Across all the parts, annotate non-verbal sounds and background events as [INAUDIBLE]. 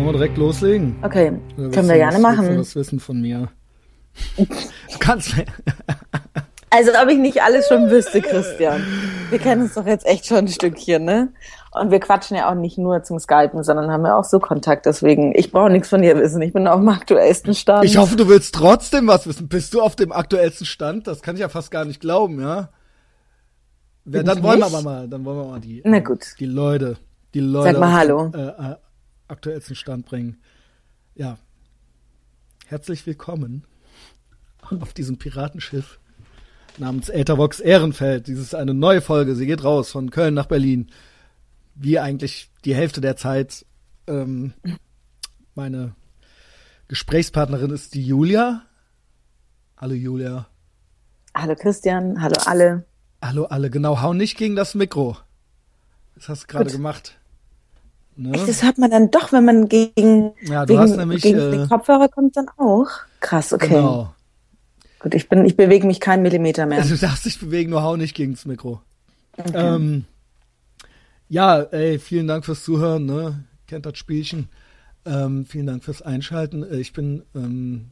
Wollen wir direkt loslegen? Okay, können wir gerne was, machen. Was wissen von mir? [LAUGHS] du kannst. Also ob ich nicht alles schon wüsste, Christian. Wir kennen uns doch jetzt echt schon ein Stückchen, ne? Und wir quatschen ja auch nicht nur zum Skypen, sondern haben ja auch so Kontakt. Deswegen, ich brauche nichts von dir wissen. Ich bin auf dem aktuellsten Stand. Ich hoffe, du willst trotzdem was wissen. Bist du auf dem aktuellsten Stand? Das kann ich ja fast gar nicht glauben, ja? Ja, dann wollen wir nicht? aber mal, dann wollen wir mal die, Na gut. die Leute, die Leute Sag mal Hallo. äh, äh, aktuellsten Stand bringen. Ja. Herzlich willkommen auf diesem Piratenschiff namens Äthervox Ehrenfeld. Dies ist eine neue Folge. Sie geht raus von Köln nach Berlin. Wie eigentlich die Hälfte der Zeit. Ähm, meine Gesprächspartnerin ist die Julia. Hallo Julia. Hallo Christian, hallo alle. Hallo alle. Genau, hau nicht gegen das Mikro. Das hast du gerade gemacht. Ne? Echt, das hört man dann doch, wenn man gegen, Ja, hast nämlich, gegen äh, den Kopfhörer kommt dann auch. Krass, okay. Genau. Gut, ich bin, ich bewege mich keinen Millimeter mehr. Also, du darfst dich bewegen, nur hau nicht gegen das Mikro. Ähm, ja, ey, vielen Dank fürs Zuhören, ne? Kennt das Spielchen. Ähm, vielen Dank fürs Einschalten. Äh, Ich bin ähm,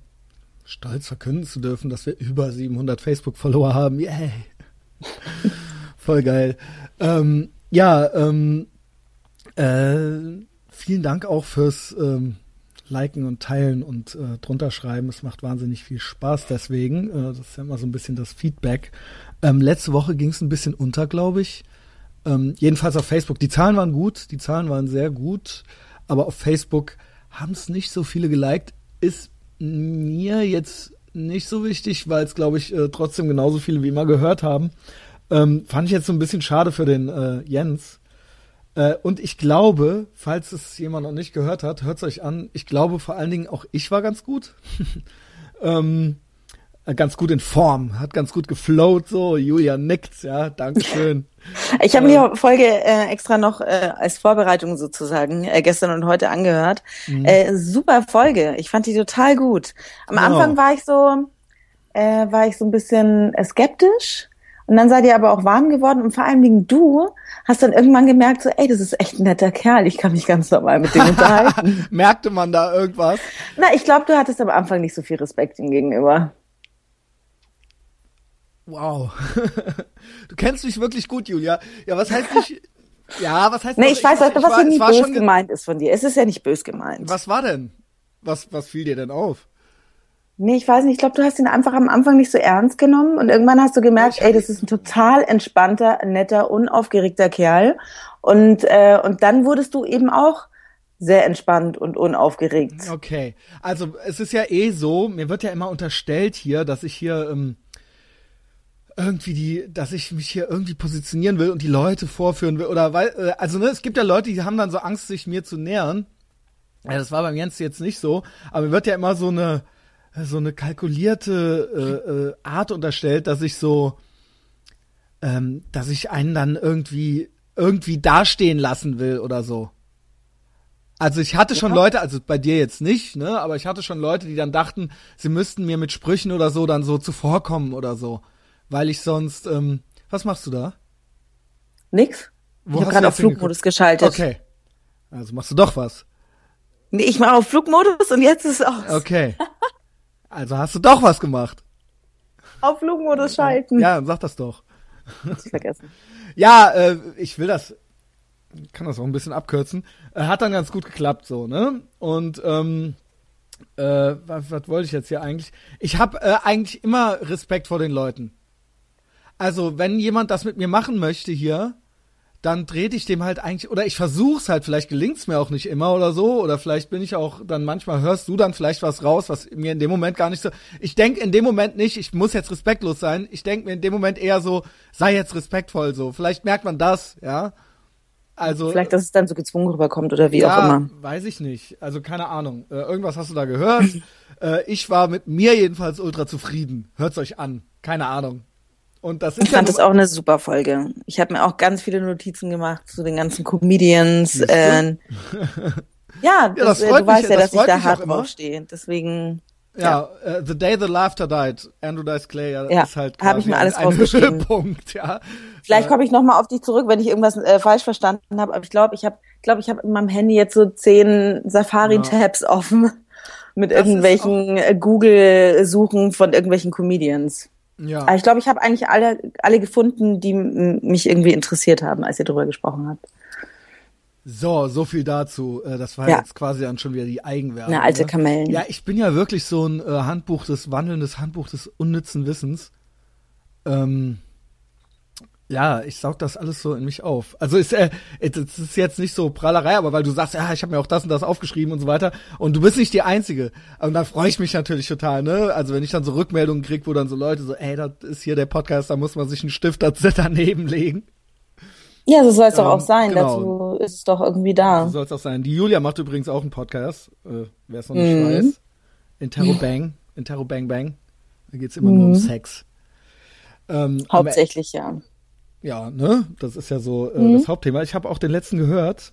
stolz verkünden zu dürfen, dass wir über 700 Facebook-Follower haben. Yay! [LAUGHS] Voll geil. Ähm, ja, ähm, äh, vielen Dank auch fürs ähm, Liken und Teilen und äh, drunter schreiben. Es macht wahnsinnig viel Spaß deswegen. Äh, das ist ja immer so ein bisschen das Feedback. Ähm, letzte Woche ging es ein bisschen unter, glaube ich. Ähm, jedenfalls auf Facebook. Die Zahlen waren gut, die Zahlen waren sehr gut, aber auf Facebook haben es nicht so viele geliked. Ist mir jetzt nicht so wichtig, weil es, glaube ich, äh, trotzdem genauso viele wie immer gehört haben. Ähm, fand ich jetzt so ein bisschen schade für den äh, Jens. Äh, und ich glaube, falls es jemand noch nicht gehört hat, hört es euch an. Ich glaube vor allen Dingen auch ich war ganz gut. [LAUGHS] ähm, äh, ganz gut in Form, hat ganz gut geflowt, so. Julia nickt, ja, Dankeschön. [LAUGHS] Ich habe mir die Folge äh, extra noch äh, als Vorbereitung sozusagen äh, gestern und heute angehört. Äh, super Folge. Ich fand die total gut. Am Genau. Anfang war ich so, äh, war ich so ein bisschen äh, skeptisch. Und dann seid ihr aber auch warm geworden und vor allen Dingen du hast dann irgendwann gemerkt, so, ey, das ist echt ein netter Kerl, ich kann mich ganz normal mit dem [LAUGHS] unterhalten. Merkte man da irgendwas? Na, ich glaube, du hattest am Anfang nicht so viel Respekt ihm gegenüber. Wow. [LAUGHS] du kennst mich wirklich gut, Julia. Ja, was heißt nicht. [LAUGHS] Ja, was heißt Nee, noch- ich weiß, was war- hier nicht ge- gemeint ist von dir. Es ist ja nicht böse gemeint. Was war denn? Was, was fiel dir denn auf? Nee, ich weiß nicht. Ich glaube, du hast ihn einfach am Anfang nicht so ernst genommen und irgendwann hast du gemerkt, ey, das ist ein total entspannter, netter, unaufgeregter Kerl. Und, äh, und dann wurdest du eben auch sehr entspannt und unaufgeregt. Okay. Also, es ist ja eh so, mir wird ja immer unterstellt hier, dass ich hier ähm, irgendwie die, dass ich mich hier irgendwie positionieren will und die Leute vorführen will. Oder weil, äh, also ne, es gibt ja Leute, die haben dann so Angst, sich mir zu nähern. Ja, das war beim Jens jetzt nicht so, aber mir wird ja immer so eine so eine kalkulierte äh, äh, Art unterstellt, dass ich so, ähm, dass ich einen dann irgendwie irgendwie dastehen lassen will oder so. Also ich hatte schon Leute, also bei dir jetzt nicht, ne, aber ich hatte schon Leute, die dann dachten, sie müssten mir mit Sprüchen oder so dann so zuvorkommen oder so, weil ich sonst, ähm, was machst du da? Nix? Wo ich habe gerade auf? Flugmodus geschaltet. Okay, also machst du doch was. Nee, ich mache auf Flugmodus und jetzt ist es aus. Okay, [LAUGHS] also hast du doch was gemacht. Auf Flugmodus schalten. Ja, dann sag das doch. Ich vergessen. [LAUGHS] Ja, äh, ich will das, kann das auch ein bisschen abkürzen. Äh, hat dann ganz gut geklappt so, ne? Und ähm, äh, was, was wollte ich jetzt hier eigentlich? Ich habe äh, eigentlich immer Respekt vor den Leuten. Also wenn jemand das mit mir machen möchte hier, dann trete ich dem halt eigentlich, oder ich versuch's halt, vielleicht gelingt's mir auch nicht immer oder so, oder vielleicht bin ich auch, dann manchmal hörst du dann vielleicht was raus, was mir in dem Moment gar nicht so, ich denk in dem Moment nicht, ich muss jetzt respektlos sein, ich denk mir in dem Moment eher so, sei jetzt respektvoll so, vielleicht merkt man das, ja, also. Vielleicht, dass es dann so gezwungen rüberkommt oder wie ja, auch immer. weiß ich nicht, also keine Ahnung, äh, irgendwas hast du da gehört, [LAUGHS] äh, ich war mit mir jedenfalls ultra zufrieden, hört's euch an, keine Ahnung. Und das ist Ich fand ja das auch eine super Folge. Ich habe mir auch ganz viele Notizen gemacht zu den ganzen Comedians. Äh, [LAUGHS] ja, das das, äh, du weißt ja, das dass ich da hart auch immer. drauf stehe. Deswegen, Ja, äh, The Day the Laughter Died, Andrew Dice Clay, ja, Ja, ist halt hab ich quasi mir alles ein. [LAUGHS] Höhepunkt, ja. vielleicht komme ich noch mal auf dich zurück, wenn ich irgendwas äh, falsch verstanden habe. Aber ich glaube, ich habe glaube, ich habe in meinem Handy jetzt so zehn Safari-Tabs ja. offen [LAUGHS] mit das irgendwelchen äh, Google-Suchen von irgendwelchen Comedians. Ja. Aber ich glaube, ich habe eigentlich alle, alle gefunden, die mich irgendwie interessiert haben, als ihr darüber gesprochen habt. So, so viel dazu. Äh, das war ja. jetzt quasi dann schon wieder die Eigenwerbung. Eine alte? Kamellen. Ja, ich bin ja wirklich so ein äh, Handbuch des wandelndes Handbuch des unnützen Wissens. Ähm, ja, ich saug das alles so in mich auf. Also ist äh, es ist jetzt nicht so Prallerei, aber weil du sagst, ja, ich habe mir auch das und das aufgeschrieben und so weiter und du bist nicht die einzige. Und da freue ich mich natürlich total, ne? Also wenn ich dann so Rückmeldungen krieg, wo dann so Leute so, ey, das ist hier der Podcast, da muss man sich einen Stift [LAUGHS] daneben legen. Ja, so soll es ähm, doch auch sein. Genau. Dazu ist es doch irgendwie da. So soll es auch sein. Die Julia macht übrigens auch einen Podcast, äh, wer es noch nicht mhm. weiß. Interrobang, Interrobang Bang. Da geht's immer mhm. nur um mhm. Sex. Ähm, Hauptsächlich, ja. Ja, ne? Das ist ja so äh, mhm. das Hauptthema. Ich habe auch den letzten gehört.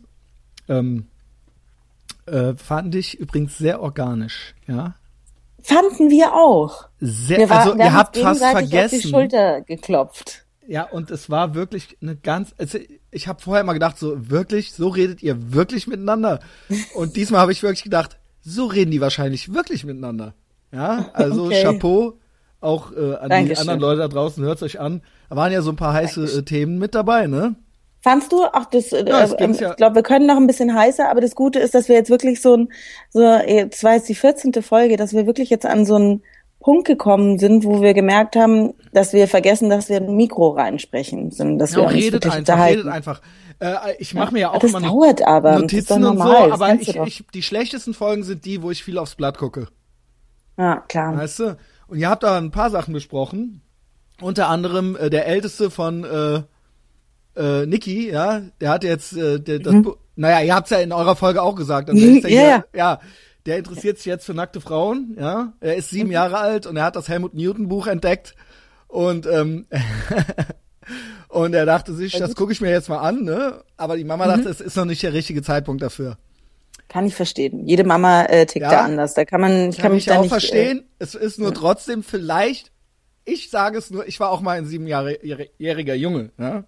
Ähm, äh, fand ich übrigens sehr organisch, ja. Fanden wir auch. Sehr, wir war, also ihr habt fast vergessen. Auf die Schulter geklopft. Ja, und es war wirklich eine ganz. Also ich habe vorher immer gedacht, so wirklich, so redet ihr wirklich miteinander. Und diesmal habe ich wirklich gedacht, so reden die wahrscheinlich wirklich miteinander. Ja, also [LAUGHS] okay. Chapeau auch äh, an Dankeschön. die anderen Leute da draußen, hört's euch an. Da waren ja so ein paar heiße äh, Themen mit dabei, ne? Fandst du? Ach, das, äh, ja, äh, ich glaube, wir können noch ein bisschen heißer, aber das Gute ist, dass wir jetzt wirklich so ein, so, jetzt war jetzt die 14. Folge, dass wir wirklich jetzt an so einen Punkt gekommen sind, wo wir gemerkt haben, dass wir vergessen, dass wir ein Mikro reinsprechen, sondern dass ja, wir uns redet einfach, redet einfach. Äh, ich mache mir ja auch das immer dauert aber. Notizen normal, und so, aber ich, ich, die schlechtesten Folgen sind die, wo ich viel aufs Blatt gucke. Ja, klar. Weißt du? Und ihr habt da ein paar Sachen besprochen. Unter anderem äh, der älteste von äh, äh, Niki, ja, der hat jetzt, äh, der, das, mhm. naja, ihr habt's ja in eurer Folge auch gesagt. Also ja, hier, ja. ja, der interessiert sich jetzt für nackte Frauen, ja. Er ist sieben mhm. Jahre alt und er hat das Helmut Newton Buch entdeckt und ähm, [LAUGHS] und er dachte sich, das gucke ich mir jetzt mal an, ne? Aber die Mama mhm. dachte, es ist noch nicht der richtige Zeitpunkt dafür. Kann ich verstehen. Jede Mama äh, tickt ja, da anders. Da kann man, ich kann, kann mich da auch nicht, verstehen. Äh, es ist nur trotzdem vielleicht. Ich sage es nur. Ich war auch mal ein siebenjähriger Junge. Ja?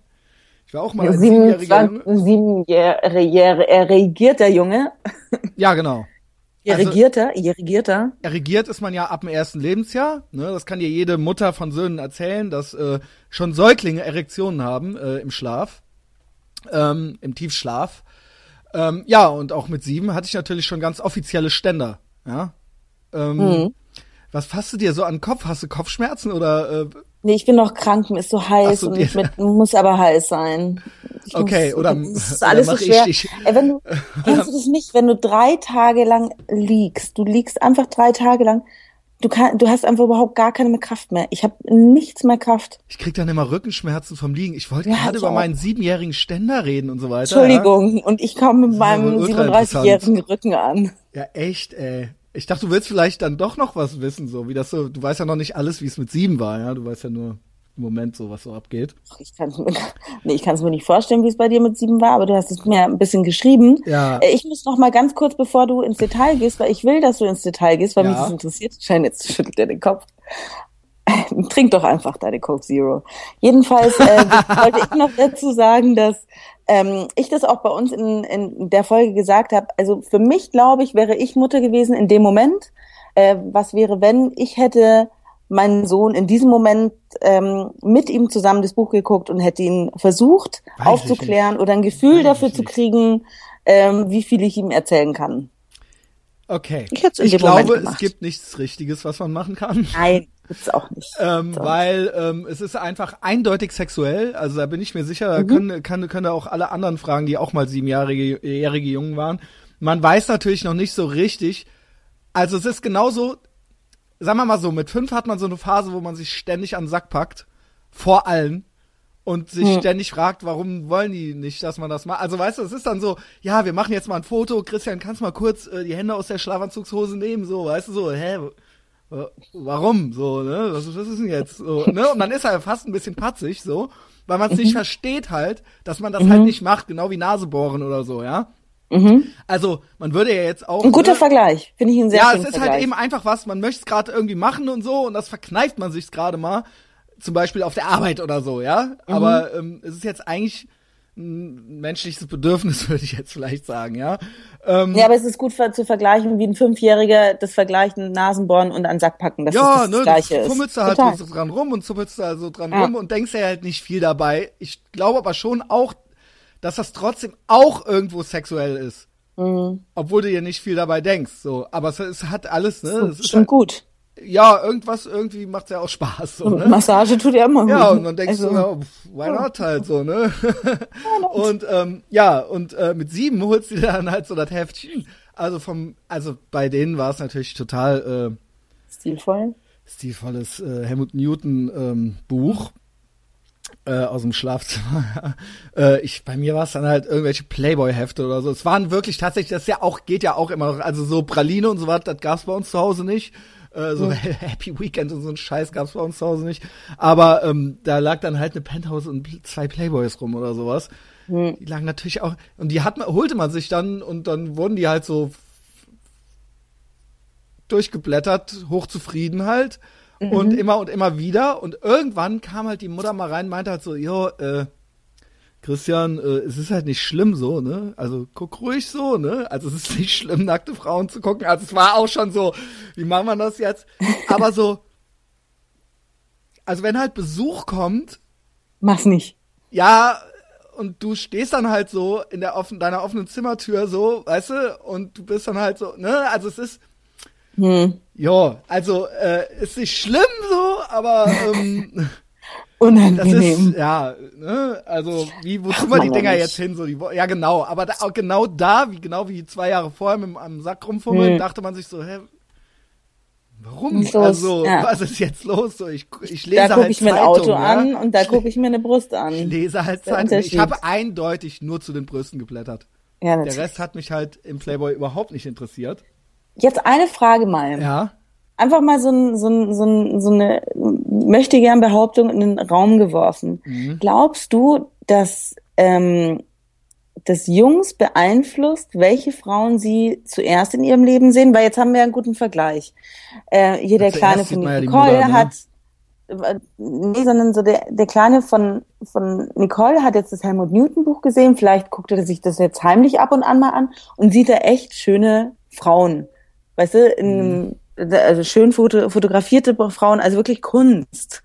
Ich war auch mal ein siebenjähriger Junge. Siebenjähriger Junge. [LAUGHS] Ja, genau. Irrigierter, also, irrigierter. Irrigiert ist man ja ab dem ersten Lebensjahr. Ne? Das kann dir jede Mutter von Söhnen erzählen, dass äh, schon Säuglinge Erektionen haben äh, im Schlaf, ähm, im Tiefschlaf. Ähm, ja, und auch mit sieben hatte ich natürlich schon ganz offizielle Ständer. Ja. Ähm, mhm. Was fasst du dir so an den Kopf? Hast du Kopfschmerzen oder? Äh, nee, ich bin noch krank, mir ist so heiß so, und mit, muss aber heiß sein. Ich okay, muss, oder das ist alles so schwer. Ich, ich, Ey, wenn du, kennst du [LAUGHS] das nicht, wenn du drei Tage lang liegst, du liegst einfach drei Tage lang Du, kann, du hast einfach überhaupt gar keine mehr Kraft mehr. Ich habe nichts mehr Kraft. Ich krieg dann immer Rückenschmerzen vom Liegen. Ich wollte ja, gerade über auch. meinen siebenjährigen Ständer reden und so weiter. Entschuldigung, ja? und ich komme mit meinem 37-jährigen Rücken an. Ja, echt, ey. Ich dachte, du willst vielleicht dann doch noch was wissen, so wie das so. Du weißt ja noch nicht alles, wie es mit sieben war, ja. Du weißt ja nur im Moment so, was so abgeht. Ich kann es mir, [LAUGHS] nee, mir nicht vorstellen, wie es bei dir mit sieben war, aber du hast es mir ein bisschen geschrieben. Ja. Äh, ich muss noch mal ganz kurz, bevor du ins Detail gehst, weil ich will, dass du ins Detail gehst, weil ja. mich das interessiert. Schein jetzt schüttelt er den Kopf. [LAUGHS] Trink doch einfach deine Coke Zero. Jedenfalls äh, [LAUGHS] wollte ich noch dazu sagen, dass ähm, ich das auch bei uns in, in der Folge gesagt habe. Also für mich, glaube ich, wäre ich Mutter gewesen in dem Moment. Äh, was wäre, wenn ich hätte meinen Sohn in diesem Moment ähm, mit ihm zusammen das Buch geguckt und hätte ihn versucht Weiß aufzuklären oder ein Gefühl Weiß dafür zu kriegen, ähm, wie viel ich ihm erzählen kann. Okay. Ich, ich glaube, es gibt nichts Richtiges, was man machen kann. Nein, gibt's auch nicht. Ähm, so. Weil ähm, es ist einfach eindeutig sexuell. Also da bin ich mir sicher, da mhm. können, können, können auch alle anderen fragen, die auch mal siebenjährige jährige Jungen waren. Man weiß natürlich noch nicht so richtig. Also es ist genauso, sagen wir mal so, mit fünf hat man so eine Phase, wo man sich ständig an den Sack packt. Vor allen. Und sich hm. ständig fragt, warum wollen die nicht, dass man das macht. Also weißt du, es ist dann so, ja, wir machen jetzt mal ein Foto. Christian, kannst mal kurz äh, die Hände aus der Schlafanzugshose nehmen? So, weißt du, so, hä? Warum? So, ne? Was, was ist denn jetzt? So, ne? Und man ist halt fast ein bisschen patzig, so, weil man es mhm. nicht versteht halt, dass man das mhm. halt nicht macht, genau wie Nasebohren oder so, ja? Mhm. Also man würde ja jetzt auch. Ein guter ne, Vergleich, finde ich ein sehr Ja, es ist halt Vergleich. halt eben einfach was, man möchte es gerade irgendwie machen und so und das verkneift man sich gerade mal. Zum Beispiel auf der Arbeit oder so, ja. Mhm. Aber ähm, es ist jetzt eigentlich ein menschliches Bedürfnis, [LAUGHS] würde ich jetzt vielleicht sagen, ja. Ähm, Ja, aber es ist gut zu vergleichen, wie ein Fünfjähriger das vergleichen, Nasenbohren und an den Sack packen, dass ja, das das ne, Gleiche du ist. fummelst da halt Total. so dran rum und zuppelst da so dran Ja. rum und denkst ja halt nicht viel dabei. Ich glaube aber schon auch, dass das trotzdem auch irgendwo sexuell ist. Mhm. Obwohl du dir nicht viel dabei denkst, so. Aber es, es hat alles, ne? Es ist Schon halt, gut. ja, irgendwas, irgendwie macht's ja auch Spaß, so, ne? Massage tut ja immer Ja, gut. und dann denkst Also, du, ja, pf, why not halt so, ne? und ähm, ja, und äh, mit sieben holst du dir dann halt so das Heftchen. Also vom, also bei denen war es natürlich total äh, Stilvoll. stilvolles äh, Helmut Newton ähm, Buch äh, aus dem Schlafzimmer. [LAUGHS] äh, ich, bei mir war es dann halt irgendwelche Playboy-Hefte oder so. Es waren wirklich tatsächlich, das ja auch, geht ja auch immer noch, also so Praline und so was, das gab's bei uns zu Hause nicht. Äh, so [LAUGHS] Happy Weekend und so ein Scheiß gab's bei uns zu Hause nicht. Aber ähm, da lag dann halt eine Penthouse und zwei Playboys rum oder sowas. Die lagen natürlich auch, und die hat man, holte man sich dann und dann wurden die halt so durchgeblättert, hochzufrieden halt. Und immer und immer wieder. Und irgendwann kam halt die Mutter mal rein, meinte halt so, jo, äh, Christian, äh, es ist halt nicht schlimm so, ne? Also guck ruhig so, ne? Also es ist nicht schlimm, nackte Frauen zu gucken. Also es war auch schon so, wie machen wir das jetzt? Aber so, also wenn halt Besuch kommt, Mach's nicht. ja, und du stehst dann halt so in der offen, deiner offenen Zimmertür so, weißt du, und du bist dann halt so, ne? Also es ist, Hm. Ja, also äh, ist nicht schlimm so, aber ähm, [LAUGHS] das Unangenehm. ist ja, ne? Also wie wozu die man ja Dinger nicht. jetzt hin so die ja genau, aber da, auch genau da, wie genau wie zwei Jahre vorher mit am Sack rumfummeln, Hm. dachte man sich so, hä, warum? Los? Also Ja. was ist jetzt los? So ich ich lese Da gucke halt ich mir ein Auto ja? an und da gucke ich mir eine Brust Ich an. lese halt Zeitung. Ich habe eindeutig nur zu den Brüsten geblättert. Ja, Der. Rest hat mich halt im Playboy überhaupt nicht interessiert. Jetzt eine Frage mal. Ja. Einfach mal so, ein, so, ein, so, ein, so eine möchte gern Behauptung in den Raum geworfen. Mhm. Glaubst du, dass ähm, das Jungs beeinflusst, welche Frauen sie zuerst in ihrem Leben sehen? Weil jetzt haben wir ja einen guten Vergleich. Äh, hier der Kleine von Nicole Mutter, ne? hat äh, nee, sondern so der, der Kleine von, von Nicole hat jetzt das Helmut Newton Buch gesehen. Vielleicht guckt er sich das jetzt heimlich ab und an mal an und sieht da echt schöne Frauen. Weißt du, in, Mhm. also schön foto, fotografierte Frauen, also wirklich Kunst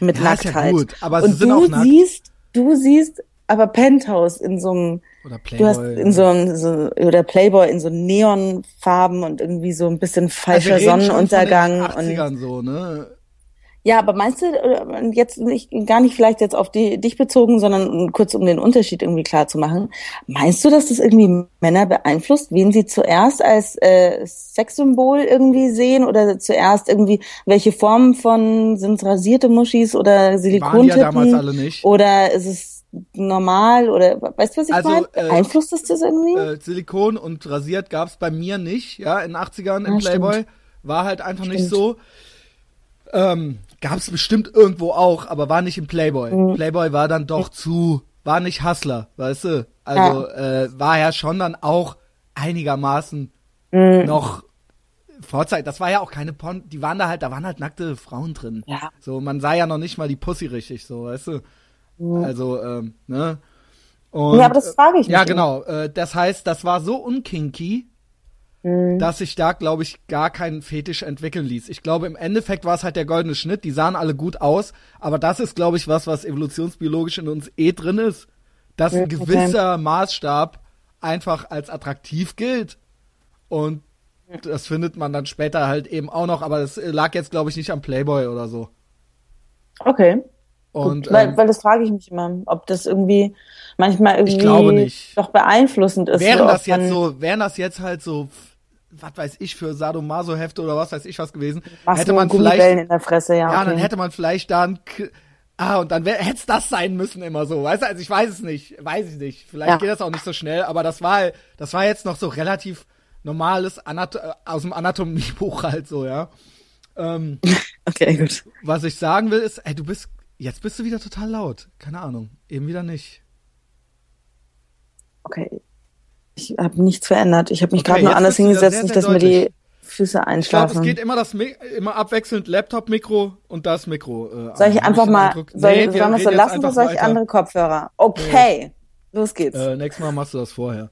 mit Ja, ist ja Nacktheit. gut, aber und du siehst, du siehst aber Penthouse in so einem Oder Du hast Playboy. in so einem, so, oder Playboy in so Neonfarben und irgendwie so ein bisschen Also falscher schon Sonnenuntergang. Und, 80ern so, ne? Ja, aber meinst du, äh, jetzt nicht, gar nicht vielleicht jetzt auf die, dich bezogen, sondern kurz um den Unterschied irgendwie klar zu machen. Meinst du, dass das irgendwie Männer beeinflusst, wen sie zuerst als äh, Sexsymbol irgendwie sehen oder zuerst irgendwie, welche Formen von, sind es rasierte Muschis oder die ja damals alle nicht. Oder ist es normal oder weißt du, was ich Also, meine? äh, Beeinflusst es das irgendwie? Äh, Silikon und rasiert gab's bei mir nicht, ja, in den 80ern im Ah, Playboy. stimmt. War halt einfach nicht Stimmt. so. Ähm, gab's bestimmt irgendwo auch, aber war nicht im Playboy. Mhm. Playboy war dann doch zu, war nicht Hustler, weißt du? Also äh, war ja schon dann auch einigermaßen Mhm. noch Vorzeit. Das war ja auch keine Porn, die waren da halt, da waren halt nackte Frauen drin. Ja. So, man sah ja noch nicht mal die Pussy richtig, so, weißt du? Also, ähm, ne? Und, Ja, aber das frage ich Ja, mich genau. Äh, das heißt, das war so unkinky, Mhm. dass sich da, glaube ich, gar keinen Fetisch entwickeln ließ. Ich glaube, im Endeffekt war es halt der goldene Schnitt. Die sahen alle gut aus, aber das ist, glaube ich, was, was evolutionsbiologisch in uns eh drin ist, dass ein gewisser Maßstab einfach als attraktiv gilt. Und das findet man dann später halt eben auch noch, aber das lag jetzt, glaube ich, nicht am Playboy oder so. Okay. Und weil, ähm, weil das frage ich mich immer, ob das irgendwie manchmal irgendwie doch beeinflussend ist. wären das jetzt so, wären das jetzt halt so, was weiß ich, für Sadomaso-Hefte oder was weiß ich was gewesen, Machst hätte man vielleicht, in der Fresse, ja. ja, okay. dann hätte man vielleicht da ein, ah, und dann hätte es das sein müssen immer so, weißt du, also ich weiß es nicht, weiß ich nicht, vielleicht Ja. geht das auch nicht so schnell, aber das war, das war jetzt noch so relativ normales Anat äh, aus dem Anatomiebuch halt so, ja. Ähm, [LAUGHS] Okay, gut. was ich sagen will ist, ey, du bist, jetzt bist du wieder total laut, keine Ahnung, eben wieder nicht. Okay. Ich habe nichts verändert. Ich habe mich Okay, gerade nur anders hingesetzt, nicht, dass mir die. Füße Ich glaube, einschlafen. es geht immer das Mi immer abwechselnd Laptop-Mikro und das Mikro. Äh, soll ich einfach mal, Eindruck- soll, Nee, sollen wir es so lassen oder soll ich weiter. andere Kopfhörer? Okay. Los geht's. Äh, nächstes Mal machst du das vorher.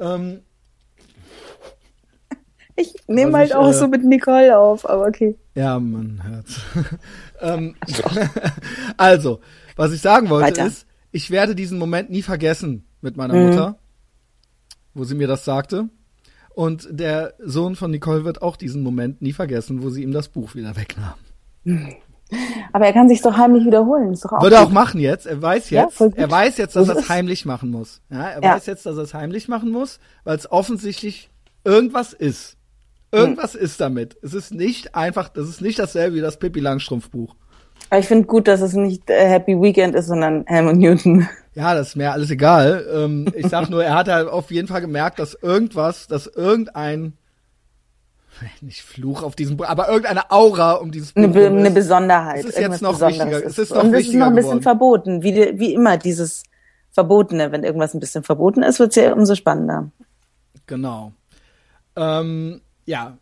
Ähm, [LAUGHS] ich nehme halt ich, auch äh, so mit Nicole auf, aber okay. ja, man hört's. [LAUGHS] ähm, [LAUGHS] also, was ich sagen wollte Weiter. ist, ich werde diesen Moment nie vergessen mit meiner Mhm. Mutter, wo sie mir das sagte. Und der Sohn von Nicole wird auch diesen Moment nie vergessen, wo sie ihm das Buch wieder wegnahm. Aber er kann sich doch heimlich wiederholen. Ist doch auch Würde er auch machen jetzt. Er weiß Ja, jetzt, gut. er weiß jetzt, dass er es heimlich machen muss. Ja, er Ja. weiß jetzt, dass er es heimlich machen muss, weil es offensichtlich irgendwas ist. Irgendwas Hm. ist damit. Es ist nicht einfach, das ist nicht dasselbe wie das Pippi Langstrumpf Buch. Aber ich finde gut, dass es nicht äh, Happy Weekend ist, sondern Helmut Newton. Ja, das ist mir alles egal. Ähm, ich sag nur, er hat halt auf jeden Fall gemerkt, dass irgendwas, dass irgendein, [LAUGHS] nicht Fluch auf diesem Buch, aber irgendeine Aura um dieses Buch Eine, eine ist. Besonderheit. Es ist irgendwas jetzt noch Besonderes wichtiger. Es ist noch Und es ist noch ein bisschen geworden. verboten. Wie, wie immer, dieses Verbotene. Wenn irgendwas ein bisschen verboten ist, wird es ja umso spannender. Genau. Ähm, ja,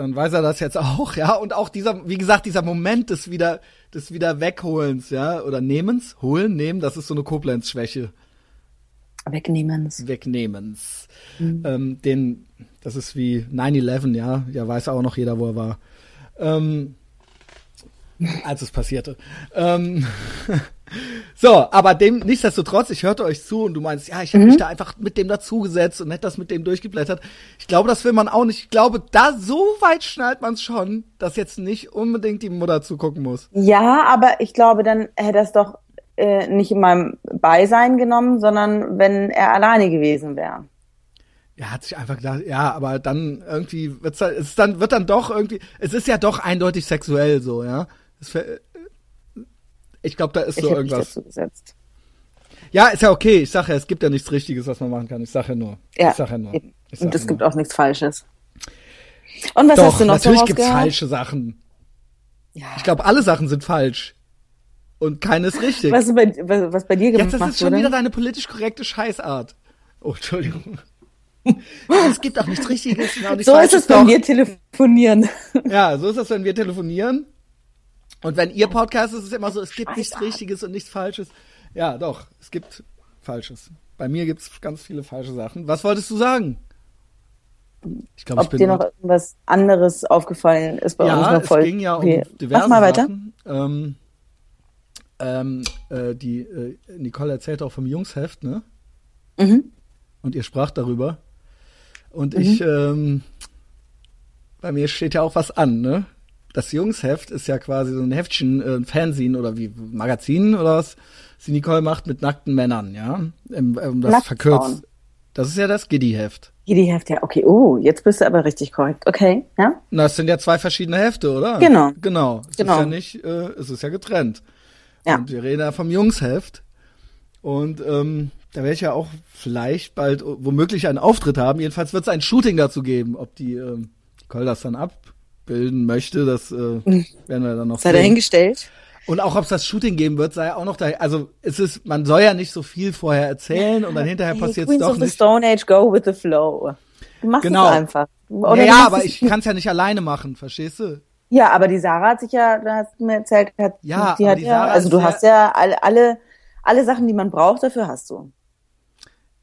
dann weiß er das jetzt auch, ja. Und auch dieser, wie gesagt, dieser Moment des wieder, des wieder Wegholens, ja, oder Nehmens, holen, nehmen, das ist so eine Koblenz-Schwäche. Wegnehmens. Wegnehmens. Ähm, den, das ist wie 9-11, ja. Ja, weiß auch noch jeder, wo er war. Ähm, als es passierte. Ähm, [LAUGHS] so, aber dem, nichtsdestotrotz, ich hörte euch zu und du meinst, ja, ich habe mich da einfach mit dem dazugesetzt und hätte das mit dem durchgeblättert. Ich glaube, das will man auch nicht. Ich glaube, da so weit schnallt man es schon, dass jetzt nicht unbedingt die Mutter zugucken muss. Ja, aber ich glaube, dann hätte es doch äh, nicht in meinem Beisein genommen, sondern wenn er alleine gewesen wäre. Er hat sich einfach gedacht, ja, aber dann irgendwie wird's halt, es dann wird dann doch irgendwie, es ist ja doch eindeutig sexuell so, ja. Es ich glaube, da ist Ich so hätte mich irgendwas. dazu. Ja, ist ja okay. Ich sage ja, es gibt ja nichts Richtiges, was man machen kann. Ich sage ja nur. Ja, ich sage ja nur. sag Und es ja gibt auch nichts Falsches. Und was Doch, hast du noch natürlich gibt's rausgehört? falsche Sachen. Ja. Ich glaube, alle Sachen sind falsch. Und keine ist richtig. Was, bei, was, was bei dir Jetzt, gemacht das ist schon wieder deine politisch korrekte Scheißart. Oh, Entschuldigung. es gibt auch nichts Richtiges auch nichts so ist Falsches. es, wenn Doch. wir telefonieren. Ja, so ist das, wenn wir telefonieren. Und wenn ihr Podcast ist, ist es immer so, es gibt nichts. Richtiges und nichts Falsches. Ja, doch, es gibt Falsches. Bei mir gibt's ganz viele falsche Sachen. Was wolltest du sagen? Ich glaube, ich Ob bin dir noch irgendwas anderes aufgefallen ist bei ja, unserer es Folge? ging ja um Okay. diverse Mach mal weiter. Sachen. Ähm, ähm, äh, die äh, Nicole erzählte auch vom Jungsheft, ne? Mhm. Und ihr spracht darüber. Und Mhm. ich, ähm, bei mir steht ja auch was an, ne? Das Jungsheft ist ja quasi so ein Heftchen, äh, ein Fanzine oder wie Magazin oder was, die Nicole macht mit nackten Männern, ja? Ähm, ähm, das Nacktfrauen. verkürzt. Das ist ja das Giddy-Heft. Hälfte, ja, okay. Oh, jetzt bist du aber richtig korrekt. Okay, ja? Na, Das sind ja zwei verschiedene Hefte, oder? Genau. Genau. Es Genau. ist ja nicht, äh, es ist ja getrennt. Ja. Und wir reden ja vom Jungsheft. Und ähm, da werde ich ja auch vielleicht bald äh, womöglich einen Auftritt haben. Jedenfalls wird es ein Shooting dazu geben. Ob die ähm, Nicole das dann abbilden möchte, das äh, werden wir dann noch Sei sehen. dahingestellt. Und auch ob es das Shooting geben wird, sei auch noch da. Also es ist, man soll ja nicht so viel vorher erzählen und dann hinterher Hey, passiert es doch of the nicht. Stone Age, go with the flow. Du machst Genau. es einfach. Oder Ja, du ja, machst aber ich kann es ja nicht alleine machen, verstehst du? Ja, aber die Sarah hat sich ja, da hast du mir erzählt, hat, Ja, die hat die ja, also du hast ja alle, alle, alle Sachen, die man braucht, dafür hast du.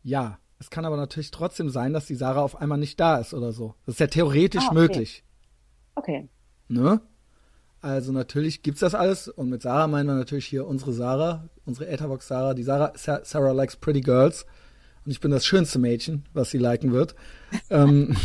Ja, es kann aber natürlich trotzdem sein, dass die Sarah auf einmal nicht da ist oder so. Das ist ja theoretisch Ah, okay. möglich. Okay. Ne? Also natürlich gibt's das alles und mit Sarah meinen wir natürlich hier unsere Sarah, unsere Etherbox Sarah. Die Sarah, Sa- Sarah likes pretty girls und ich bin das schönste Mädchen, was sie liken wird. [LAUGHS] ähm,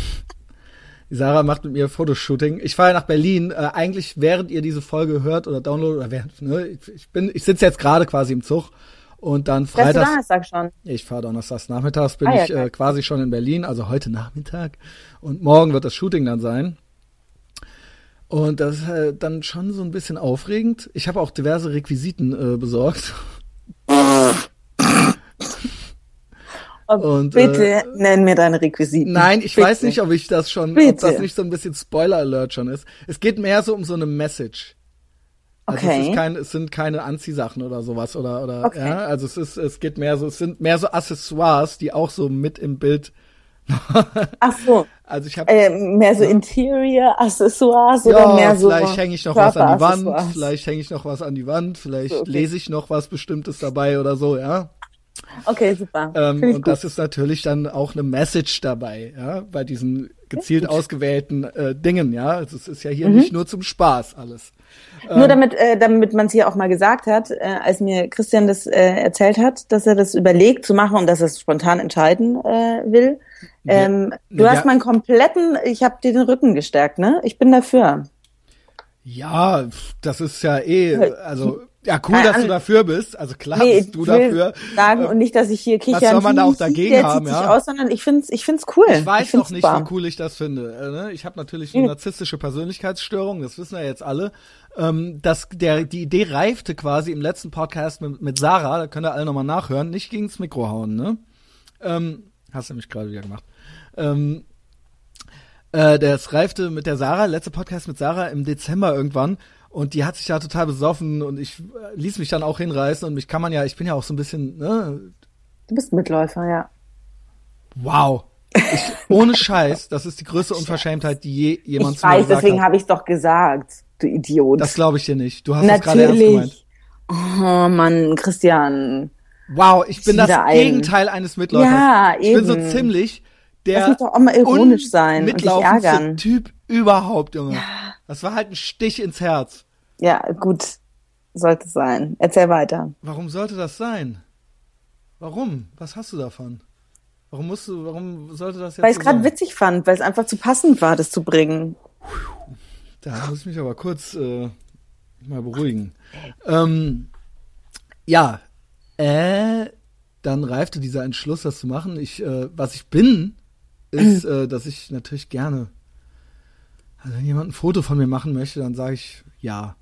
die Sarah macht mit mir Fotoshooting. Ich fahre nach Berlin. Äh, eigentlich während ihr diese Folge hört oder downloadet oder während, ne, ich, bin, ich sitze jetzt gerade quasi im Zug und dann du freitags. Donnerstag schon? Ich fahre donnerstags nachmittags, bin Ah, ja, ich äh, quasi schon in Berlin, also heute Nachmittag. Und morgen wird das Shooting dann sein. Und das ist äh, dann schon so ein bisschen aufregend. Ich habe auch diverse Requisiten äh, besorgt. Oh, Und, bitte äh, nenn mir deine Requisiten. Nein, ich bitte. weiß nicht, ob ich das schon, ob Bitte. das nicht so ein bisschen Spoiler Alert schon ist. Es geht mehr so um so eine Message. Also es, Okay. ist kein, es sind keine Anziehsachen oder sowas oder oder Okay. ja, also es ist es geht mehr so es sind mehr so Accessoires, die auch so mit im Bild. Ach so, [LAUGHS] Also ich habe äh, mehr so Interior-Accessoires oder ja, mehr so vielleicht hänge ich noch was an die Wand, vielleicht hänge ich noch was an die Wand, vielleicht So, okay. lese ich noch was Bestimmtes dabei oder so, ja. Okay, super. Ähm, und gut. das ist natürlich dann auch eine Message dabei, ja, bei diesen gezielt ausgewählten äh, Dingen, ja. Es ist, ja Mhm. hier nicht nur zum Spaß alles. Nur damit, äh, damit man es hier auch mal gesagt hat, äh, als mir Christian das äh, erzählt hat, dass er das überlegt zu machen und dass er es spontan entscheiden äh, will. Ähm, du ja. hast meinen kompletten, ich habe dir den Rücken gestärkt, ne? Ich bin dafür. Ja, das ist ja eh, also ja, cool, dass du Ahnung. dafür bist. Also klar Nee, bist du ich dafür. sagen Äh, und nicht, dass ich hier kichern. soll man da auch hihi, dagegen haben, ja? aus, sondern ich find's, ich find's cool. Ich weiß find's noch nicht, super. wie cool ich das finde. Äh, ne? Ich habe natürlich eine narzisstische Persönlichkeitsstörung, das wissen ja jetzt alle. Ähm, dass der, die Idee reifte quasi im letzten Podcast mit, mit Sarah, da könnt ihr alle nochmal nachhören, nicht gegens Mikro hauen, ne? Ähm, hast du nämlich gerade wieder gemacht. Ähm, äh, das reifte mit der Sarah, letzter Podcast mit Sarah im Dezember irgendwann. Und die hat sich da total besoffen und ich äh, ließ mich dann auch hinreißen und mich kann man ja, ich bin ja auch so ein bisschen, ne, Du bist Mitläufer, ja. wow. Ich, ohne Scheiß, das ist die größte [LAUGHS] Unverschämtheit, die je, jemand Ich zu mir weiß, gesagt deswegen habe ich doch gesagt, du Idiot. Das glaube ich dir nicht. Du hast das gerade ernst gemeint. Oh Mann, Christian. Wow, ich bin das ein. Gegenteil eines Mitläufers. Ja, Ich bin so eben. ziemlich Lass der mich doch auch mal ironisch sein und dich ärgern. Typ überhaupt, Junge. Das war halt ein Stich ins Herz. Ja, gut. Sollte sein. Erzähl weiter. Warum sollte das sein? Warum? Was hast du davon? Warum musst du, warum sollte das jetzt Weil ich so es gerade witzig fand, weil es einfach zu passend war, das zu bringen. Da muss ich mich aber kurz äh, mal beruhigen. Ähm, ja, äh, dann reifte dieser Entschluss, das zu machen. Ich, äh, was ich bin, ist, äh, dass ich natürlich gerne, also wenn jemand ein Foto von mir machen möchte, dann sage ich ja.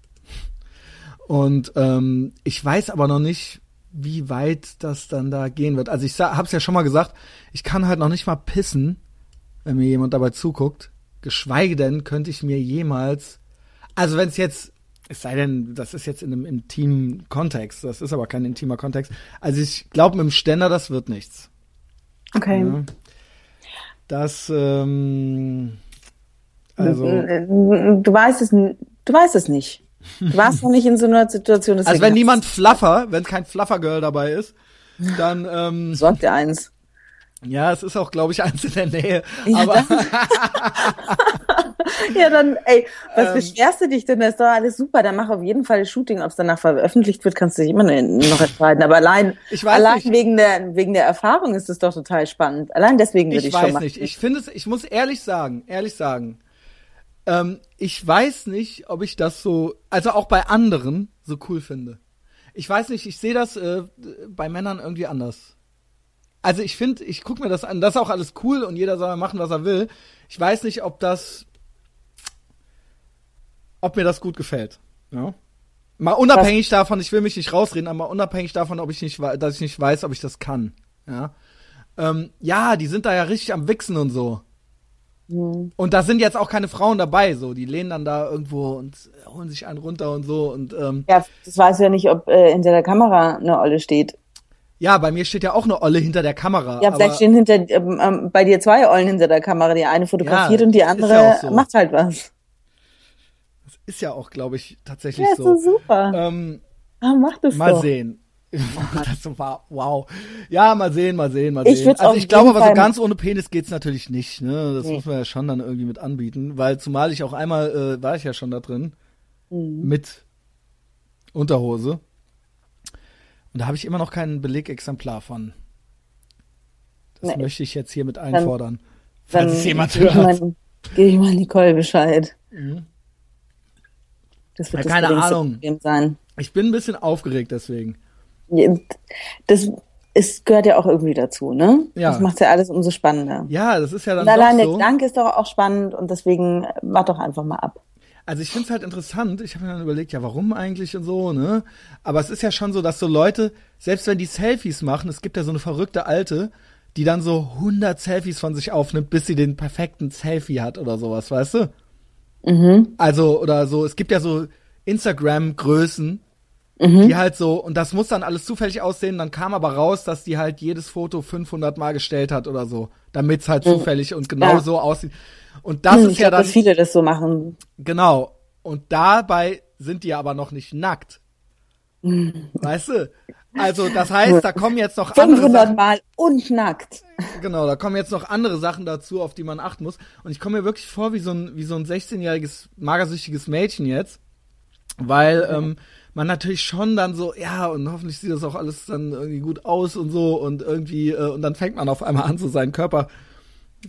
Und ähm, ich weiß aber noch nicht, wie weit das dann da gehen wird. Also ich habe es ja schon mal gesagt, ich kann halt noch nicht mal pissen, wenn mir jemand dabei zuguckt. Geschweige denn könnte ich mir jemals, also wenn es jetzt, es sei denn, das ist jetzt in einem intimen Kontext, das ist aber kein intimer Kontext. Also ich glaube, mit dem Ständer, das wird nichts. Okay. Ja. Das, ähm, also, Du weißt es, du weißt es nicht. Du warst noch nicht in so einer Situation. also wenn niemand Fluffer, wenn kein Fluffer-Girl dabei ist, dann, ähm, Sorgt dir eins. Ja, es ist auch, glaube ich, eins in der Nähe. Ja, Aber [LAUGHS] Ja, dann, ey, was Ähm. beschwerst du dich denn? Das ist doch alles super. Dann mach auf jeden Fall das Shooting. Ob es danach veröffentlicht wird, kannst du dich immer noch entscheiden. Aber allein, Ich weiß allein nicht. wegen der, wegen der Erfahrung ist es doch total spannend. Allein deswegen würde ich, ich schon weiß machen. nicht. Ich finde es, ich muss ehrlich sagen, ehrlich sagen, ähm, ich weiß nicht, ob ich das so, also auch bei anderen so cool finde. Ich weiß nicht, ich sehe das äh, bei Männern irgendwie anders. Also ich finde, ich gucke mir das an, das ist auch alles cool und jeder soll machen, was er will. Ich weiß nicht, ob das, ob mir das gut gefällt. Ja. Mal unabhängig davon, ich will mich nicht rausreden, aber unabhängig davon, ob ich nicht, dass ich nicht weiß, ob ich das kann. Ja. Ähm, ja, die sind da ja richtig am Wichsen und so. Und da sind jetzt auch keine Frauen dabei, so. Die lehnen dann da irgendwo und holen sich einen runter und so. Und ähm, Ja, das weiß ja nicht, ob äh, hinter der Kamera eine Olle steht. Ja, bei mir steht ja auch eine Olle hinter der Kamera. Ja, vielleicht stehen hinter ähm, ähm, bei dir zwei Ollen hinter der Kamera. Die eine fotografiert Ja, und die ja andere auch so. macht halt was. ist ja auch, glaube ich, tatsächlich Ja, ist so. so super. Ähm, ah, mach das mal doch. sehen. [LAUGHS] das war wow. Ja, mal sehen, mal sehen, mal Ich sehen. Also ich glaube aber so ganz ohne Penis geht's natürlich nicht, ne? Das Nee. muss man ja schon dann irgendwie mit anbieten, weil zumal ich auch einmal äh, war ich ja schon da drin Mhm. mit Unterhose. Und da habe ich immer noch kein Belegexemplar von. Das Nee. möchte ich jetzt hiermit einfordern. Dann falls es jemand hört. mal- Gebe ich mal Nicole Bescheid. Mhm. Das wird Ja, das keine Ahnung. Problem sein. Ich bin ein bisschen aufgeregt deswegen. Das es gehört ja auch irgendwie dazu, ne? Ja. Das macht ja alles umso spannender. Ja, das ist ja dann Und allein doch der so. Gedanke ist doch auch spannend und deswegen äh, wart doch einfach mal ab. Also ich finde es halt interessant. Ich habe mir dann überlegt, ja, warum eigentlich und so, ne? Aber es ist ja schon so, dass so Leute, selbst wenn die Selfies machen, es gibt ja so eine verrückte Alte, die dann so 100 Selfies von sich aufnimmt, bis sie den perfekten Selfie hat oder sowas, weißt du? Mhm. Also, oder so, es gibt ja so Instagram-Größen, Mhm. die halt so, und das muss dann alles zufällig aussehen, dann kam aber raus, dass die halt jedes Foto 500 Mal gestellt hat oder so, damit's halt zufällig und genau Ja. so aussieht. Und das Hm, ist ich ja glaub, dann, dass viele das so machen. genau. Und dabei sind die aber noch nicht nackt. Mhm. Weißt du? Also das heißt, da kommen jetzt noch andere 500 Sachen. Mal und nackt. Genau, da kommen jetzt noch andere Sachen dazu, auf die man achten muss. Und ich komme mir wirklich vor wie so ein, wie so ein 16-jähriges magersüchtiges Mädchen jetzt, weil ähm, man natürlich schon dann so, ja, und hoffentlich sieht das auch alles dann irgendwie gut aus und so und irgendwie, äh, und dann fängt man auf einmal an, so seinen Körper,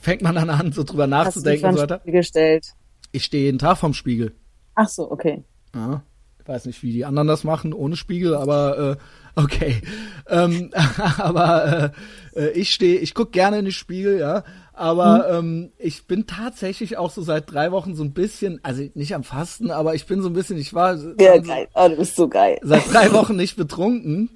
fängt man dann an, so drüber nachzudenken und so weiter. Gestellt? Ich stehe jeden Tag vorm Spiegel. Ach so, okay. Ja, ich weiß nicht, wie die anderen das machen ohne Spiegel, aber äh, okay. Ähm, [LAUGHS] aber äh, äh, ich stehe, ich guck gerne in den Spiegel, ja. Aber ähm, ich bin tatsächlich auch so seit drei Wochen so ein bisschen, also nicht am Fasten, aber ich bin so ein bisschen, ich war Ja, also geil. Oh, du bist so geil. seit drei [LAUGHS] Wochen nicht betrunken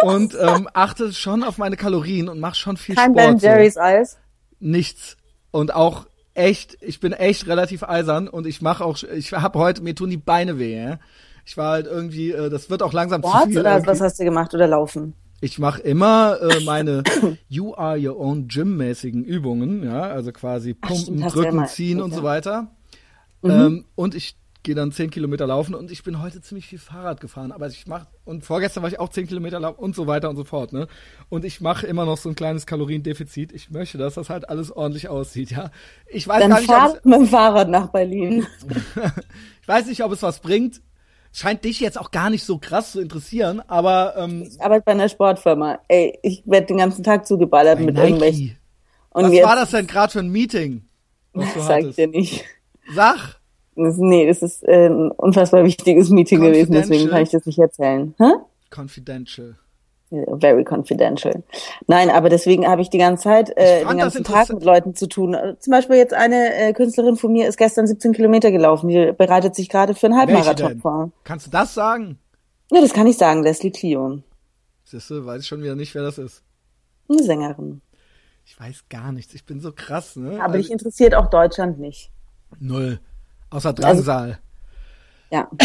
und ähm, achte schon auf meine Kalorien und mache schon viel Kein Ben Sport. So Jerry's Eis. Nichts und auch echt, ich bin echt relativ eisern und ich mache auch, ich habe heute, mir tun die Beine weh. Ja? Ich war halt irgendwie, äh, das wird auch langsam zu Sport viel. oder irgendwie. was hast du gemacht oder laufen? Ich mache immer äh, meine [COUGHS] You are your own Gym mäßigen Übungen, ja, also quasi Pumpen, stimmt, du ja drücken, mal ziehen und so ja. weiter. Mhm. Ähm, und ich gehe dann zehn Kilometer laufen und ich bin heute ziemlich viel Fahrrad gefahren, aber ich mache und vorgestern war ich auch zehn Kilometer laufen und so weiter und so fort, ne? Und ich mache immer noch so ein kleines Kaloriendefizit. Ich möchte, dass das halt alles ordentlich aussieht, ja. Ich weiß Dann gar nicht, ob es, fahr mit dem Fahrrad nach Berlin. [LAUGHS] ich weiß nicht, ob es was bringt. Scheint dich jetzt auch gar nicht so krass zu interessieren, aber ähm, Ich arbeite bei einer Sportfirma. Ey, ich werde den ganzen Tag zugeballert mit irgendwelchen. Nike. Und Was jetzt war das denn gerade für ein Meeting? Was du [LAUGHS] sag ich dir nicht. Sag. Nee, das ist äh, ein unfassbar wichtiges Meeting gewesen, deswegen kann ich das nicht erzählen. Hä? Confidential. Very confidential. Nein, aber deswegen habe ich die ganze Zeit, äh, den ganzen Tag mit Leuten zu tun. Zum Beispiel jetzt eine äh, Künstlerin von mir ist gestern 17 Kilometer gelaufen. Die bereitet sich gerade für einen Halbmarathon vor. Kannst du das sagen? Ja, das kann ich sagen, Leslie Clio. Siehste, weiß ich schon wieder nicht, wer das ist. Eine Sängerin. Ich weiß gar nichts. Ich bin so krass, ne? Aber Also, dich interessiert auch Deutschland nicht. null. Außer Also Drangsal. Ja. [COUGHS]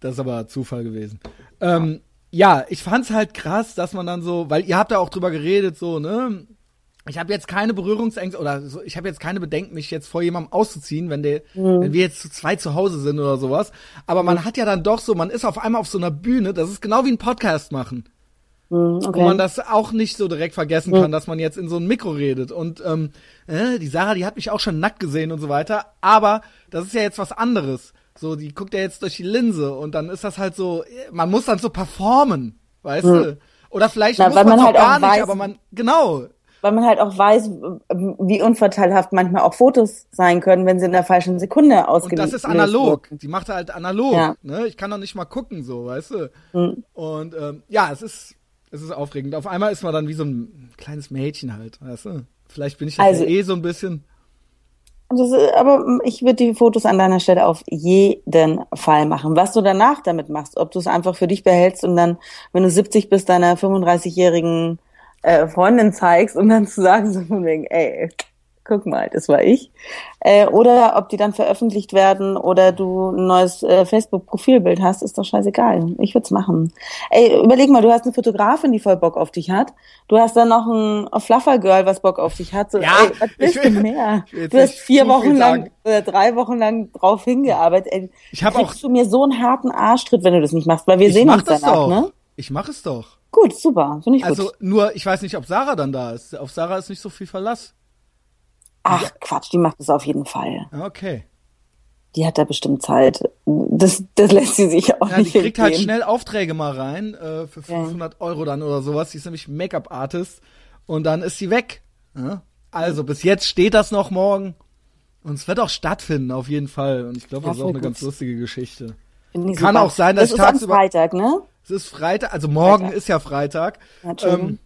Das ist aber Zufall gewesen. Ähm, ja, ich fand's halt krass, dass man dann so, weil ihr habt ja auch drüber geredet, so, ne? Ich habe jetzt keine Berührungsängste oder so, ich habe jetzt keine Bedenken, mich jetzt vor jemandem auszuziehen, wenn der, Mhm. wenn wir jetzt zu zweit zu Hause sind oder sowas. Aber man hat ja dann doch so, man ist auf einmal auf so einer Bühne, das ist genau wie ein Podcast machen. Hm, wo Okay. man das auch nicht so direkt vergessen kann, dass man jetzt in so ein Mikro redet. Und ähm, äh, die Sarah, die hat mich auch schon nackt gesehen und so weiter. Aber das ist ja jetzt was anderes. So, die guckt ja jetzt durch die Linse und dann ist das halt so, man muss dann so performen, weißt du? Oder vielleicht Na, muss man halt gar nicht, weiß- aber man, genau. Weil man halt auch weiß, wie unvorteilhaft manchmal auch Fotos sein können, wenn sie in der falschen Sekunde Und ausgelöst das ist analog. wurden. Die macht halt analog. Ja. Ne? Ich kann doch nicht mal gucken, so, weißt du? Hm. Und ähm, ja, es ist, es ist aufregend. Auf einmal ist man dann wie so ein kleines Mädchen halt, weißt du? Vielleicht bin ich Also- ja eh so ein bisschen. Das, ist- aber ich würde die Fotos an deiner Stelle auf jeden Fall machen. Was du danach damit machst, ob du es einfach für dich behältst und dann, wenn du 70 bist, deiner 35-jährigen äh, Freundin zeigst und dann zu sagen, so von wegen, ey, guck mal, das war ich. Äh, oder ob die dann veröffentlicht werden oder du ein neues äh, Facebook-Profilbild hast, ist doch scheißegal. Ich würde es machen. Ey, überleg mal, du hast eine Fotografin, die voll Bock auf dich hat. Du hast dann noch ein Fluffer-Girl, was Bock auf dich hat. So, Ja, ey, was willst du mehr? [LAUGHS] Du hast vier Wochen lang oder drei Wochen lang drauf hingearbeitet. Ey, Ich hab kriegst auch- du mir so einen harten Arschtritt, wenn du das nicht machst, weil wir sehen uns danach, doch. ne? Ich mache es doch. Gut, super, finde ich Also gut. nur, ich weiß nicht, ob Sarah dann da ist. Auf Sarah ist nicht so viel Verlass. Ach, Quatsch, die macht das auf jeden Fall. Ja, Okay. Die hat da bestimmt Zeit. Das, das lässt sie sich auch Ja, die nicht kriegt halt entgehen. schnell Aufträge mal rein äh, für 500 Euro dann oder sowas. Die ist nämlich Make-up-Artist und dann ist sie weg. Ja? Also bis jetzt steht das noch morgen und es wird auch stattfinden auf jeden Fall. Und ich glaube, Ja, das ist auch eine gut. ganz lustige Geschichte. Kann super. auch sein, dass das ich ist am tagsüber- Freitag, ne? Es ist Freitag, also morgen Freitag. ist ja Freitag. Ja. Ähm,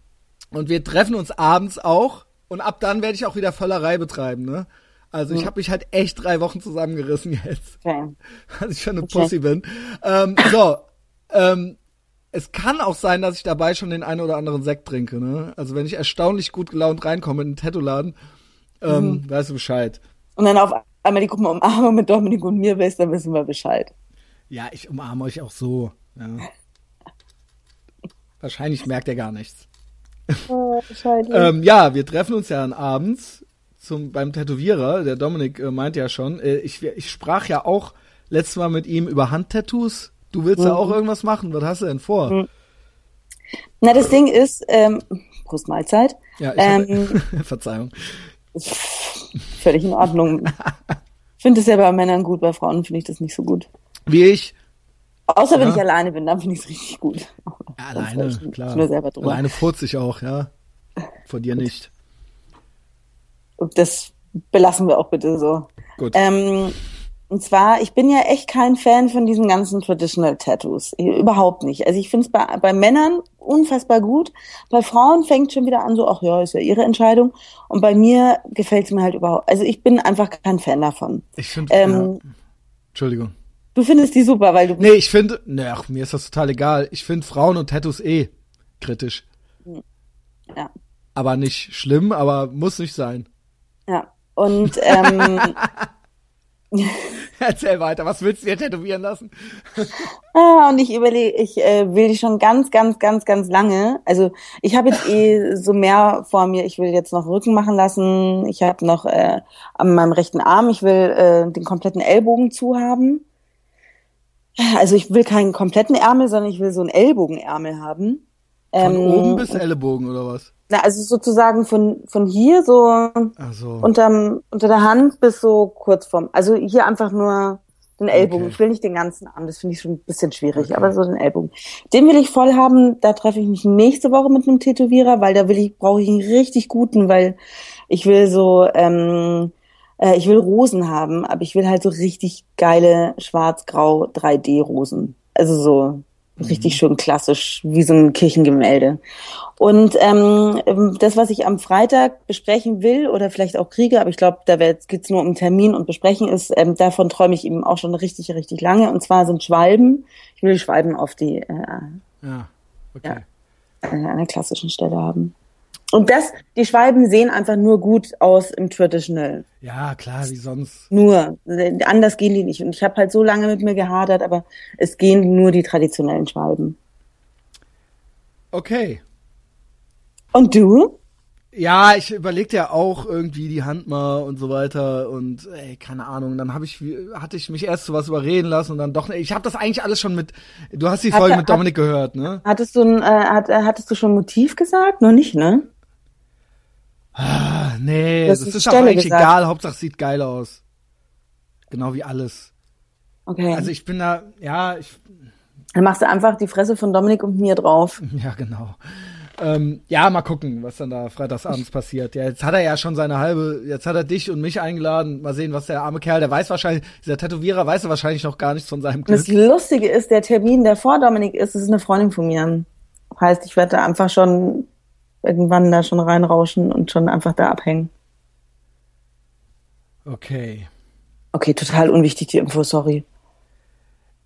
und wir treffen uns abends auch. Und ab dann werde ich auch wieder Völlerei betreiben, ne? Also ich habe mich halt echt drei Wochen zusammengerissen jetzt. Okay. dass [LAUGHS] ich schon eine Okay. Pussy bin. Ähm, so, ähm, es kann auch sein, dass ich dabei schon den einen oder anderen Sekt trinke. Ne? Also wenn ich erstaunlich gut gelaunt reinkomme in den Tattoo-Laden, ähm, Mhm. weißt du Bescheid. Und dann auf einmal die Gruppe Umarmung mit Dominik und mir bist, dann wissen wir Bescheid. Ja, ich umarme euch auch so. Ja. Wahrscheinlich merkt er gar nichts. Oh. Ähm, ja, wir treffen uns ja dann abends zum, beim Tätowierer. Der Dominik äh, meint ja schon, äh, ich, ich sprach ja auch letztes Mal mit ihm über Handtattoos. Du willst ja auch irgendwas machen. Was hast du denn vor? Na, das Ding ist, ähm, Prost Mahlzeit. Ja, ich Ähm, [LAUGHS] Verzeihung. völlig in Ordnung. [LAUGHS] finde es ja bei Männern gut, bei Frauen finde ich das nicht so gut. Wie ich. Außer wenn Ja. ich alleine bin, dann finde ich es richtig gut. Ja, alleine, ich klar. Nur selber drüber. Alleine furze ich auch, ja. Von dir nicht. Das belassen wir auch bitte so. Gut. Ähm, und zwar, ich bin ja echt kein Fan von diesen ganzen Traditional Tattoos. Überhaupt nicht. Also ich finde es bei, bei Männern unfassbar gut. Bei Frauen fängt schon wieder an so, ach ja, ist ja ihre Entscheidung. Und bei mir gefällt es mir halt überhaupt. Also ich bin einfach kein Fan davon. Ich finde. ähm, ja. Entschuldigung. Du findest die super, weil du Nee, ich finde. Nee, ach, mir ist das total egal. Ich finde Frauen und Tattoos eh kritisch. ja, Aber nicht schlimm, aber muss nicht sein. ja. Und ähm, [LAUGHS] Erzähl weiter. Was willst du dir tätowieren lassen? [LAUGHS] Ah, und ich überlege, ich äh, will die schon ganz, ganz, ganz, ganz lange. Also ich habe jetzt eh so mehr vor mir. Ich will jetzt noch Rücken machen lassen. Ich habe noch äh, an meinem rechten Arm, ich will äh, den kompletten Ellbogen zu haben. Also ich will keinen kompletten Ärmel, sondern ich will so einen Ellbogenärmel haben. Von Ähm, oben bis Ellenbogen oder was? Na, also sozusagen von, von hier so Also. unterm, unter der Hand bis so kurz vorm, also hier einfach nur den Ellbogen. Okay. Ich will nicht den ganzen Arm, das finde ich schon ein bisschen schwierig, Okay. aber so den Ellbogen. Den will ich voll haben, da treffe ich mich nächste Woche mit einem Tätowierer, weil da will ich, brauche ich einen richtig guten, weil ich will so, ähm, äh, ich will Rosen haben, aber ich will halt so richtig geile schwarz-grau 3D-Rosen. Also so richtig schön klassisch, wie so ein Kirchengemälde. Und ähm, das, was ich am Freitag besprechen will oder vielleicht auch kriege, aber ich glaube, da geht es nur um Termin und Besprechen ist, ähm, davon träume ich eben auch schon richtig, richtig lange. Und zwar sind Schwalben. Ich will Schwalben auf die äh, Ja. Okay. Ja. an einer klassischen Stelle haben. Und das, die Schwalben sehen einfach nur gut aus im Traditional. Ja, klar, wie sonst. Nur. Anders gehen die nicht. Und ich habe halt so lange mit mir gehadert, aber es gehen nur die traditionellen Schwalben. Okay. Und du? Ja, ich überlegte ja auch irgendwie die Hand mal und so weiter und ey, keine Ahnung, dann habe ich hatte ich mich erst zu was überreden lassen und dann doch ich habe das eigentlich alles schon mit du hast die Hat Folge mit Dominik gehört, ne? Hattest du ein, äh, hat, äh, hattest du schon Motiv gesagt? Noch nicht, ne? Ah, nee, das die ist auch Stelle eigentlich gesagt. egal, Hauptsache es sieht geil aus. Genau wie alles. Okay. Also ich bin da ja, ich Dann machst du einfach die Fresse von Dominik und mir drauf. [LAUGHS] ja, genau. Ähm, ja, mal gucken, was dann da freitagsabends passiert. Ja, jetzt hat er ja schon seine halbe, jetzt hat er dich und mich eingeladen. Mal sehen, was der arme Kerl, der weiß wahrscheinlich, dieser Tätowierer weiß wahrscheinlich noch gar nichts von seinem Und das Glück. Lustige ist, der Termin, der vor Dominik ist, das ist eine Freundin von mir. Heißt, ich werde da einfach schon irgendwann da schon reinrauschen und schon einfach da abhängen. Okay. Okay, total unwichtig, die Info, sorry.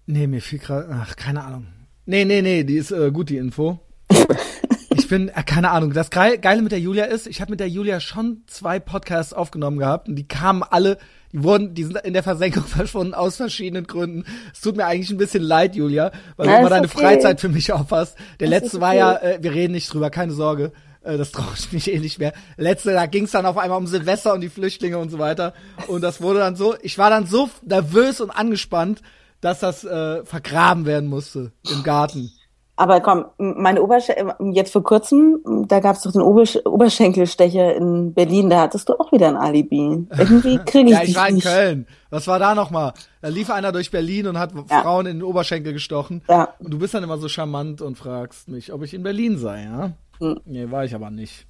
Nee, mir fiel gerade, ach, keine Ahnung. Nee, nee, nee, die ist äh, gut, die Info. [LAUGHS] ich bin, äh, keine Ahnung, das Geil- Geile mit der Julia ist, ich habe mit der Julia schon zwei Podcasts aufgenommen gehabt und die kamen alle, die wurden, die sind in der Versenkung [LAUGHS] verschwunden aus verschiedenen Gründen. Es tut mir eigentlich ein bisschen leid, Julia, weil du immer deine okay. Freizeit für mich aufhast. Der Das letzte ist war okay. ja, äh, wir reden nicht drüber, keine Sorge. Äh, Das traue ich mich eh nicht mehr. Letzte, da ging es dann auf einmal um Silvester und die Flüchtlinge und so weiter. Und das wurde dann so, ich war dann so nervös und angespannt, dass das äh, vergraben werden musste im Garten. Aber komm, meine Oberschenkel, jetzt vor kurzem, da gab's doch den Obersch Oberschenkelstecher in Berlin, da hattest du auch wieder ein Alibi. Irgendwie [LAUGHS] kriege ich Ja, ich war in. Köln. Was war da nochmal? Da lief einer durch Berlin und hat Ja. Frauen in den Oberschenkel gestochen. Ja. Und du bist dann immer so charmant und fragst mich, ob ich in Berlin sei, ja? Hm. Nee, war ich aber nicht.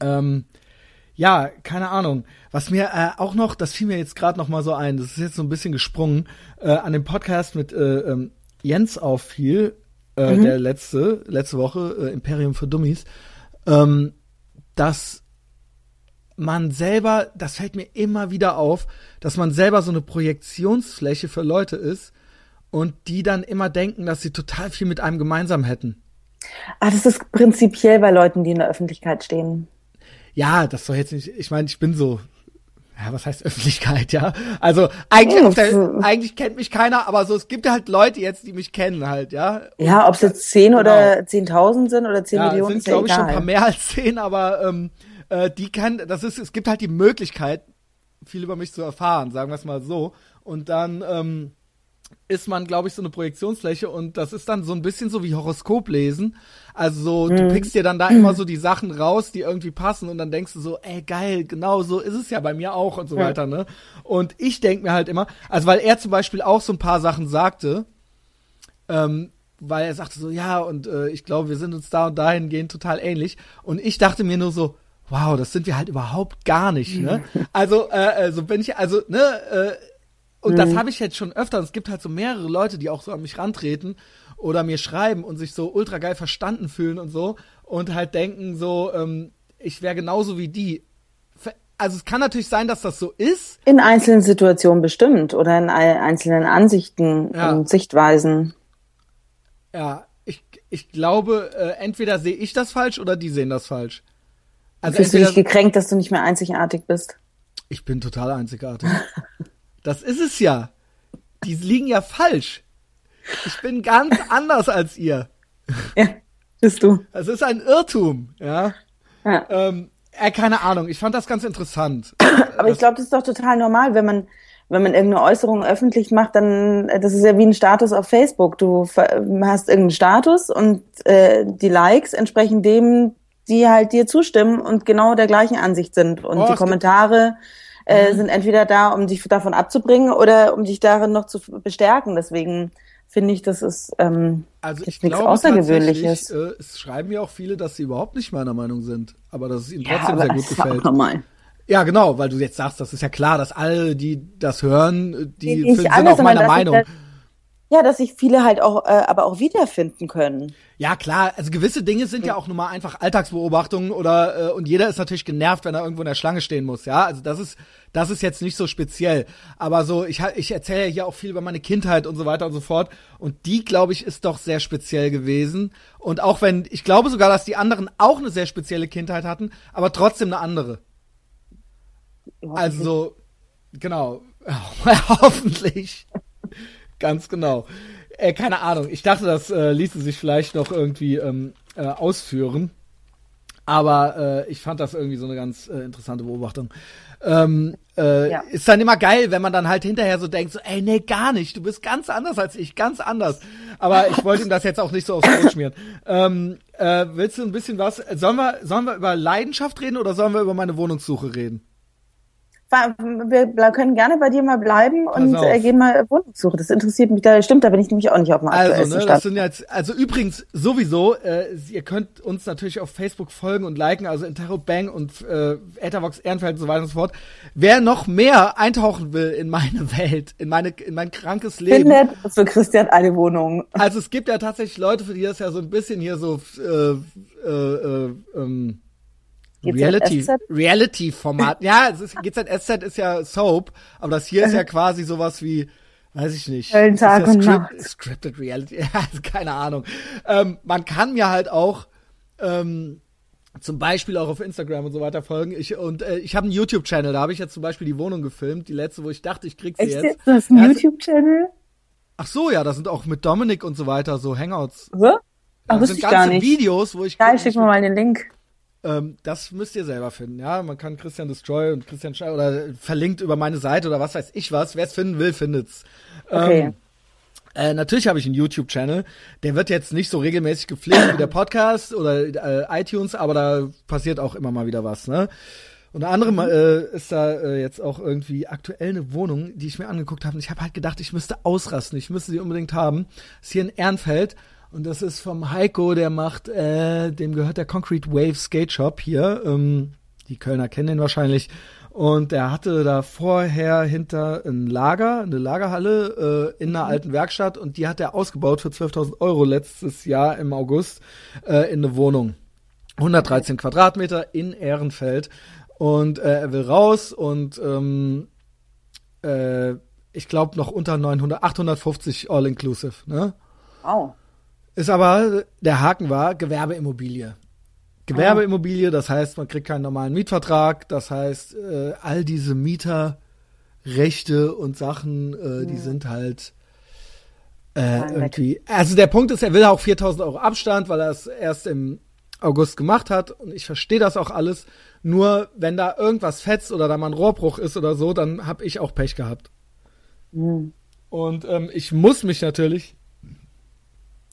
Ähm, ja, keine Ahnung. Was mir äh, auch noch, das fiel mir jetzt gerade noch mal so ein, das ist jetzt so ein bisschen gesprungen, äh, an dem Podcast mit äh, ähm, Jens auffiel, äh, der letzte, letzte Woche, äh, Imperium für Dummies, ähm, dass man selber, das fällt mir immer wieder auf, dass man selber so eine Projektionsfläche für Leute ist und die dann immer denken, dass sie total viel mit einem gemeinsam hätten. Ah, das ist prinzipiell bei Leuten, die in der Öffentlichkeit stehen. Ja, das soll jetzt nicht, ich meine, ich bin so, ja, was heißt Öffentlichkeit, ja? Also eigentlich, Ja, auf der, f- eigentlich kennt mich keiner, aber so, es gibt halt Leute jetzt, die mich kennen halt, ja? Ja, ob es jetzt zehn Genau. oder zehntausend sind oder zehn Ja, Millionen, sind glaube ich schon ein paar mehr als zehn, aber ähm, äh, die kann, das ist, es gibt halt die Möglichkeit, viel über mich zu erfahren, sagen wir es mal so. Und dann ähm, ist man, glaube ich, so eine Projektionsfläche und das ist dann so ein bisschen so wie Horoskop lesen. Also so, du pickst dir dann da immer so [CLEARS THROAT] die Sachen raus, die irgendwie passen und dann denkst du so, ey geil, genau so ist es ja bei mir auch und so Ja. weiter, ne? Und ich denk mir halt immer, also weil er zum Beispiel auch so ein paar Sachen sagte, ähm, weil er sagte so, ja, und äh, ich glaube, wir sind uns da und dahingehend total ähnlich. Und ich dachte mir nur so, wow, das sind wir halt überhaupt gar nicht, ne? Also, äh, äh, so bin ich, also, ne, äh, und das habe ich jetzt schon öfter. Und es gibt halt so mehrere Leute, die auch so an mich rantreten oder mir schreiben und sich so ultra geil verstanden fühlen und so und halt denken so, ähm, ich wäre genauso wie die. Also es kann natürlich sein, dass das so ist. In einzelnen Situationen bestimmt oder in ei- einzelnen Ansichten Ja. und Sichtweisen. Ja, ich, ich glaube, äh, entweder sehe ich das falsch oder die sehen das falsch. Also Fühlst du dich gekränkt, dass du nicht mehr einzigartig bist? ich bin total einzigartig. [LAUGHS] das ist es ja. Die liegen ja falsch. Ich bin ganz [LAUGHS] anders als ihr. Ja, bist du. Das ist ein Irrtum, ja. Ja. Ähm, äh, keine Ahnung, ich fand das ganz interessant. [COUGHS] Aber ich glaube, das ist doch total normal, wenn man, wenn man irgendeine Äußerung öffentlich macht, dann, äh, das ist ja wie ein Status auf Facebook. Du hast irgendeinen Status und äh, die Likes entsprechen dem, die halt dir zustimmen und genau der gleichen Ansicht sind. Und Oh, es die gibt- Äh, sind entweder da, um dich davon abzubringen oder um dich darin noch zu bestärken. Deswegen finde ich, das ist ähm, Also ist ich nichts glaube Außergewöhnliches. äh, es schreiben ja auch viele, dass sie überhaupt nicht meiner Meinung sind, aber dass es ihnen ja, trotzdem aber sehr gut gefällt. normal. Ja, genau, weil du jetzt sagst, das ist ja klar, dass alle, die das hören, die Nee, nicht sind alle, auch meiner Meinung. Ja, dass sich viele halt auch, äh, aber auch wiederfinden können. Ja, klar, also gewisse Dinge sind ja auch nun mal einfach Alltagsbeobachtungen oder äh, und jeder ist natürlich genervt, wenn er irgendwo in der Schlange stehen muss, ja? Also das ist das ist jetzt nicht so speziell, aber so ich ich erzähle ja hier auch viel über meine Kindheit und so weiter und so fort und die glaube ich ist doch sehr speziell gewesen und auch wenn ich glaube sogar, dass die anderen auch eine sehr spezielle Kindheit hatten, aber trotzdem eine andere. Also genau, [LAUGHS] hoffentlich. Ganz genau. Äh, keine Ahnung. Ich dachte, das äh, ließe sich vielleicht noch irgendwie ähm, äh, ausführen. Aber äh, ich fand das irgendwie so eine ganz äh, interessante Beobachtung. Ähm, äh, Ja. Ist dann immer geil, wenn man dann halt hinterher so denkt, so, ey, nee, gar nicht, du bist ganz anders als ich, ganz anders. Aber ich wollte ihm das jetzt auch nicht so aufs Brot schmieren. Ähm, äh, willst du ein bisschen was, sollen wir, sollen wir über Leidenschaft reden oder sollen wir über meine Wohnungssuche reden? Wir können gerne bei dir mal bleiben und äh, gehen mal Wohnungssuche. Das interessiert mich. Da stimmt, da bin ich nämlich auch nicht auf dem Also, ne, das sind jetzt, also übrigens sowieso, äh, ihr könnt uns natürlich auf Facebook folgen und liken, also Interrobang und äh, Ethervox Ehrenfeld und so weiter und so fort. Wer noch mehr eintauchen will in meine [LAUGHS] Welt, in meine, in mein krankes Leben. Findet für Christian eine Wohnung. Also es gibt ja tatsächlich Leute, für die das ja so ein bisschen hier so äh, äh, äh, ähm, Reality, GZSZ? Reality Format. Ja, es ist, GZSZ ist ja Soap, aber das hier ist ja quasi sowas wie, weiß ich nicht. Köln, Tag ja und Nacht. Scripted Reality, [LAUGHS] ja, also keine Ahnung. Ähm, man kann mir halt auch ähm, zum Beispiel auch auf Instagram und so weiter folgen. Ich, und äh, ich habe einen YouTube-Channel, da habe ich jetzt zum Beispiel die Wohnung gefilmt, die letzte, wo ich dachte, ich krieg sie Echt jetzt. Du hast einen Ja, YouTube-Channel? Ach so, ja, da sind auch mit Dominik und so weiter so Hangouts. So? Ach, Das sind ich ganze. Videos, wo ich Geil, schick mir mal den Link. Ähm, das müsst ihr selber finden, ja. Man kann Christian Destroy und Christian Schei oder verlinkt über meine Seite oder was weiß ich was. Wer es finden will, findet's. Okay. Ähm, äh, natürlich habe ich einen YouTube-Channel. Der wird jetzt nicht so regelmäßig gepflegt wie der Podcast oder äh, iTunes, aber da passiert auch immer mal wieder was, ne? Unter anderem äh, ist da äh, jetzt auch irgendwie aktuell eine Wohnung, die ich mir angeguckt habe. Und ich habe halt gedacht, ich müsste ausrasten. Ich müsste sie unbedingt haben. Ist hier in Ehrenfeld. Und das ist vom Heiko, der macht, äh, dem gehört der Concrete Wave Skate Shop hier. Ähm, die Kölner kennen den wahrscheinlich. Und der hatte da vorher hinter ein Lager, eine Lagerhalle äh, in einer alten Werkstatt. Und die hat er ausgebaut für 12.000 Euro letztes Jahr im August äh, in eine Wohnung. 113 Quadratmeter in Ehrenfeld. Und äh, er will raus und ähm, äh, ich glaube noch unter 900, 850 all-inclusive. Ne? Wow. Ist aber, der Haken war Gewerbeimmobilie. Gewerbeimmobilie, das heißt, man kriegt keinen normalen Mietvertrag, das heißt, äh, all diese Mieterrechte und Sachen, äh, die sind halt äh, irgendwie. Also der Punkt ist, er will auch 4000 Euro Abstand, weil er es erst im August gemacht hat und ich verstehe das auch alles. Nur wenn da irgendwas fetzt oder da mal ein Rohrbruch ist oder so, dann hab ich auch Pech gehabt. Hm. Und ähm, ich muss mich natürlich,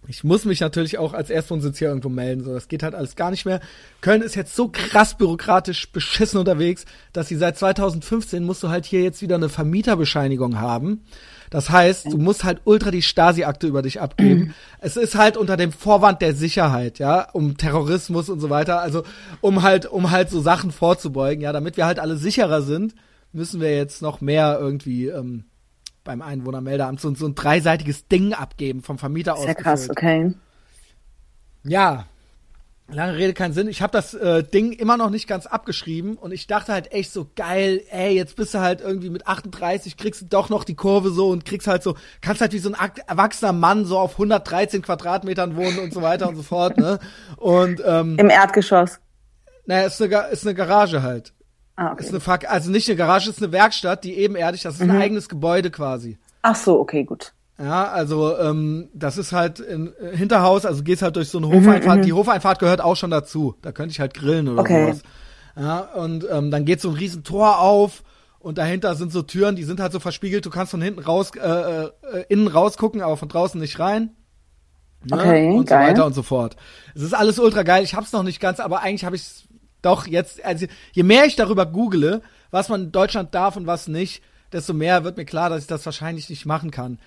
ich muss mich natürlich auch als Erstwohnsitz hier irgendwo melden. So, das geht halt alles gar nicht mehr. Köln ist jetzt so krass bürokratisch beschissen unterwegs, dass sie seit 2015 musst du halt hier jetzt wieder eine Vermieterbescheinigung haben. Das heißt, du musst halt ultra die Stasi-Akte über dich abgeben. [CLEARS THROAT] Es ist halt unter dem Vorwand der Sicherheit, ja, um Terrorismus und so weiter. Also um halt, um halt so Sachen vorzubeugen, ja, damit wir halt alle sicherer sind, müssen wir jetzt noch mehr irgendwie ähm, beim Einwohnermeldeamt so, so ein dreiseitiges Ding abgeben vom Vermieter aus. Sehr krass, okay. Ja, lange Rede keinen Sinn. Ich habe das äh, Ding immer noch nicht ganz abgeschrieben und ich dachte halt echt so geil, ey, jetzt bist du halt irgendwie mit 38, kriegst du doch noch die Kurve so und kriegst halt so, kannst halt wie so ein erwachsener Mann so auf 113 Quadratmetern wohnen und so weiter und so fort, ne? Und ähm, im Erdgeschoss. Naja, ist eine, ist eine Garage halt. Ah, okay. Ist eine also nicht eine Garage, ist eine Werkstatt, die ebenerdig, das ist mhm. ein eigenes Gebäude quasi. Ach so, okay, gut. Ja, also ähm, das ist halt ein äh, Hinterhaus, also gehst halt durch so eine mhm, Hofeinfahrt. Mhm, die Hofeinfahrt gehört auch schon dazu. Da könnte ich halt grillen oder okay. sowas. Ja, und ähm, dann geht so ein riesen Tor auf und dahinter sind so Türen, die sind halt so verspiegelt. Du kannst von hinten raus, äh, äh, innen rausgucken, aber von draußen nicht rein. Ne? Okay, und geil. so weiter und so fort. Es ist alles ultra geil. Ich hab's noch nicht ganz, aber eigentlich habe ich doch jetzt, also je mehr ich darüber google, was man in Deutschland darf und was nicht, desto mehr wird mir klar, dass ich das wahrscheinlich nicht machen kann.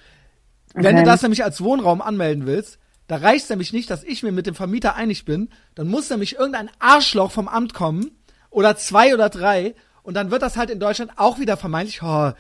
Okay. Wenn du das nämlich als Wohnraum anmelden willst, da reicht nämlich nicht, dass ich mir mit dem Vermieter einig bin, dann muss nämlich irgendein Arschloch vom Amt kommen oder zwei oder drei und dann wird das halt in Deutschland auch wieder vermeintlich, oh,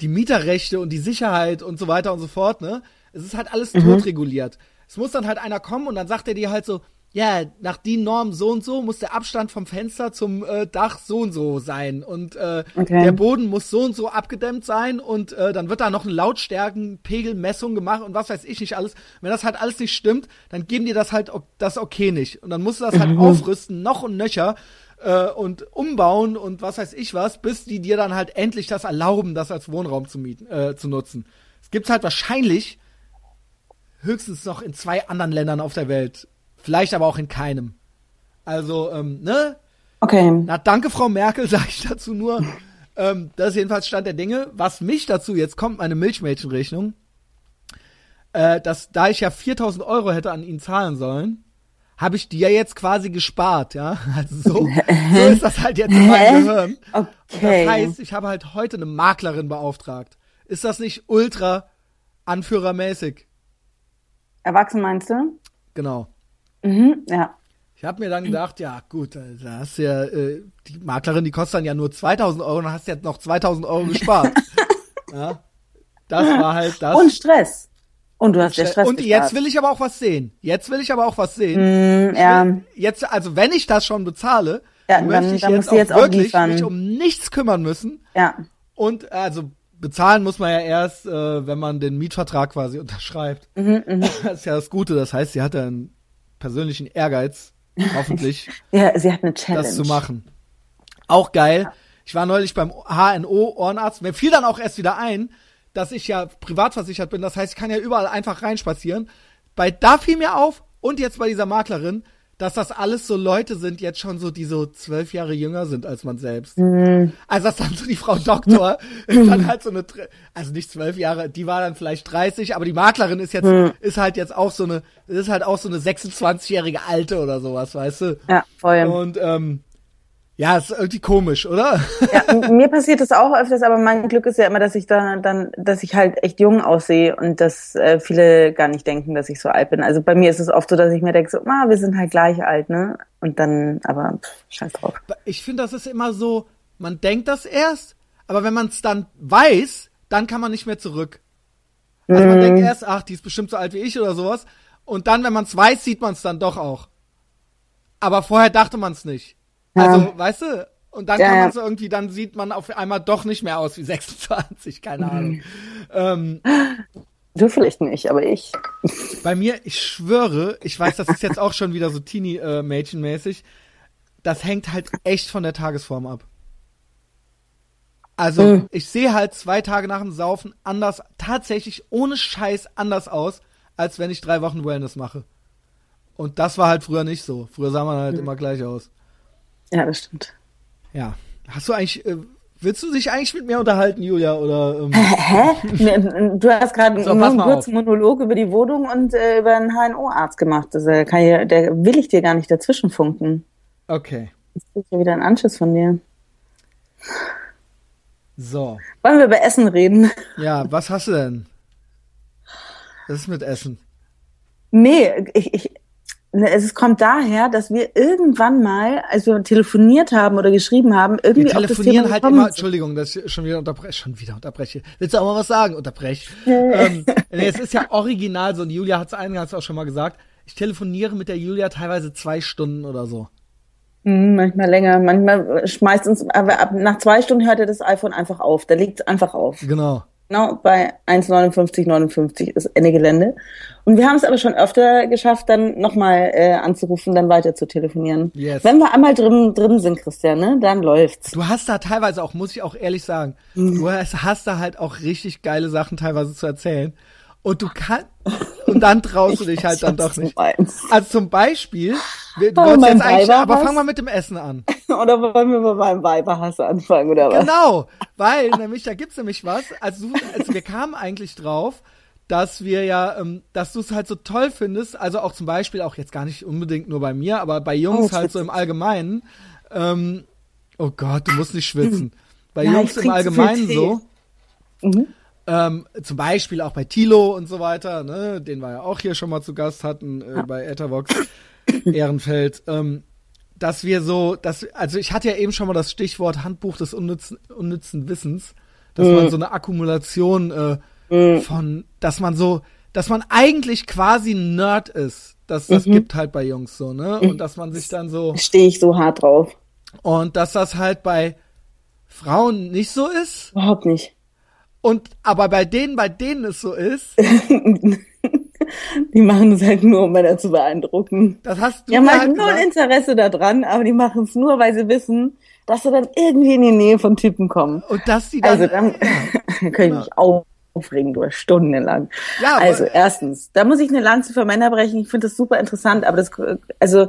die Mieterrechte und die Sicherheit und so weiter und so fort, ne? Es ist halt alles mhm. totreguliert. Es muss dann halt einer kommen und dann sagt er dir halt so, ja, nach den Normen so und so muss der Abstand vom Fenster zum äh, Dach so und so sein und äh, okay. der Boden muss so und so abgedämmt sein und äh, dann wird da noch eine Lautstärkenpegelmessung gemacht und was weiß ich nicht alles. Wenn das halt alles nicht stimmt, dann geben die das halt das okay nicht und dann musst du das halt mhm. aufrüsten, noch und nöcher äh, und umbauen und was weiß ich was, bis die dir dann halt endlich das erlauben, das als Wohnraum zu mieten, äh, zu nutzen. Es gibt's halt wahrscheinlich höchstens noch in zwei anderen Ländern auf der Welt Vielleicht aber auch in keinem. Also, ähm, ne? Okay. Na, danke, Frau Merkel, [LAUGHS] sage ich dazu nur. ähm, das ist jedenfalls Stand der Dinge. Was mich dazu, jetzt kommt meine Milchmädchenrechnung, äh, dass da ich ja 4000 Euro hätte an ihn zahlen sollen, habe ich die ja jetzt quasi gespart, ja. [LAUGHS] Also so, so [LAUGHS] ist das halt jetzt in meinem Gehirn. Okay. Und das heißt, ich habe halt heute eine Maklerin beauftragt. Ist das nicht ultra anführermäßig? Erwachsen meinst du? Genau. Mhm, ja. Ich habe mir dann gedacht, ja gut, da hast du ja, äh, die Maklerin, die kostet dann ja nur 2000 Euro, dann hast jetzt noch 2000 Euro gespart. [LAUGHS] ja, das war halt das. Und Stress. Und du hast ja Stress Und gespart. jetzt will ich aber auch was sehen. Jetzt will ich aber auch was sehen. Mm, ja. Will, jetzt, also wenn ich das schon bezahle, ja, dann, möchte ich dann jetzt, auch jetzt auch wirklich mich um nichts kümmern müssen. Ja. Und also bezahlen muss man ja erst, äh, wenn man den Mietvertrag quasi unterschreibt. Mhm, mh. [LAUGHS] Das ist ja das Gute. Das heißt, sie hat ein persönlichen Ehrgeiz, [LAUGHS] hoffentlich, ja, sie hat eine Challenge. das zu machen. Auch geil. Ich war neulich beim HNO Ohrenarzt. Mir fiel dann auch erst wieder ein, dass ich ja privat versichert bin. Das heißt, ich kann ja überall einfach reinspazieren. Bei da fiel mir auf und jetzt bei dieser Maklerin, dass das alles so Leute sind, jetzt schon so, die so zwölf Jahre jünger sind als man selbst. Mhm. Also das dann so die Frau Doktor [LAUGHS] ist dann halt so eine, also nicht zwölf Jahre, die war dann vielleicht 30, aber die Maklerin ist jetzt, mhm. ist halt jetzt auch so eine, ist halt auch so eine 26-jährige Alte oder sowas, weißt du? Ja, voll. Und ähm, ja, ist irgendwie komisch, oder? Ja, [LAUGHS] mir passiert das auch öfters, aber mein Glück ist ja immer, dass ich da dann, dass ich halt echt jung aussehe und dass äh, viele gar nicht denken, dass ich so alt bin. Also bei mir ist es oft so, dass ich mir denke, so, ah, wir sind halt gleich alt, ne? Und dann, aber pff, scheiß drauf. Ich finde, das ist immer so, man denkt das erst, aber wenn man es dann weiß, dann kann man nicht mehr zurück. Also man denkt mhm. erst, ach, die ist bestimmt so alt wie ich oder sowas. Und dann, wenn man es weiß, sieht man es dann doch auch. Aber vorher dachte man es nicht. Also, ja. weißt du, und dann ja, kann man so irgendwie, dann sieht man auf einmal doch nicht mehr aus wie [LAUGHS] 26, keine Ahnung. ähm, du vielleicht nicht, aber ich. Bei mir, ich schwöre, ich weiß, das ist jetzt auch schon wieder so Teenie-Mädchen-mäßig, das hängt halt echt von der Tagesform ab. Also, mhm. ich sehe halt zwei Tage nach dem Saufen anders, tatsächlich ohne Scheiß anders aus, als wenn ich drei Wochen Wellness mache. Und das war halt früher nicht so. Früher sah man halt mhm. immer gleich aus. Ja, das stimmt. Ja. Hast du eigentlich äh, Willst du dich eigentlich mit mir unterhalten, Julia? Oder, ähm? [LAUGHS] Hä? Du hast gerade So, nur einen kurzen Monolog über die Wohnung und äh, über einen HNO-Arzt gemacht. Das, äh, kann ich, der will ich dir gar nicht dazwischen funken. Okay. Jetzt krieg ich ja wieder einen Anschiss von dir. So. Wollen wir über Essen reden? Ja, was hast du denn? Was ist mit Essen? Nee, ich, ich, es kommt daher, dass wir irgendwann mal, als wir telefoniert haben oder geschrieben haben, irgendwie Wir telefonieren halt immer. Entschuldigung, dass ich schon wieder unterbreche, schon wieder unterbreche. Willst du auch mal was sagen? Unterbrech. ähm, [LAUGHS] nee, es ist ja original so, und Julia hat es eingangs auch schon mal gesagt, ich telefoniere mit der Julia teilweise zwei Stunden oder so. Hm, manchmal länger, manchmal schmeißt uns, aber ab, nach zwei Stunden hört er das iPhone einfach auf. Da liegt es einfach auf. Genau. Genau, bei 1,59, 59 ist Ende Gelände. Und wir haben es aber schon öfter geschafft, dann nochmal äh, anzurufen, dann weiter zu telefonieren. Yes. Wenn wir einmal drin, drin sind, Christian, ne, dann läuft's. Du hast da teilweise auch, muss ich auch ehrlich sagen, du hast, hast da halt auch richtig geile Sachen teilweise zu erzählen. Und du kannst, und dann traust du [LAUGHS] dich halt dann doch nicht. Also zum Beispiel, wir- du Oh, wolltest jetzt eigentlich, aber fang mal mit dem Essen an. [LAUGHS] Oder wollen wir mal beim Weiberhass anfangen, oder was? Genau, weil nämlich, da gibt's nämlich was, also, du, also wir kamen eigentlich drauf, dass wir ja, ähm, dass du es halt so toll findest, also auch zum Beispiel, auch jetzt gar nicht unbedingt nur bei mir, aber bei Jungs Oh, halt so im Allgemeinen, ähm, oh Gott, du musst nicht schwitzen. Bei Ja, Jungs im Allgemeinen so, Mhm. Ähm, zum Beispiel auch bei Tilo und so weiter, ne, den wir ja auch hier schon mal zu Gast hatten äh, bei Ethervox [COUGHS] Ehrenfeld, ähm, dass wir so, dass, also ich hatte ja eben schon mal das Stichwort Handbuch des unnützen, unnützen Wissens, dass man so eine Akkumulation äh, von, dass man so, dass man eigentlich quasi ein Nerd ist. Das, das gibt halt bei Jungs so, ne? Und dass man sich dann so, Stehe ich so hart drauf. und dass das halt bei Frauen nicht so ist. Überhaupt nicht. Und aber bei denen, bei denen es so ist, [LAUGHS] Die machen das halt nur, um Männer zu beeindrucken. das hast du haben mir halt null. Interesse daran, aber die machen es nur, weil sie wissen, dass sie dann irgendwie in die Nähe von Typen kommen. Und dass die dann, Also dann kann [LAUGHS] ich mich aufregen durch stundenlang. Ja, also erstens, da muss ich eine Lanze für Männer brechen. Ich finde das super interessant, aber das, also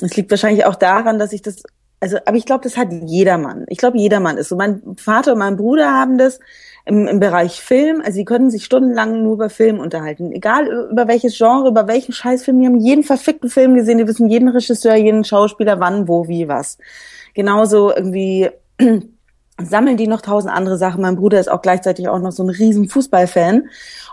es liegt wahrscheinlich auch daran, dass ich das, also, aber ich glaube, das hat jedermann. Ich glaube, jedermann ist so. Mein Vater und mein Bruder haben das im, im Bereich Film. Also sie können sich stundenlang nur über Film unterhalten. Egal über welches Genre, über welchen Scheißfilm. Die haben jeden verfickten Film gesehen. Die wissen jeden Regisseur, jeden Schauspieler, wann, wo, wie, was. Genauso irgendwie [CLEARS THROAT] sammeln die noch tausend andere Sachen. Mein Bruder ist auch gleichzeitig auch noch so ein riesen Fußballfan.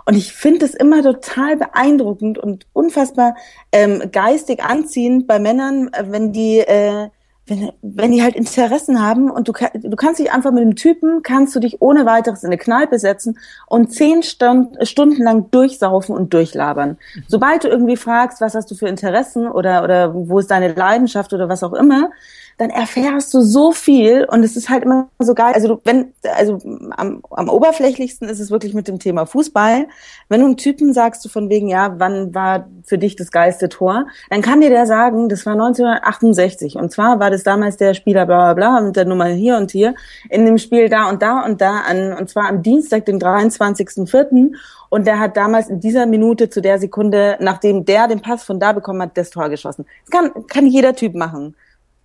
Und ich finde es immer total beeindruckend und unfassbar ähm, geistig anziehend bei Männern, äh, wenn die, äh, wenn, wenn die halt Interessen haben und du, du kannst dich einfach mit dem Typen, kannst du dich ohne weiteres in eine Kneipe setzen und zehn Stund, Stunden lang durchsaufen und durchlabern. Sobald du irgendwie fragst, was hast du für Interessen oder, oder wo ist deine Leidenschaft oder was auch immer, dann erfährst du so viel und es ist halt immer so geil. Also du, wenn, also am, am oberflächlichsten ist es wirklich mit dem Thema Fußball. Wenn du einem Typen sagst, du von wegen, ja, wann war für dich das geilste Tor, dann kann dir der sagen, das war 1968 und zwar war das damals der Spieler bla bla bla mit der Nummer hier und hier in dem Spiel da und da und da an und zwar am Dienstag, den 23.04. Und der hat damals in dieser Minute zu der Sekunde, nachdem der den Pass von da bekommen hat, das Tor geschossen. Das kann, kann jeder Typ machen.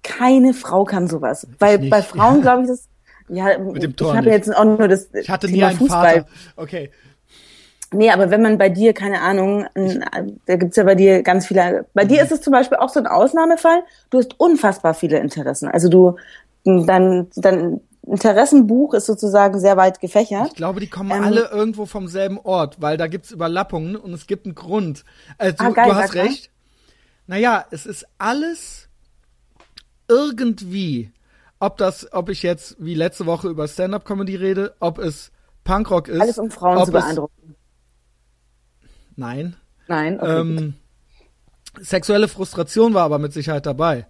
Keine Frau kann sowas. Weil bei [LAUGHS] Frauen glaube ich das. Ja, dem Tor ich habe jetzt auch nur das ich hatte nie Thema einen Fußball. Vater. Okay. Nee, aber wenn man bei dir, keine Ahnung, da gibt's ja bei dir ganz viele. Bei dir ist es zum Beispiel auch so ein Ausnahmefall. Du hast unfassbar viele Interessen. Also du, dein, dein Interessenbuch ist sozusagen sehr weit gefächert. Ich glaube, die kommen Ähm, alle irgendwo vom selben Ort, weil da gibt's Überlappungen und es gibt einen Grund. Also, Ah, geil, du hast recht. Naja, es ist alles irgendwie, ob das, ob ich jetzt wie letzte Woche über Stand-Up-Comedy rede, ob es Punkrock ist. Alles um Frauen zu es- beeindrucken. Nein. Nein, okay. Ähm, sexuelle Frustration war aber mit Sicherheit dabei.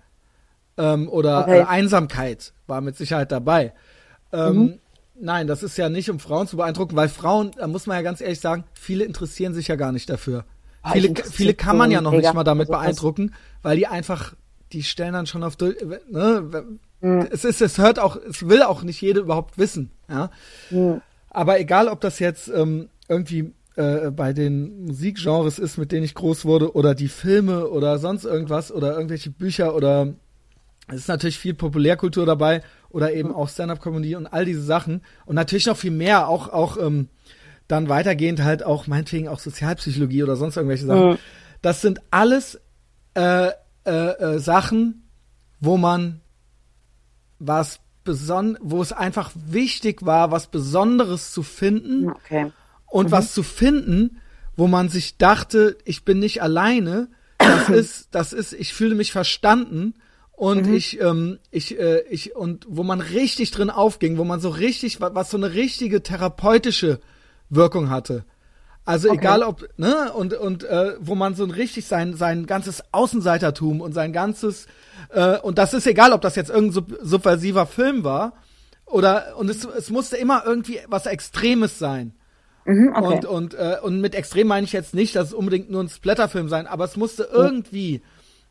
Ähm, oder Okay. äh, Einsamkeit war mit Sicherheit dabei. Ähm, Mhm. Nein, das ist ja nicht, um Frauen zu beeindrucken, weil Frauen, da muss man ja ganz ehrlich sagen, viele interessieren sich ja gar nicht dafür. Ah, viele, viele kann man ja noch nicht mal damit sowas. beeindrucken, weil die einfach, die stellen dann schon auf, durch- ne, Mhm. es ist, es hört auch, es will auch nicht jede überhaupt wissen, ja. Mhm. Aber egal, ob das jetzt ähm, irgendwie äh, bei den Musikgenres ist, mit denen ich groß wurde, oder die Filme oder sonst irgendwas oder irgendwelche Bücher oder es ist natürlich viel Populärkultur dabei oder eben auch Stand-up-Comedy und all diese Sachen und natürlich noch viel mehr, auch auch ähm, dann weitergehend halt auch meinetwegen auch Sozialpsychologie oder sonst irgendwelche Sachen. Das sind alles äh, äh, äh, Sachen, wo man was beson wo es einfach wichtig war, was Besonderes zu finden okay. und mhm. was zu finden, wo man sich dachte, ich bin nicht alleine. Das [CLEARS THROAT] ist, das ist, ich fühle mich verstanden und mhm. ich, ähm, ich, äh, ich und wo man richtig drin aufging, wo man so richtig, was so eine richtige therapeutische Wirkung hatte. Also okay. egal ob, ne, und, und äh, wo man so ein richtig sein, sein ganzes Außenseitertum und sein ganzes, äh, und das ist egal, ob das jetzt irgendein sub subversiver Film war, oder, und es, es musste immer irgendwie was Extremes sein. Mhm, okay. Und, und, äh, und mit extrem meine ich jetzt nicht, dass es unbedingt nur ein Splatterfilm sein, aber es musste irgendwie,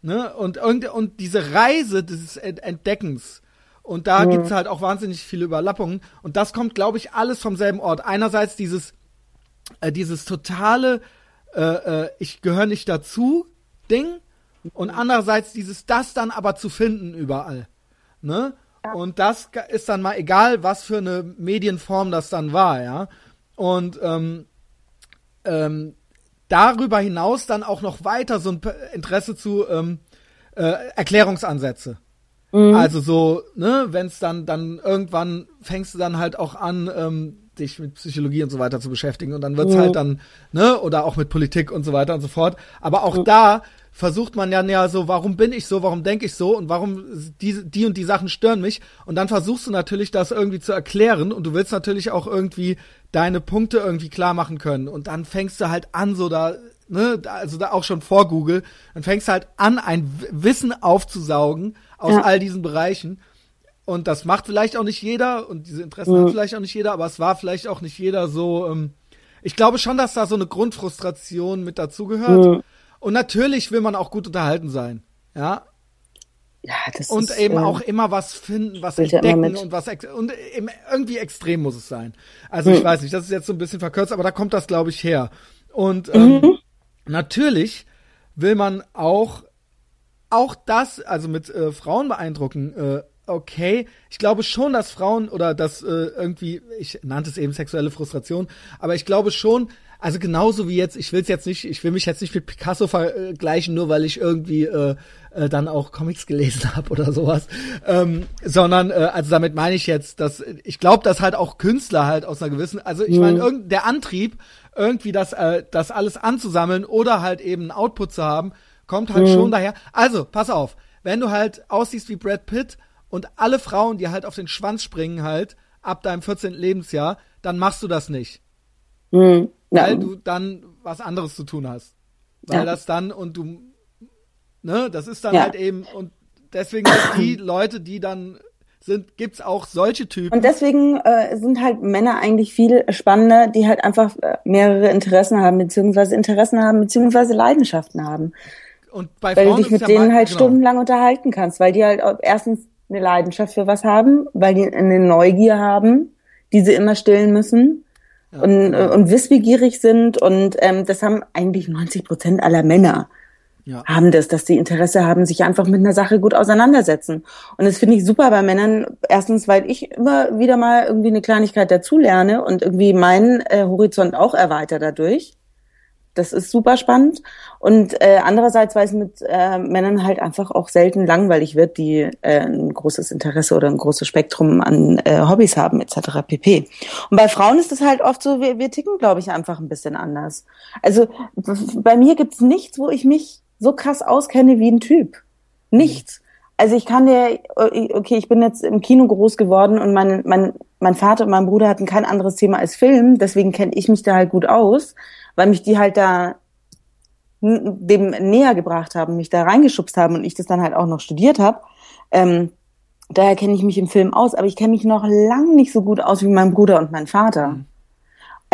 ne, und, und, und diese Reise des Entdeckens, und da mhm. gibt's halt auch wahnsinnig viele Überlappungen. Und das kommt, glaube ich, alles vom selben Ort. Einerseits dieses, äh, dieses totale, äh, äh, ich gehöre nicht dazu Ding. Und andererseits dieses, das dann aber zu finden überall. Ne? Und das ist dann mal egal, was für eine Medienform das dann war, ja. Und ähm, ähm, darüber hinaus dann auch noch weiter so ein Interesse zu ähm, äh, Erklärungsansätze. Mhm. Also so, ne, wenn es dann, dann irgendwann fängst du dann halt auch an, ähm, dich mit Psychologie und so weiter zu beschäftigen und dann wird's mhm. halt dann, ne, oder auch mit Politik und so weiter und so fort. Aber auch mhm. da versucht man ja, ja so, warum bin ich so, warum denke ich so und warum die, die und die Sachen stören mich. Und dann versuchst du natürlich, das irgendwie zu erklären und du willst natürlich auch irgendwie deine Punkte irgendwie klar machen können. Und dann fängst du halt an, so da, ne, also da auch schon vor Google, dann fängst du halt an, ein Wissen aufzusaugen aus ja. all diesen Bereichen. Und das macht vielleicht auch nicht jeder und diese Interessen mhm. hat vielleicht auch nicht jeder, aber es war vielleicht auch nicht jeder so. Ähm, ich glaube schon, dass da so eine Grundfrustration mit dazugehört. Mhm. Und natürlich will man auch gut unterhalten sein. Ja. Ja, das und ist, eben äh, auch immer was finden, was entdecken und was und irgendwie extrem muss es sein. Also mhm. ich weiß nicht, das ist jetzt so ein bisschen verkürzt, aber da kommt das glaube ich her. Und ähm, mhm. natürlich will man auch auch das, also mit äh, Frauen beeindrucken, äh, okay. Ich glaube schon, dass Frauen oder dass äh, irgendwie, ich nannte es eben sexuelle Frustration, aber ich glaube schon, also genauso wie jetzt, ich will es jetzt nicht, ich will mich jetzt nicht mit Picasso vergleichen, nur weil ich irgendwie äh, äh, dann auch Comics gelesen [LAUGHS] habe oder sowas, ähm, sondern äh, also damit meine ich jetzt, dass ich glaube, dass halt auch Künstler halt aus einer gewissen, also ich meine, mhm. der Antrieb irgendwie das äh, das alles anzusammeln oder halt eben einen Output zu haben, Kommt halt mhm. schon daher. Also, pass auf, wenn du halt aussiehst wie Brad Pitt und alle Frauen dir halt auf den Schwanz springen halt ab deinem 14. Lebensjahr, dann machst du das nicht. Mhm. Ja. Weil du dann was anderes zu tun hast. Weil ja. das dann und du, ne, das ist dann ja. halt eben und deswegen sind die [CLEARS THROAT] Leute, die dann sind, gibt's auch solche Typen. Und deswegen äh, sind halt Männer eigentlich viel spannender, die halt einfach äh, mehrere Interessen haben, beziehungsweise Interessen haben, beziehungsweise Leidenschaften haben. Und bei weil Frauen du dich mit ja denen mal, halt genau. stundenlang unterhalten kannst, weil die halt erstens eine Leidenschaft für was haben, weil die eine Neugier haben, die sie immer stillen müssen ja, und, genau. und wissbegierig sind und ähm, das haben eigentlich 90 Prozent aller Männer ja. haben das, dass die Interesse haben, sich einfach mit einer Sache gut auseinandersetzen. Und das finde ich super bei Männern. Erstens, weil ich immer wieder mal irgendwie eine Kleinigkeit dazulerne und irgendwie meinen äh, Horizont auch erweitert dadurch. Das ist super spannend. Und äh, andererseits, weil es mit äh, Männern halt einfach auch selten langweilig wird, die äh, ein großes Interesse oder ein großes Spektrum an äh, Hobbys haben, etc. pp. Und bei Frauen ist es halt oft so, wir, wir ticken, glaube ich, einfach ein bisschen anders. Also bei mir gibt's nichts, wo ich mich so krass auskenne wie ein Typ. Nichts. Also ich kann dir, okay, ich bin jetzt im Kino groß geworden und mein, mein, mein Vater und mein Bruder hatten kein anderes Thema als Film, deswegen kenne ich mich da halt gut aus weil mich die halt da dem näher gebracht haben, mich da reingeschubst haben und ich das dann halt auch noch studiert habe. Ähm, daher kenne ich mich im Film aus, aber ich kenne mich noch lang nicht so gut aus wie mein Bruder und mein Vater. Mhm.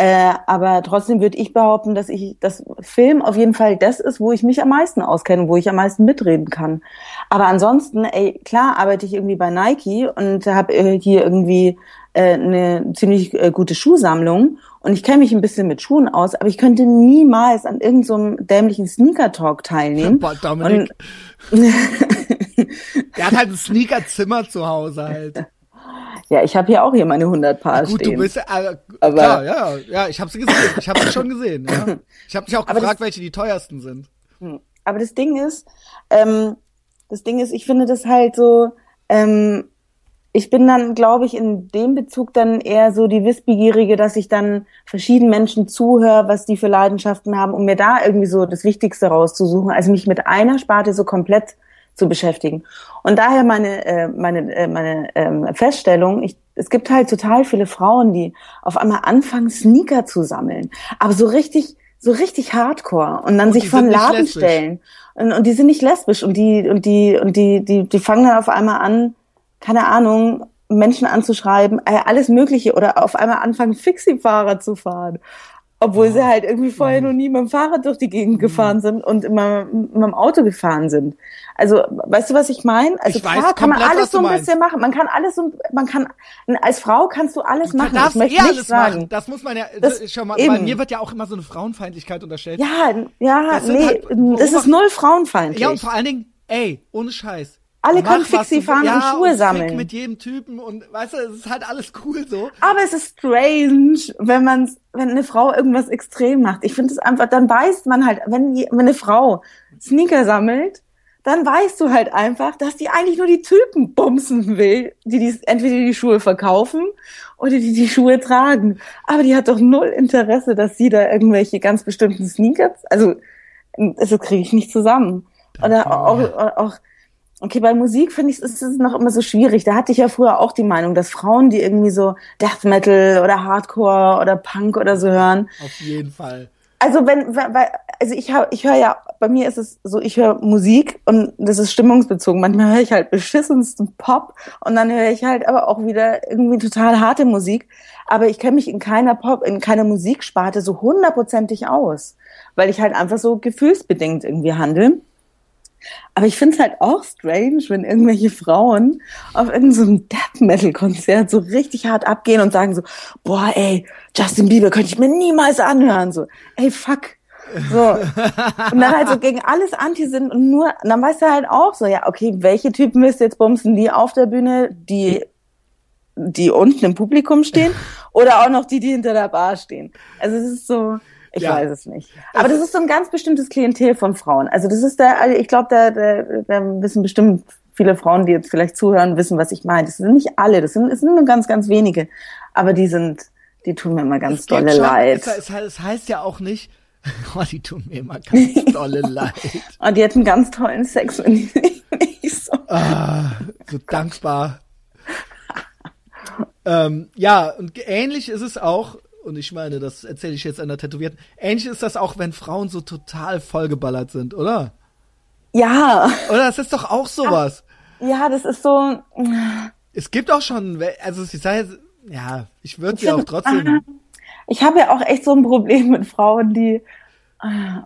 Äh, aber trotzdem würde ich behaupten, dass ich das Film auf jeden Fall das ist, wo ich mich am meisten auskenne, wo ich am meisten mitreden kann. Aber ansonsten, ey, klar arbeite ich irgendwie bei Nike und habe äh, hier irgendwie äh, eine ziemlich äh, gute Schuhsammlung und ich kenne mich ein bisschen mit Schuhen aus, aber ich könnte niemals an irgendeinem so dämlichen Sneaker-Talk teilnehmen. Boah, Dominik. Der hat halt ein Sneakerzimmer zu Hause halt. Ja, ich habe hier auch hier meine 100 Paar Gut, stehen. du bist äh, Aber- klar, ja, ja, ich habe sie gesehen. Ich habe sie schon gesehen. Ja. Ich habe dich auch gefragt, welche die teuersten sind. Aber das Ding ist, ähm, das Ding ist, ich finde das halt so, ähm, ich bin dann, glaube ich, in dem Bezug dann eher so die Wissbegierige, dass ich dann verschiedenen Menschen zuhöre, was die für Leidenschaften haben, um mir da irgendwie so das Wichtigste rauszusuchen, als mich mit einer Sparte so komplett zu beschäftigen. Und daher meine, äh, meine, äh, meine ähm, Feststellung, ich, es gibt halt total viele Frauen, die auf einmal anfangen, Sneaker zu sammeln. Aber so richtig, so richtig hardcore und dann Und sich vor den nicht Laden lesbisch. stellen. Und, und die sind nicht lesbisch und die, und die, und die, die, die fangen dann auf einmal an, keine Ahnung, Menschen anzuschreiben, äh, alles Mögliche oder auf einmal anfangen, Fixie-Fahrer zu fahren. Obwohl sie halt irgendwie vorher noch nie mit dem Fahrrad durch die Gegend Mhm. gefahren sind und immer mit dem Auto gefahren sind. Also, weißt du, was ich meine? Also Ich weiß klar kann man alles so ein meinst. bisschen machen. Man kann alles so, man kann, als Frau kannst du alles machen. Du darfst ich möchte eh nicht alles sagen. machen. Das muss man ja, Das- schau mal, eben. bei mir wird ja auch immer so eine Frauenfeindlichkeit unterstellt. Ja, ja, nee, halt- das ist null frauenfeindlich. Ja, und vor allen Dingen, ey, ohne Scheiß. Alle Mach, können Fixie du- fahren ja, und Schuhe fick sammeln. mit jedem Typen und weißt du, es ist halt alles cool so. Aber es ist strange, wenn man, wenn eine Frau irgendwas extrem macht. Ich finde es einfach, dann weiß man halt, wenn, wenn eine Frau Sneaker sammelt, dann weißt du halt einfach, dass die eigentlich nur die Typen bumsen will, die, die entweder die Schuhe verkaufen oder die die Schuhe tragen. Aber die hat doch null Interesse, dass sie da irgendwelche ganz bestimmten Sneakers, also das kriege ich nicht zusammen. Oder auch, auch Okay, bei Musik finde ich, ist es noch immer so schwierig. Da hatte ich ja früher auch die Meinung, dass Frauen, die irgendwie so Death Metal oder Hardcore oder Punk oder so hören, Auf jeden Fall. also wenn, weil, also ich hab, ich höre ja, bei mir ist es so, ich höre Musik und das ist stimmungsbezogen. Manchmal höre ich halt beschissensten Pop und dann höre ich halt aber auch wieder irgendwie total harte Musik. Aber ich kenne mich in keiner Pop, in keiner Musiksparte so hundertprozentig aus, weil ich halt einfach so gefühlsbedingt irgendwie handle. Aber ich finde es halt auch strange, wenn irgendwelche Frauen auf irgendeinem so einem Death Metal Konzert so richtig hart abgehen und sagen so, boah, ey, Justin Bieber könnte ich mir niemals anhören. So, ey, fuck. So. Und dann halt so gegen alles anti sind und nur, und dann weißt du halt auch so, ja, okay, welche Typen willst du jetzt bumsen? Die auf der Bühne, die, die unten im Publikum stehen [LAUGHS] oder auch noch die, die hinter der Bar stehen. Also es ist so, ich Ja. weiß es nicht. Aber das ist so ein ganz bestimmtes Klientel von Frauen. Also das ist der, also ich glaube, da, da, da wissen bestimmt viele Frauen, die jetzt vielleicht zuhören, wissen, was ich meine. Das sind nicht alle, das sind, es sind nur ganz, ganz wenige. Aber die sind, die tun mir immer ganz dolle schon- leid. Es, es, heißt ja auch nicht, [LAUGHS] oh, die tun mir immer ganz [LAUGHS] dolle leid. Und die hatten ganz tollen Sex, wenn die [LAUGHS] nicht so. Ah, so dankbar. ähm, ja, und ähnlich ist es auch, und ich meine, das erzähle ich jetzt einer Tätowierten, ähnlich ist das auch, wenn Frauen so total vollgeballert sind, oder? Ja, Oder das ist doch auch sowas. ja, das ist so. Es gibt auch schon, also ich sage jetzt, ja, ich würde Ich sie auch trotzdem [LAUGHS] Ich habe ja auch echt so ein Problem mit Frauen, die.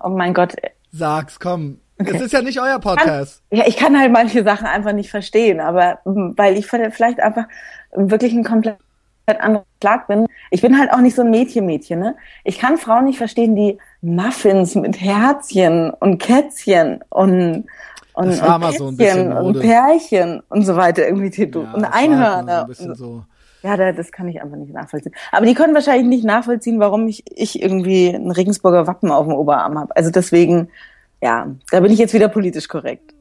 Oh mein Gott. sag's, komm. Es ist ja nicht euer Podcast. Ja, ich kann halt manche Sachen einfach nicht verstehen, aber weil ich vielleicht einfach wirklich ein komplett anderer Schlag bin. Ich bin halt auch nicht so ein Mädchen-Mädchen, ne? Ich kann Frauen nicht verstehen, die Muffins mit Herzchen und Kätzchen und und, Das war und mal so ein bisschen und. Pärchen und so weiter irgendwie tätow Ja, und war halt so Einhörner. ein so. Ja, da, das kann ich einfach nicht nachvollziehen. Aber die können wahrscheinlich nicht nachvollziehen, warum ich, ich irgendwie ein Regensburger Wappen auf dem Oberarm habe. Also deswegen, ja, da bin ich jetzt wieder politisch korrekt.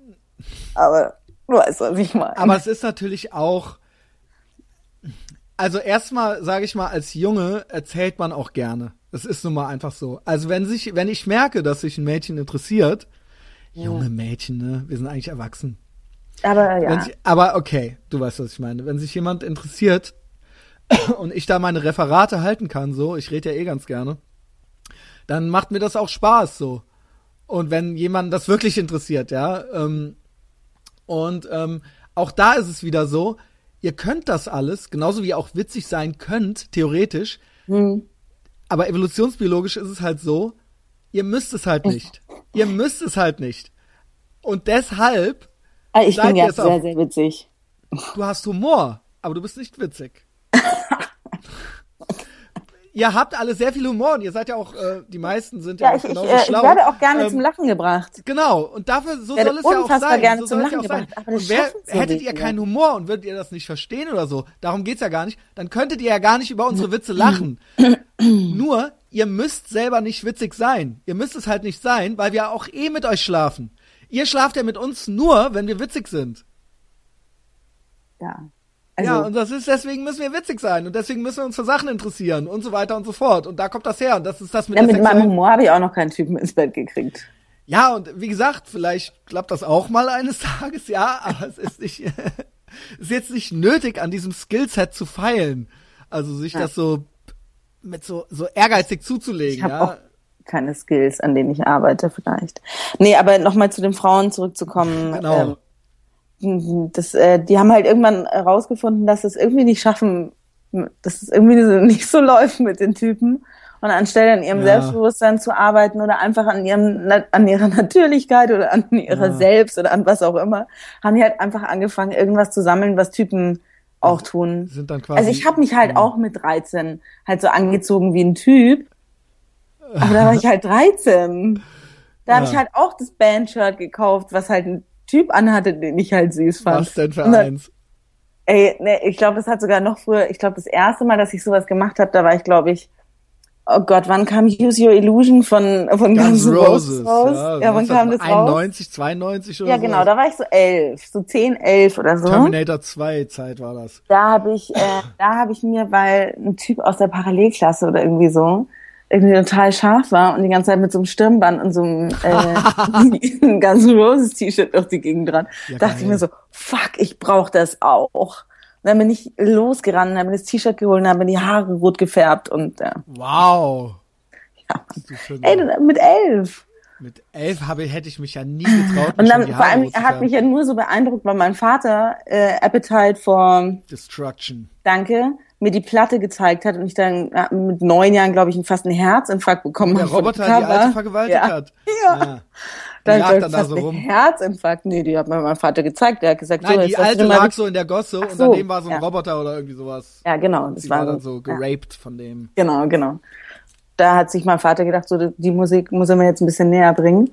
Aber du weißt, was ich meine. Aber es ist natürlich auch, also erstmal sage ich mal, als Junge erzählt man auch gerne. Das ist nun mal einfach so. Also wenn sich, wenn ich merke, dass sich ein Mädchen interessiert, junge Mädchen, ne, wir sind eigentlich erwachsen. Aber ja. Sich, aber okay, du weißt, was ich meine. Wenn sich jemand interessiert [COUGHS] und ich da meine Referate halten kann, so, ich rede ja eh ganz gerne, dann macht mir das auch Spaß, so. Und wenn jemand das wirklich interessiert, ja, ähm, und ähm, auch da ist es wieder so, ihr könnt das alles, genauso wie ihr auch witzig sein könnt, theoretisch, Hm. aber evolutionsbiologisch ist es halt so, ihr müsst es halt nicht. ihr müsst es halt nicht. Und deshalb, Ah, ich bin ja sehr, auch. sehr witzig. du hast Humor, aber du bist nicht witzig. [LAUGHS] [LAUGHS] ihr habt alle sehr viel Humor und ihr seid ja auch, äh, die meisten sind Ja, ja, ich, auch ich, genauso äh, ich schlau. werde auch gerne Ähm, zum Lachen gebracht. Genau, und dafür, so soll es ja auch sein. gerne so zum soll es ja Lachen auch sein. gebracht, aber das Und wer, hättet ihr keinen Humor und würdet ihr das nicht verstehen oder so, darum geht's ja gar nicht, dann könntet ihr ja gar nicht über unsere Witze lachen. [CLEARS THROAT] Nur, ihr müsst selber nicht witzig sein. Ihr müsst es halt nicht sein, weil wir auch eh mit euch schlafen. Ihr schlaft ja mit uns nur, wenn wir witzig sind. Ja. Also, ja, und das ist, deswegen müssen wir witzig sein und deswegen müssen wir uns für Sachen interessieren und so weiter und so fort. Und da kommt das her und das ist das mit ja, der mit meinem Humor habe ich auch noch keinen Typen ins Bett gekriegt. Ja, und wie gesagt, vielleicht klappt das auch mal eines [LAUGHS] Tages, ja, aber es ist nicht, [LAUGHS] ist jetzt nicht nötig, an diesem Skillset zu feilen. Also sich Ja. das so mit so, so ehrgeizig zuzulegen, Ich habe ja. auch keine Skills, an denen ich arbeite vielleicht. Nee, aber nochmal zu den Frauen zurückzukommen. Genau. Ähm, das, äh, die haben halt irgendwann herausgefunden, dass es irgendwie nicht schaffen, dass es irgendwie [LAUGHS] nicht so läuft mit den Typen. Und anstelle an ihrem Ja. Selbstbewusstsein zu arbeiten oder einfach an ihrem, an ihrer [LAUGHS] Natürlichkeit oder an ihrer Ja. Selbst oder an was auch immer, haben die halt einfach angefangen, irgendwas zu sammeln, was Typen auch tun. Sind dann quasi. Also ich habe mich halt auch mit 13 halt so angezogen wie ein Typ. Aber da war ich [LAUGHS] halt 13. Da habe Ja. ich halt auch das Bandshirt gekauft, was halt ein Typ anhatte, den ich halt süß fand. Was denn für eins? Ey, ne, ich glaube, das hat sogar noch früher, ich glaube, das erste Mal, dass ich sowas gemacht habe, da war ich, glaube ich, oh Gott, wann kam Use Your Illusion von, von Guns Guns Roses. raus? Ja, Ja, wann kam das raus? 91, 92 oder Ja, so. genau, da war ich so elf, so zehn, elf oder so. Terminator 2 Zeit war das. da habe ich, äh, da habe ich mir, weil ein Typ aus der Parallelklasse oder irgendwie so irgendwie total scharf war und die ganze Zeit mit so einem Stirnband und so einem äh, [LAUGHS] [LAUGHS] N' Roses T-Shirt durch die Gegend dran, Ja, dachte geil. ich mir so, fuck, ich brauch das auch. Und dann bin ich losgerannt, dann bin ich das T-Shirt geholt und dann bin die Haare rot gefärbt und äh, Wow. ja. Ey, mit elf. mit elf habe, hätte ich mich ja nie getraut. Und mir dann vor allem hat mich ja nur so beeindruckt, weil mein Vater äh, Appetite for Destruction. danke, mir die Platte gezeigt hat und ich dann ja, mit neun Jahren, glaube ich, fast einen Herzinfarkt bekommen Der habe. von Roboter dem die Alte vergewaltigt ja. hat. [LAUGHS] Ja. ja. Die Dann, lag dann da so rum. Herzinfarkt. Nee, die hat mir mein Vater gezeigt. Der hat gesagt, Nein, so, die alte lag die- so in der Gosse und so, daneben war so ein ja. Roboter oder irgendwie sowas. Ja, genau. Das Sie war, war dann so geraped von dem. Genau, genau. Da hat sich mein Vater gedacht, so die Musik muss er mir jetzt ein bisschen näher bringen.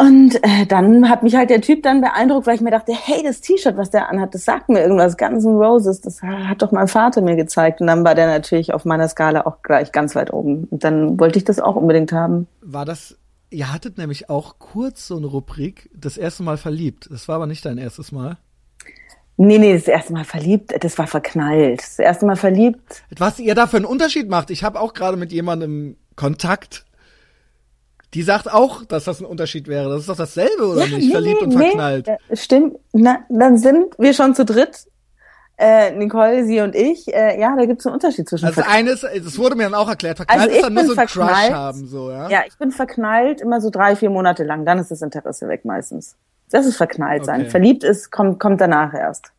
Und äh, dann hat mich halt der Typ dann beeindruckt, weil ich mir dachte, hey, das T-Shirt, was der anhat, das sagt mir irgendwas. Guns N' Roses, das hat doch mein Vater mir gezeigt. Und dann war der natürlich auf meiner Skala auch gleich ganz weit oben. Und dann wollte ich das auch unbedingt haben. War das, ihr hattet nämlich auch kurz so eine Rubrik, das erste Mal verliebt. Das war aber nicht dein erstes Mal. Nee, nee, das erste Mal verliebt, das war verknallt. Das erste Mal verliebt, Was ihr da für einen Unterschied macht. Ich habe auch gerade mit jemandem Kontakt. Die sagt auch, dass das ein Unterschied wäre. Das ist doch dasselbe, oder nicht? Verliebt und verknallt. äh, stimmt. Na, dann sind wir schon zu dritt. Äh, Nicole, sie und ich. Äh, ja, da gibt es einen Unterschied zwischen Also eines, das wurde mir dann auch erklärt. Verknallt Also ist ich dann nur bin so ein Crush verknallt. haben, so, ja? Ja, ich bin verknallt immer so drei, vier Monate lang. Dann ist das Interesse weg meistens. Das ist verknallt sein. Okay. Verliebt ist, kommt, kommt danach erst.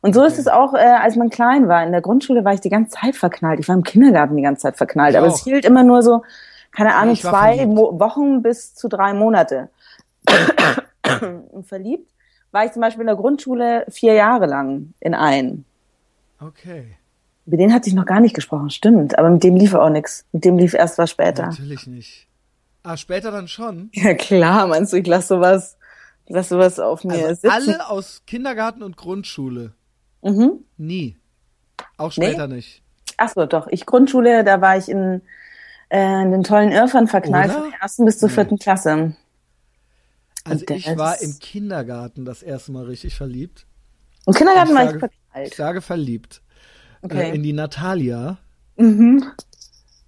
Und so ist es auch, äh, als man klein war. In der Grundschule war ich die ganze Zeit verknallt. Ich war im Kindergarten die ganze Zeit verknallt. Ich aber auch. es hielt immer nur so, keine Ahnung, ich war zwei Wochen bis zu drei Monate. Verliebt war ich zum Beispiel in der Grundschule vier Jahre lang in einen. Okay. Mit denen hatte ich noch gar nicht gesprochen, stimmt. Aber mit dem lief auch nichts. Mit dem lief erst was später. Natürlich nicht. Ah, später dann schon. [LAUGHS] Ja klar, meinst du, ich lass sowas, lass sowas auf mir Also sitzen? alle aus Kindergarten und Grundschule. Mhm. Nie. Auch später nicht. Ach so, doch. Ich Grundschule, da war ich in, äh, in den tollen Irrfan verknallt Oder? von der ersten bis zur vierten Klasse. Also ich war im Kindergarten das erste Mal richtig verliebt. Im Kindergarten Ich war ich sage, ich verknallt. sage verliebt. Okay. Äh, in die Natalia. Mhm.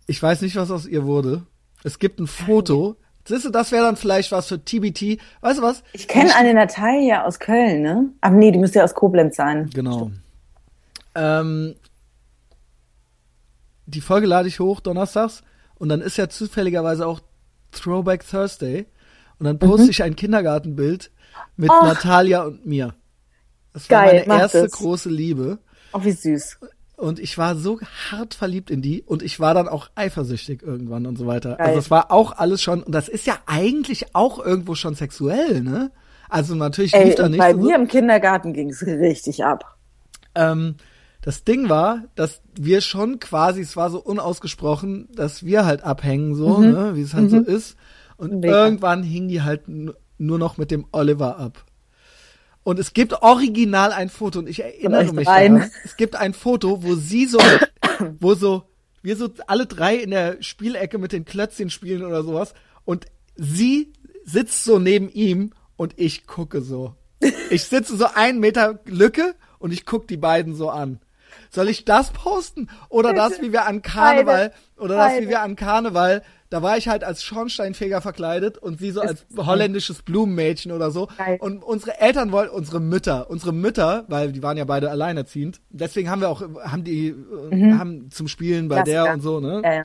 Ich weiß nicht, was aus ihr wurde. Es gibt ein Foto. Siehst du, das wäre dann vielleicht was für TBT. Weißt du was? Ich kenne eine Natalia aus Köln, ne? Aber nee, die müsste ja aus Koblenz sein. Genau. Ähm, die Folge lade ich hoch donnerstags und dann ist ja zufälligerweise auch Throwback Thursday und dann poste Mhm. ich ein Kindergartenbild mit Ach. Natalia und mir. Das war Geil, meine mach erste das. große Liebe Oh, wie süß. und ich war so hart verliebt in die und ich war dann auch eifersüchtig irgendwann und so weiter. Geil. Also das war auch alles schon und das ist ja eigentlich auch irgendwo schon sexuell, ne? Also natürlich Ey, lief da nicht bei so. mir im Kindergarten ging's richtig ab. Ähm, Das Ding war, dass wir schon quasi, es war so unausgesprochen, dass wir halt abhängen, so, Mhm. ne, wie es halt so ist. Und Mega. irgendwann hing die halt nur noch mit dem Oliver ab. Und es gibt original ein Foto, und ich erinnere mich dreien. daran. Es gibt ein Foto, wo sie so, wo so, wir so alle drei in der Spielecke mit den Klötzchen spielen oder sowas. Und sie sitzt so neben ihm und ich gucke so. Ich sitze so einen Meter Lücke und ich guck die beiden so an. Soll ich das posten? Oder das, wie wir an Karneval, oder das, wie wir an Karneval, da war ich halt als Schornsteinfeger verkleidet und sie so als holländisches Blumenmädchen oder so. Und unsere Eltern wollten, unsere Mütter, unsere Mütter, weil die waren ja beide alleinerziehend, deswegen haben wir auch, haben die, äh, haben zum Spielen bei der Klassiker. und so, ne? Ja, ja.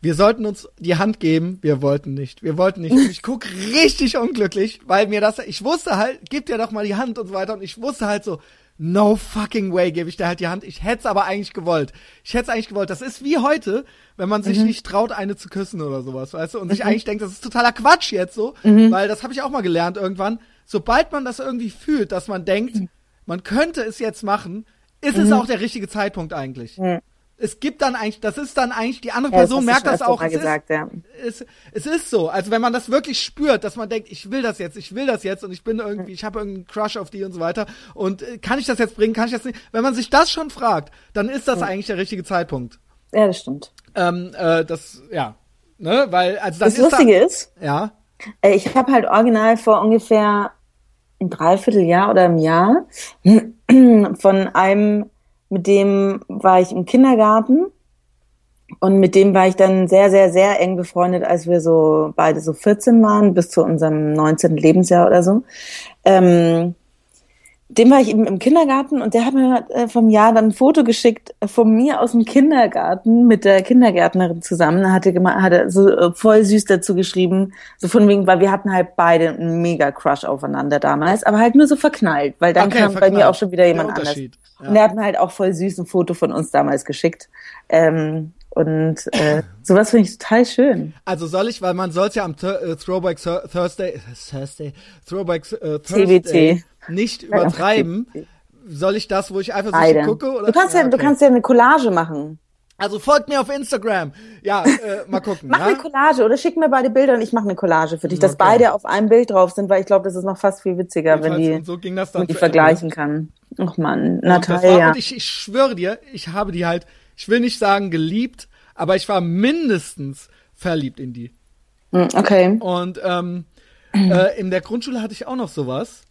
Wir sollten uns die Hand geben, wir wollten nicht. Wir wollten nicht. Ich [LAUGHS] guck richtig unglücklich, weil mir das, ich wusste halt, gib dir doch mal die Hand und so weiter. Und ich wusste halt so, no fucking way gebe ich dir halt die Hand. Ich hätte es aber eigentlich gewollt. Ich hätte es eigentlich gewollt. Das ist wie heute, wenn man sich nicht traut, eine zu küssen oder sowas, weißt du? Und sich eigentlich denkt, das ist totaler Quatsch jetzt so, weil das habe ich auch mal gelernt irgendwann. Sobald man das irgendwie fühlt, dass man denkt, man könnte es jetzt machen, ist es auch der richtige Zeitpunkt eigentlich. Es gibt dann eigentlich, das ist dann eigentlich, die andere Ja, das Person du merkt das auch. Es gesagt, ja. ist, es, es ist so. Also wenn man das wirklich spürt, dass man denkt, ich will das jetzt, ich will das jetzt und ich bin irgendwie, ich habe irgendeinen Crush auf die und so weiter und äh, kann ich das jetzt bringen, kann ich das nicht? Wenn man sich das schon fragt, dann ist das eigentlich der richtige Zeitpunkt. ja, das stimmt. Ähm, äh, das, ja, ne, weil also Das ist Lustige ist, da, ja, Äh, Ich habe halt original vor ungefähr ein Dreivierteljahr oder einem Jahr [CLEARS THROAT] von einem, mit dem war ich im Kindergarten und mit dem war ich dann sehr, sehr, sehr eng befreundet, als wir so beide so 14 waren, bis zu unserem 19. Lebensjahr oder so. Ähm, dem war ich eben im Kindergarten und der hat mir äh, vom Jahr dann ein Foto geschickt von mir aus dem Kindergarten mit der Kindergärtnerin zusammen. Hatte hatte so äh, voll süß dazu geschrieben, so von wegen, weil wir hatten halt beide einen mega Crush aufeinander damals, aber halt nur so verknallt, weil dann Okay, kam bei verknallt. mir auch schon wieder Der jemand anders. Ja. Und er hat mir halt auch voll süß ein Foto von uns damals geschickt. Ähm, und äh, [LAUGHS] sowas finde ich total schön. also soll ich, weil man soll es ja am Th äh, Throwback Thur- Thursday, Thursday, Throwback Thursday TBT. Nicht [LAUGHS] übertreiben. Soll ich das, wo ich einfach so gucke? Oder? Du kannst ja, du okay. kannst ja eine Collage machen. Also folgt mir auf Instagram. Ja, äh, mal gucken. Mach ja? eine Collage oder schick mir beide Bilder und ich mache eine Collage für dich, dass Okay. beide auf einem Bild drauf sind, weil ich glaube, das ist noch fast viel witziger, wenn die, so ging das dann die zu Ende. vergleichen kann. Ach man, Natalia. und ich, ich schwöre dir, ich habe die halt, ich will nicht sagen geliebt, aber ich war mindestens verliebt in die. Hm, Okay. Und ähm, äh, in der Grundschule hatte ich auch noch sowas.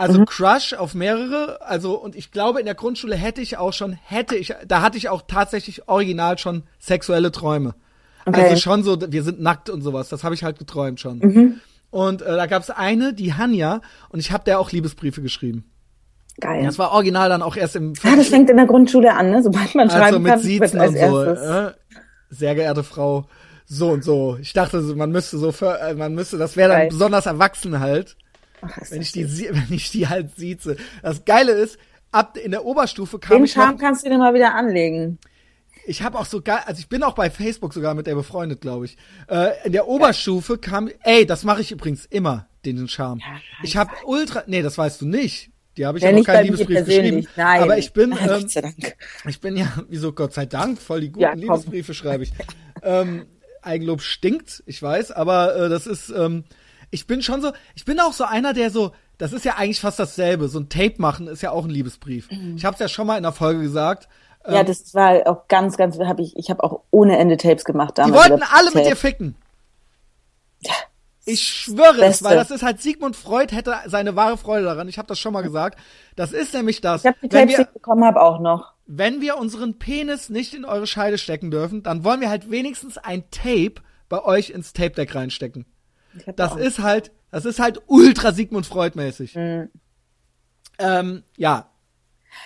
Also Mhm. Crush auf mehrere, also und ich glaube in der Grundschule hätte ich auch schon, hätte ich, da hatte ich auch tatsächlich original schon sexuelle Träume. Okay. Also schon so, wir sind nackt und sowas, das habe ich halt geträumt schon. Mhm. Und äh, da gab es eine, die Hanja, und ich habe der auch Liebesbriefe geschrieben. Geil. Das war original dann auch erst im Ah, das fängt in der Grundschule an, ne? Sobald man also schreiben mit kann, Siezen als und so. Äh, sehr geehrte Frau, so und so. Ich dachte, man müsste so, für, äh, man müsste, das wäre dann Geil. besonders erwachsen halt, Ach, wenn ich die, [LAUGHS] wenn ich die halt sieze. Das Geile ist, ab in der Oberstufe kam Den ich noch, Charme kannst du dir mal wieder anlegen. ich habe auch so geil, also ich bin auch bei Facebook sogar mit der befreundet, glaube ich. Äh, in der Oberstufe kam, ey, das mache ich übrigens immer, den Charme. ich habe ultra, nee, das weißt du nicht. Die habe ich Ja, ja noch bei keinen Liebesbrief geschrieben. Nein. Aber ich bin, [LAUGHS] ähm, Gott sei Dank. Ich bin ja, [LAUGHS] wieso Gott sei Dank, voll die guten Ja. Liebesbriefe schreibe ich. ähm, Eigenlob stinkt, ich weiß, aber äh, das ist, ähm, ich bin schon so, ich bin auch so einer, der so, das ist ja eigentlich fast dasselbe. So ein Tape machen ist ja auch ein Liebesbrief. Ich habe es ja schon mal in der Folge gesagt. Ähm, Ja, das war auch ganz, ganz, hab ich, ich habe auch ohne Ende Tapes gemacht die damals. wollten über alle mit Tape. dir ficken. Ich schwöre es, weil das ist halt Sigmund Freud hätte seine wahre Freude daran. Ich habe das schon mal gesagt. Das ist nämlich das. Ich habe die Tapes, die ich bekommen habe, auch noch. wenn wir unseren Penis nicht in eure Scheide stecken dürfen, dann wollen wir halt wenigstens ein Tape bei euch ins Tape Deck reinstecken. Das auch. ist halt, das ist halt ultra Sigmund Freud mäßig. Mhm. Ähm, ja,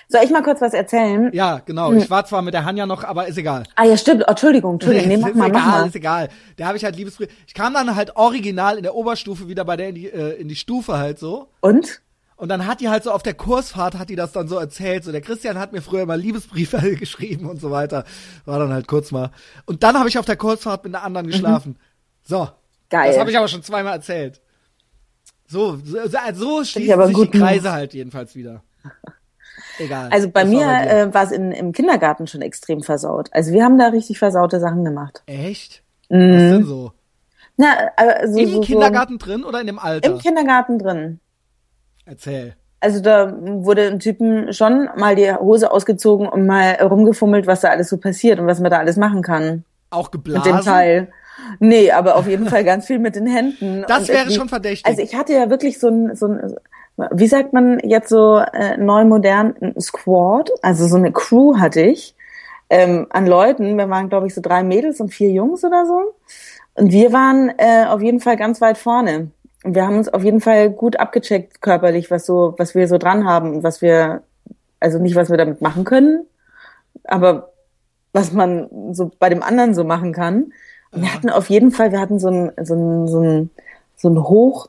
Soll ich mal kurz was erzählen? ja, genau. Mhm. Ich war zwar mit der Hanja noch, aber ist egal. Ah ja, stimmt. Oh, Entschuldigung, Entschuldigung. Nee, mach ist mal, egal, mach mal. ist egal. Der habe ich halt Liebesbrief. Ich kam dann halt original in der Oberstufe wieder bei der in die, äh, in die Stufe halt so. Und? Und dann hat die halt so auf der Kursfahrt hat die das dann so erzählt. So der Christian hat mir früher mal Liebesbriefe [LAUGHS] geschrieben und so weiter. War dann halt kurz mal. Und dann habe ich auf der Kursfahrt mit einer anderen geschlafen. So. Mhm. Geil. Das habe ich aber schon zweimal erzählt. So, so, so- so schließen sich die Kreise halt jedenfalls wieder. [LAUGHS] Egal. Also bei war mir dir. äh, war es im Kindergarten schon extrem versaut. Also wir haben da richtig versaute Sachen gemacht. Echt? Was denn so? Na, also Im so, Kindergarten drin oder in dem So Alter? Im Kindergarten drin. Erzähl. Also da wurde ein Typen schon mal die Hose ausgezogen und mal rumgefummelt, was da alles so passiert und was man da alles machen kann Auch mit geblasen? dem Teil. Nee, aber auf jeden Fall ganz viel mit den Händen. Das wäre schon verdächtig. Also ich hatte ja wirklich so ein, so ein wie sagt man jetzt so äh, neu modern, ein Squad, also so eine Crew hatte ich ähm, an Leuten. Wir waren, glaube ich, so drei Mädels und vier Jungs oder so. Und wir waren äh, auf jeden Fall ganz weit vorne. Und wir haben uns auf jeden Fall gut abgecheckt körperlich, was so, was wir so dran haben und was wir, also nicht, was wir damit machen können, aber was man so bei dem anderen so machen kann. Wir hatten auf jeden Fall, wir hatten so ein, so ein, so ein, so ein Hoch,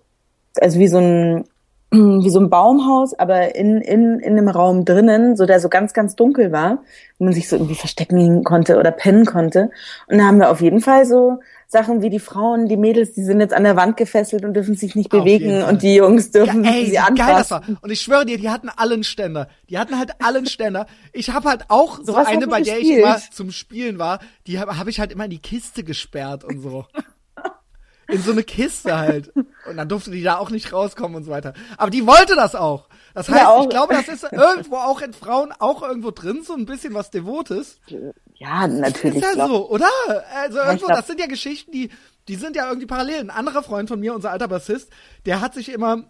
also wie so ein, [CLEARS THROAT] wie so ein Baumhaus, aber in, in, in einem Raum drinnen, so der so ganz, ganz dunkel war, wo man sich so irgendwie verstecken konnte oder pennen konnte. Und da haben wir auf jeden Fall so Sachen wie die Frauen, die Mädels, die sind jetzt an der Wand gefesselt und dürfen sich nicht bewegen und die Jungs dürfen Ja, ey, sie wie geil das war. anfassen. Und ich schwöre dir, die hatten allen Ständer. Die hatten halt allen Ständer. Ich habe halt auch so was eine, bei der ich gespielt? immer zum Spielen war, die habe hab ich halt immer in die Kiste gesperrt und so. [LAUGHS] In so eine Kiste halt. Und dann durfte die da auch nicht rauskommen und so weiter. Aber die wollte das auch. Das heißt, auch. ich glaube, das ist irgendwo auch in Frauen auch irgendwo drin, so ein bisschen was Devotes. [LAUGHS] Ja, natürlich. Ist ja glaub- so, oder? Also irgendwo, glaub- das sind ja Geschichten, die, die sind ja irgendwie parallel. Ein anderer Freund von mir, unser alter Bassist, der hat sich immer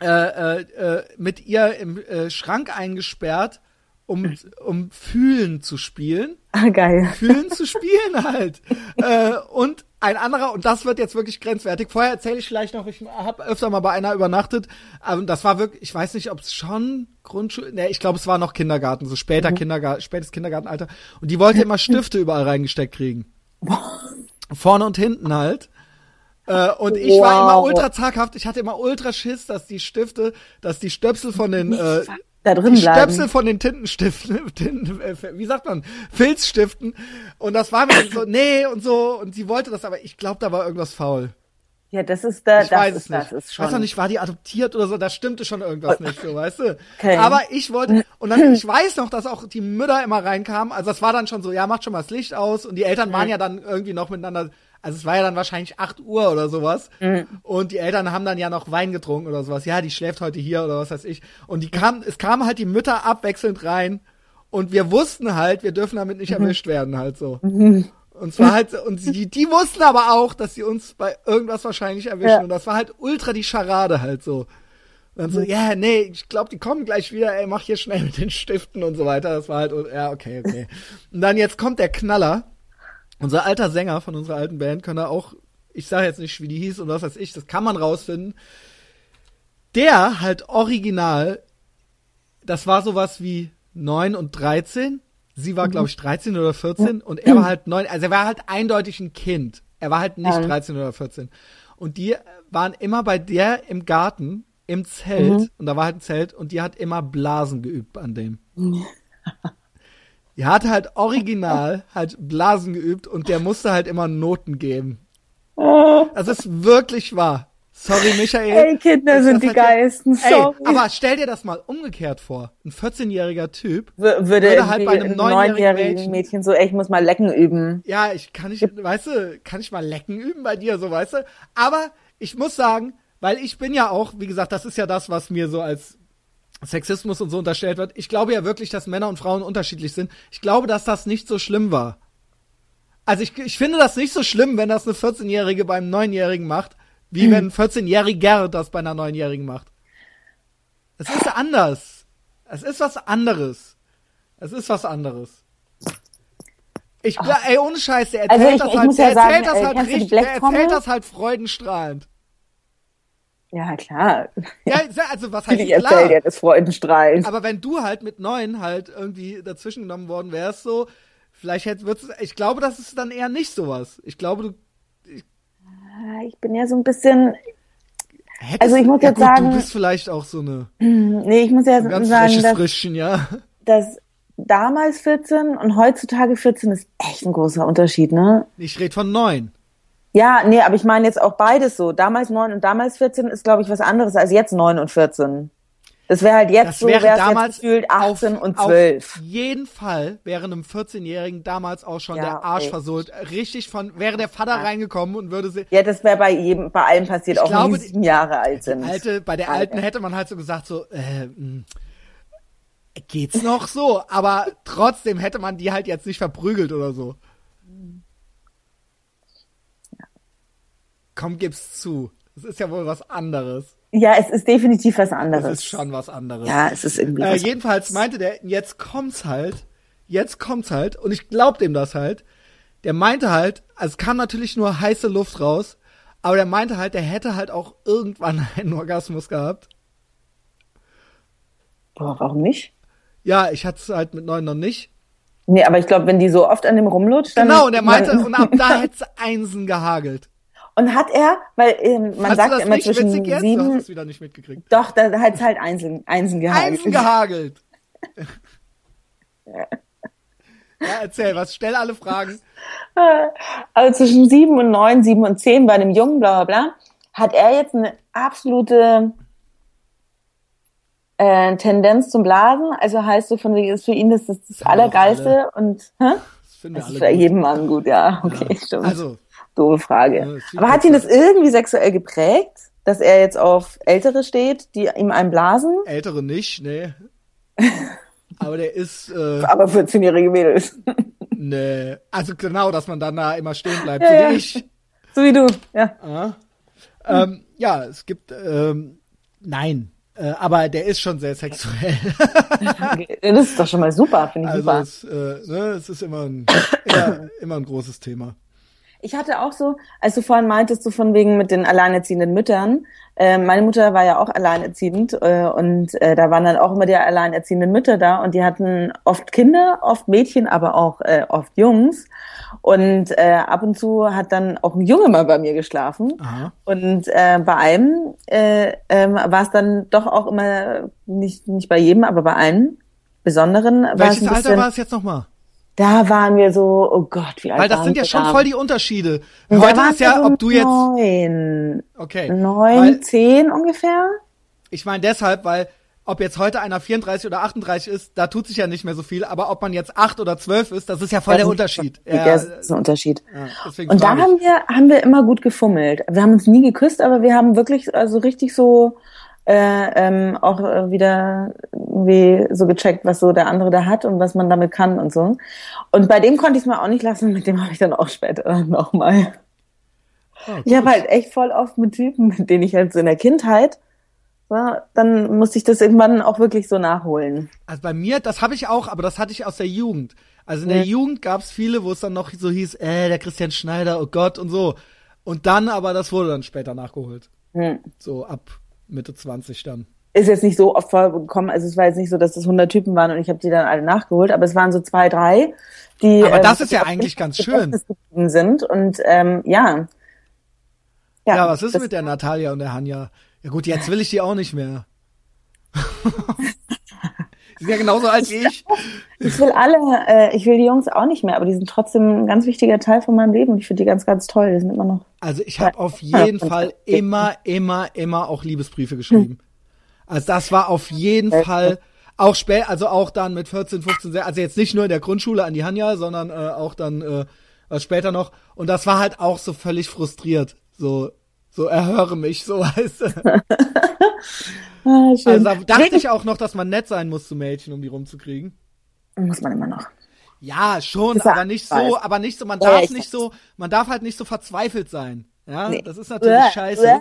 äh, äh, äh, mit ihr im äh, Schrank eingesperrt, um, um Fühlen zu spielen. Ah, geil. Fühlen zu spielen halt. [LAUGHS] äh, und ein anderer, und das wird jetzt wirklich grenzwertig. Vorher erzähle ich vielleicht noch, ich habe öfter mal bei einer übernachtet. Aber das war wirklich, ich weiß nicht, ob es schon Grundschule, ne, ich glaube, es war noch Kindergarten, so später Kindergarten, spätes Kindergartenalter. Und die wollte immer Stifte [LAUGHS] überall reingesteckt kriegen. Vorne und hinten halt. Äh, und ich war immer Wow. ultra zaghaft. Ich hatte immer ultra Schiss, dass die Stifte, dass die Stöpsel von den äh, da drin die bleiben. Stöpsel von den Tintenstiften, [LAUGHS] Tinten, äh, wie sagt man, Filzstiften. Und das war mir so, nee und so. Und sie wollte das, aber ich glaube, da war irgendwas faul. Ja, das ist da, Ich das weiß ist, es nicht. das ist Ich schon. weiß noch nicht, war die adoptiert oder so, da stimmte schon irgendwas nicht, so, weißt du? Okay. Aber ich wollte, und dann, ich [LAUGHS] weiß noch, dass auch die Mütter immer reinkamen, also das war dann schon so, ja, macht schon mal das Licht aus, und die Eltern waren ja dann irgendwie noch miteinander, also es war ja dann wahrscheinlich 8 Uhr oder sowas, und die Eltern haben dann ja noch Wein getrunken oder sowas, ja, die schläft heute hier oder was weiß ich, und die kamen, es kamen halt die Mütter abwechselnd rein, und wir wussten halt, wir dürfen damit nicht erwischt werden, halt so. Und zwar halt, und die, die wussten aber auch, dass sie uns bei irgendwas wahrscheinlich erwischen. Ja. Und das war halt ultra die Scharade halt so. Und dann so, ja, nee, ich glaube, die kommen gleich wieder, ey, mach hier schnell mit den Stiften und so weiter. Das war halt, ja, okay, okay. [LAUGHS] Und dann jetzt kommt der Knaller. Unser alter Sänger von unserer alten Band, kann er auch, ich sage jetzt nicht, wie die hieß und was weiß ich, das kann man rausfinden. Der halt original, das war sowas wie 9 und 13. Sie war, glaube ich, 13 oder 14 und er war halt 9, also er war halt eindeutig ein Kind. Er war halt nicht Ja. 13 oder 14. Und die waren immer bei der im Garten, im Zelt, und da war halt ein Zelt, und die hat immer Blasen geübt an dem. [LAUGHS] Die hat halt original [LAUGHS] halt Blasen geübt und der musste halt immer Noten geben. Das ist wirklich wahr. Sorry, Michael. Ey, Kinder sind die halt geilsten. Ey, Sorry. aber stell dir das mal umgekehrt vor. Ein 14-jähriger Typ. W- würde, würde halt bei einem ein neunjährigen neunjährigen Mädchen- Mädchen. so, ey, ich muss mal lecken üben. Ja, ich kann nicht, weißt du, kann ich mal lecken üben bei dir, so weißt du. Aber ich muss sagen, weil ich bin ja auch, wie gesagt, das ist ja das, was mir so als Sexismus und so unterstellt wird. Ich glaube ja wirklich, dass Männer und Frauen unterschiedlich sind. Ich glaube, dass das nicht so schlimm war. Also ich, ich finde das nicht so schlimm, wenn das eine 14-Jährige beim 9-Jährigen macht, wie wenn ein 14-Jähriger das bei einer 9-Jährigen macht. Es ist anders. Es ist was anderes. Es ist was anderes. Ich, ey, ohne Scheiß, der Also erzählt ich- das ich halt, ja sagen, erzählt das äh, halt richtig, Trommel? erzählt das halt freudenstrahlend. Ja, klar. Ja, also was heißt Ich erzähl dir das freudenstrahlend. Aber wenn du halt mit neun halt irgendwie dazwischen genommen worden wärst, so, vielleicht hätte, wird's, ich glaube, das ist dann eher nicht sowas. Ich glaube, du Ah, Ich bin ja so ein bisschen, hättest, Also ich muss ja jetzt gut, sagen- du bist vielleicht auch so eine [CLEARS THROAT] nee, ich muss ja ein ganz sagen, dass, Frischchen, ja. dass damals 14 und heutzutage 14 ist echt ein großer Unterschied, ne? Ich rede von neun. Ja, nee, aber ich meine jetzt auch beides so. Damals 9 und damals 14 ist, glaube ich, was anderes als jetzt 9 und 14. Das wäre halt jetzt Das so, wäre damals jetzt gefühlt 18 auf, und 12. Auf jeden Fall wäre einem 14-Jährigen damals auch schon Ja, der Arsch okay. versohlt. Richtig von, wäre der Vater reingekommen und würde sie, Ja, das wäre bei jedem, bei allen passiert, auch glaube, wenn die sieben Jahre alt sind. alte, bei der alten hätte man halt so gesagt so, äh, mh, geht's noch so? Aber trotzdem hätte man die halt jetzt nicht verprügelt oder so. Komm, gib's zu. Es ist ja wohl was anderes. Ja, es ist definitiv was Es anderes. ist schon was anderes. ja, es ist irgendwie Äh, jedenfalls meinte der, jetzt kommt's halt, jetzt kommt's halt, und ich glaub dem das halt. Der meinte halt, also es kam natürlich nur heiße Luft raus, aber der meinte halt, der hätte halt auch irgendwann [LAUGHS] einen Orgasmus gehabt. Boah, warum nicht? Ja, ich hatte es halt mit neun noch nicht. Nee, aber ich glaube, wenn die so oft an dem rumlutscht, dann... Genau, und er meinte, [LAUGHS] und ab da hätte es Einsen gehagelt. Und hat er, weil ähm, man Fandst sagt immer zwischen hast sieben... es wieder nicht mitgekriegt. Doch, da hat es halt Einsen, Einsen gehalten. Einsen gehagelt. [LAUGHS] ja, erzähl, was, stell alle Fragen. Also zwischen sieben und neun, sieben und zehn bei einem Jungen, bla bla bla, hat er jetzt eine absolute äh, Tendenz zum Blasen. Also heißt so von wegen, ist für ihn das das, das Allergeilste und hä? Das Das ist alle für gut. jeden Mann gut, ja, okay, stimmt. Also, Doofe Frage. Ja, Aber hat ihn das irgendwie sexuell geprägt, dass er jetzt auf Ältere steht, die ihm einen blasen? ältere nicht, nee. [LAUGHS] Aber der ist, äh, Aber 14-jährige Mädels. [LAUGHS] Nee, also genau, dass man dann da immer stehen bleibt, Ja, so ja. wie ich. so wie du, ja. Ja, ähm, ja es gibt, ähm, nein, äh, aber der ist schon sehr sexuell. Das ist doch schon mal super, finde ich also super. es, äh, ne, es ist immer ein, [COUGHS] immer, immer ein großes Thema. Ich hatte auch so, als du vorhin meintest, so von wegen mit den alleinerziehenden Müttern. Äh, meine Mutter war ja auch alleinerziehend äh, und äh, da waren dann auch immer die alleinerziehenden Mütter da und die hatten oft Kinder, oft Mädchen, aber auch äh, oft Jungs. Und äh, ab und zu hat dann auch ein Junge mal bei mir geschlafen. Aha. Und äh, bei einem äh, ähm, war es dann doch auch immer, nicht, nicht bei jedem, aber bei einem Besonderen. war es Welches ein Alter bisschen, war es jetzt nochmal? Da waren wir so, oh Gott, wie alt Weil das sind ja schon voll die Unterschiede. Da Heute ist ja, so ob du jetzt, Neun, okay, neun, weil, zehn ungefähr. ich meine deshalb, weil ob jetzt heute einer 34 oder 38 ist, da tut sich ja nicht mehr so viel, aber ob man jetzt 8 oder 12 ist, das ist ja voll der Das ist- Unterschied. Ja, das ist ein Unterschied. ja, Und da haben wir, haben wir immer gut gefummelt. Wir haben uns nie geküsst, aber wir haben wirklich, also richtig so, äh, ähm, auch äh, wieder irgendwie so gecheckt, was so der andere da hat und was man damit kann und so. Und bei dem konnte ich es mal auch nicht lassen, mit dem habe ich dann auch später [LAUGHS] nochmal. Oh, Ich habe halt echt voll oft mit Typen, mit denen ich halt so in der Kindheit, war, dann musste ich das irgendwann auch wirklich so nachholen. Also bei mir, das habe ich auch, aber das hatte ich aus der Jugend. Also in der Ja. Jugend gab es viele, wo es dann noch so hieß, äh, der Christian Schneider, oh Gott und so. Und dann aber, das wurde dann später nachgeholt. Hm. So ab Mitte 20 dann. Ist jetzt nicht so oft vorgekommen, also es war jetzt nicht so, dass es 100 Typen waren und ich habe die dann alle nachgeholt, aber es waren so zwei, drei, die Aber äh, das ist ja eigentlich ganz schön. Sind und ähm, ja. Ja, was ist das- mit der Natalia und der Hanja? Ja gut, jetzt will ich die auch nicht mehr. [LAUGHS] die [LAUGHS] sind ja genauso alt wie ich. [LAUGHS] Ich will alle, äh, ich will die Jungs auch nicht mehr, aber die sind trotzdem ein ganz wichtiger Teil von meinem Leben und ich finde die ganz, ganz toll. Die sind immer noch. Also ich habe auf jeden Fall immer, immer, immer auch Liebesbriefe geschrieben. Also das war auf jeden Fall auch spät, also auch dann mit 14, 15, 16, also jetzt nicht nur in der Grundschule an die Hanja, sondern äh, auch dann äh, später noch. Und das war halt auch so völlig frustriert. So, so erhöre mich, so weißt du. [LAUGHS] Ah. Also da dachte ich auch noch, dass man nett sein muss zu Mädchen, um die rumzukriegen. Muss man immer noch. Ja, schon, ja aber nicht so, weiß. aber nicht so, man Ja, darf ich nicht so, man darf halt nicht so verzweifelt sein. Ja, Nee. das ist natürlich Uah, scheiße.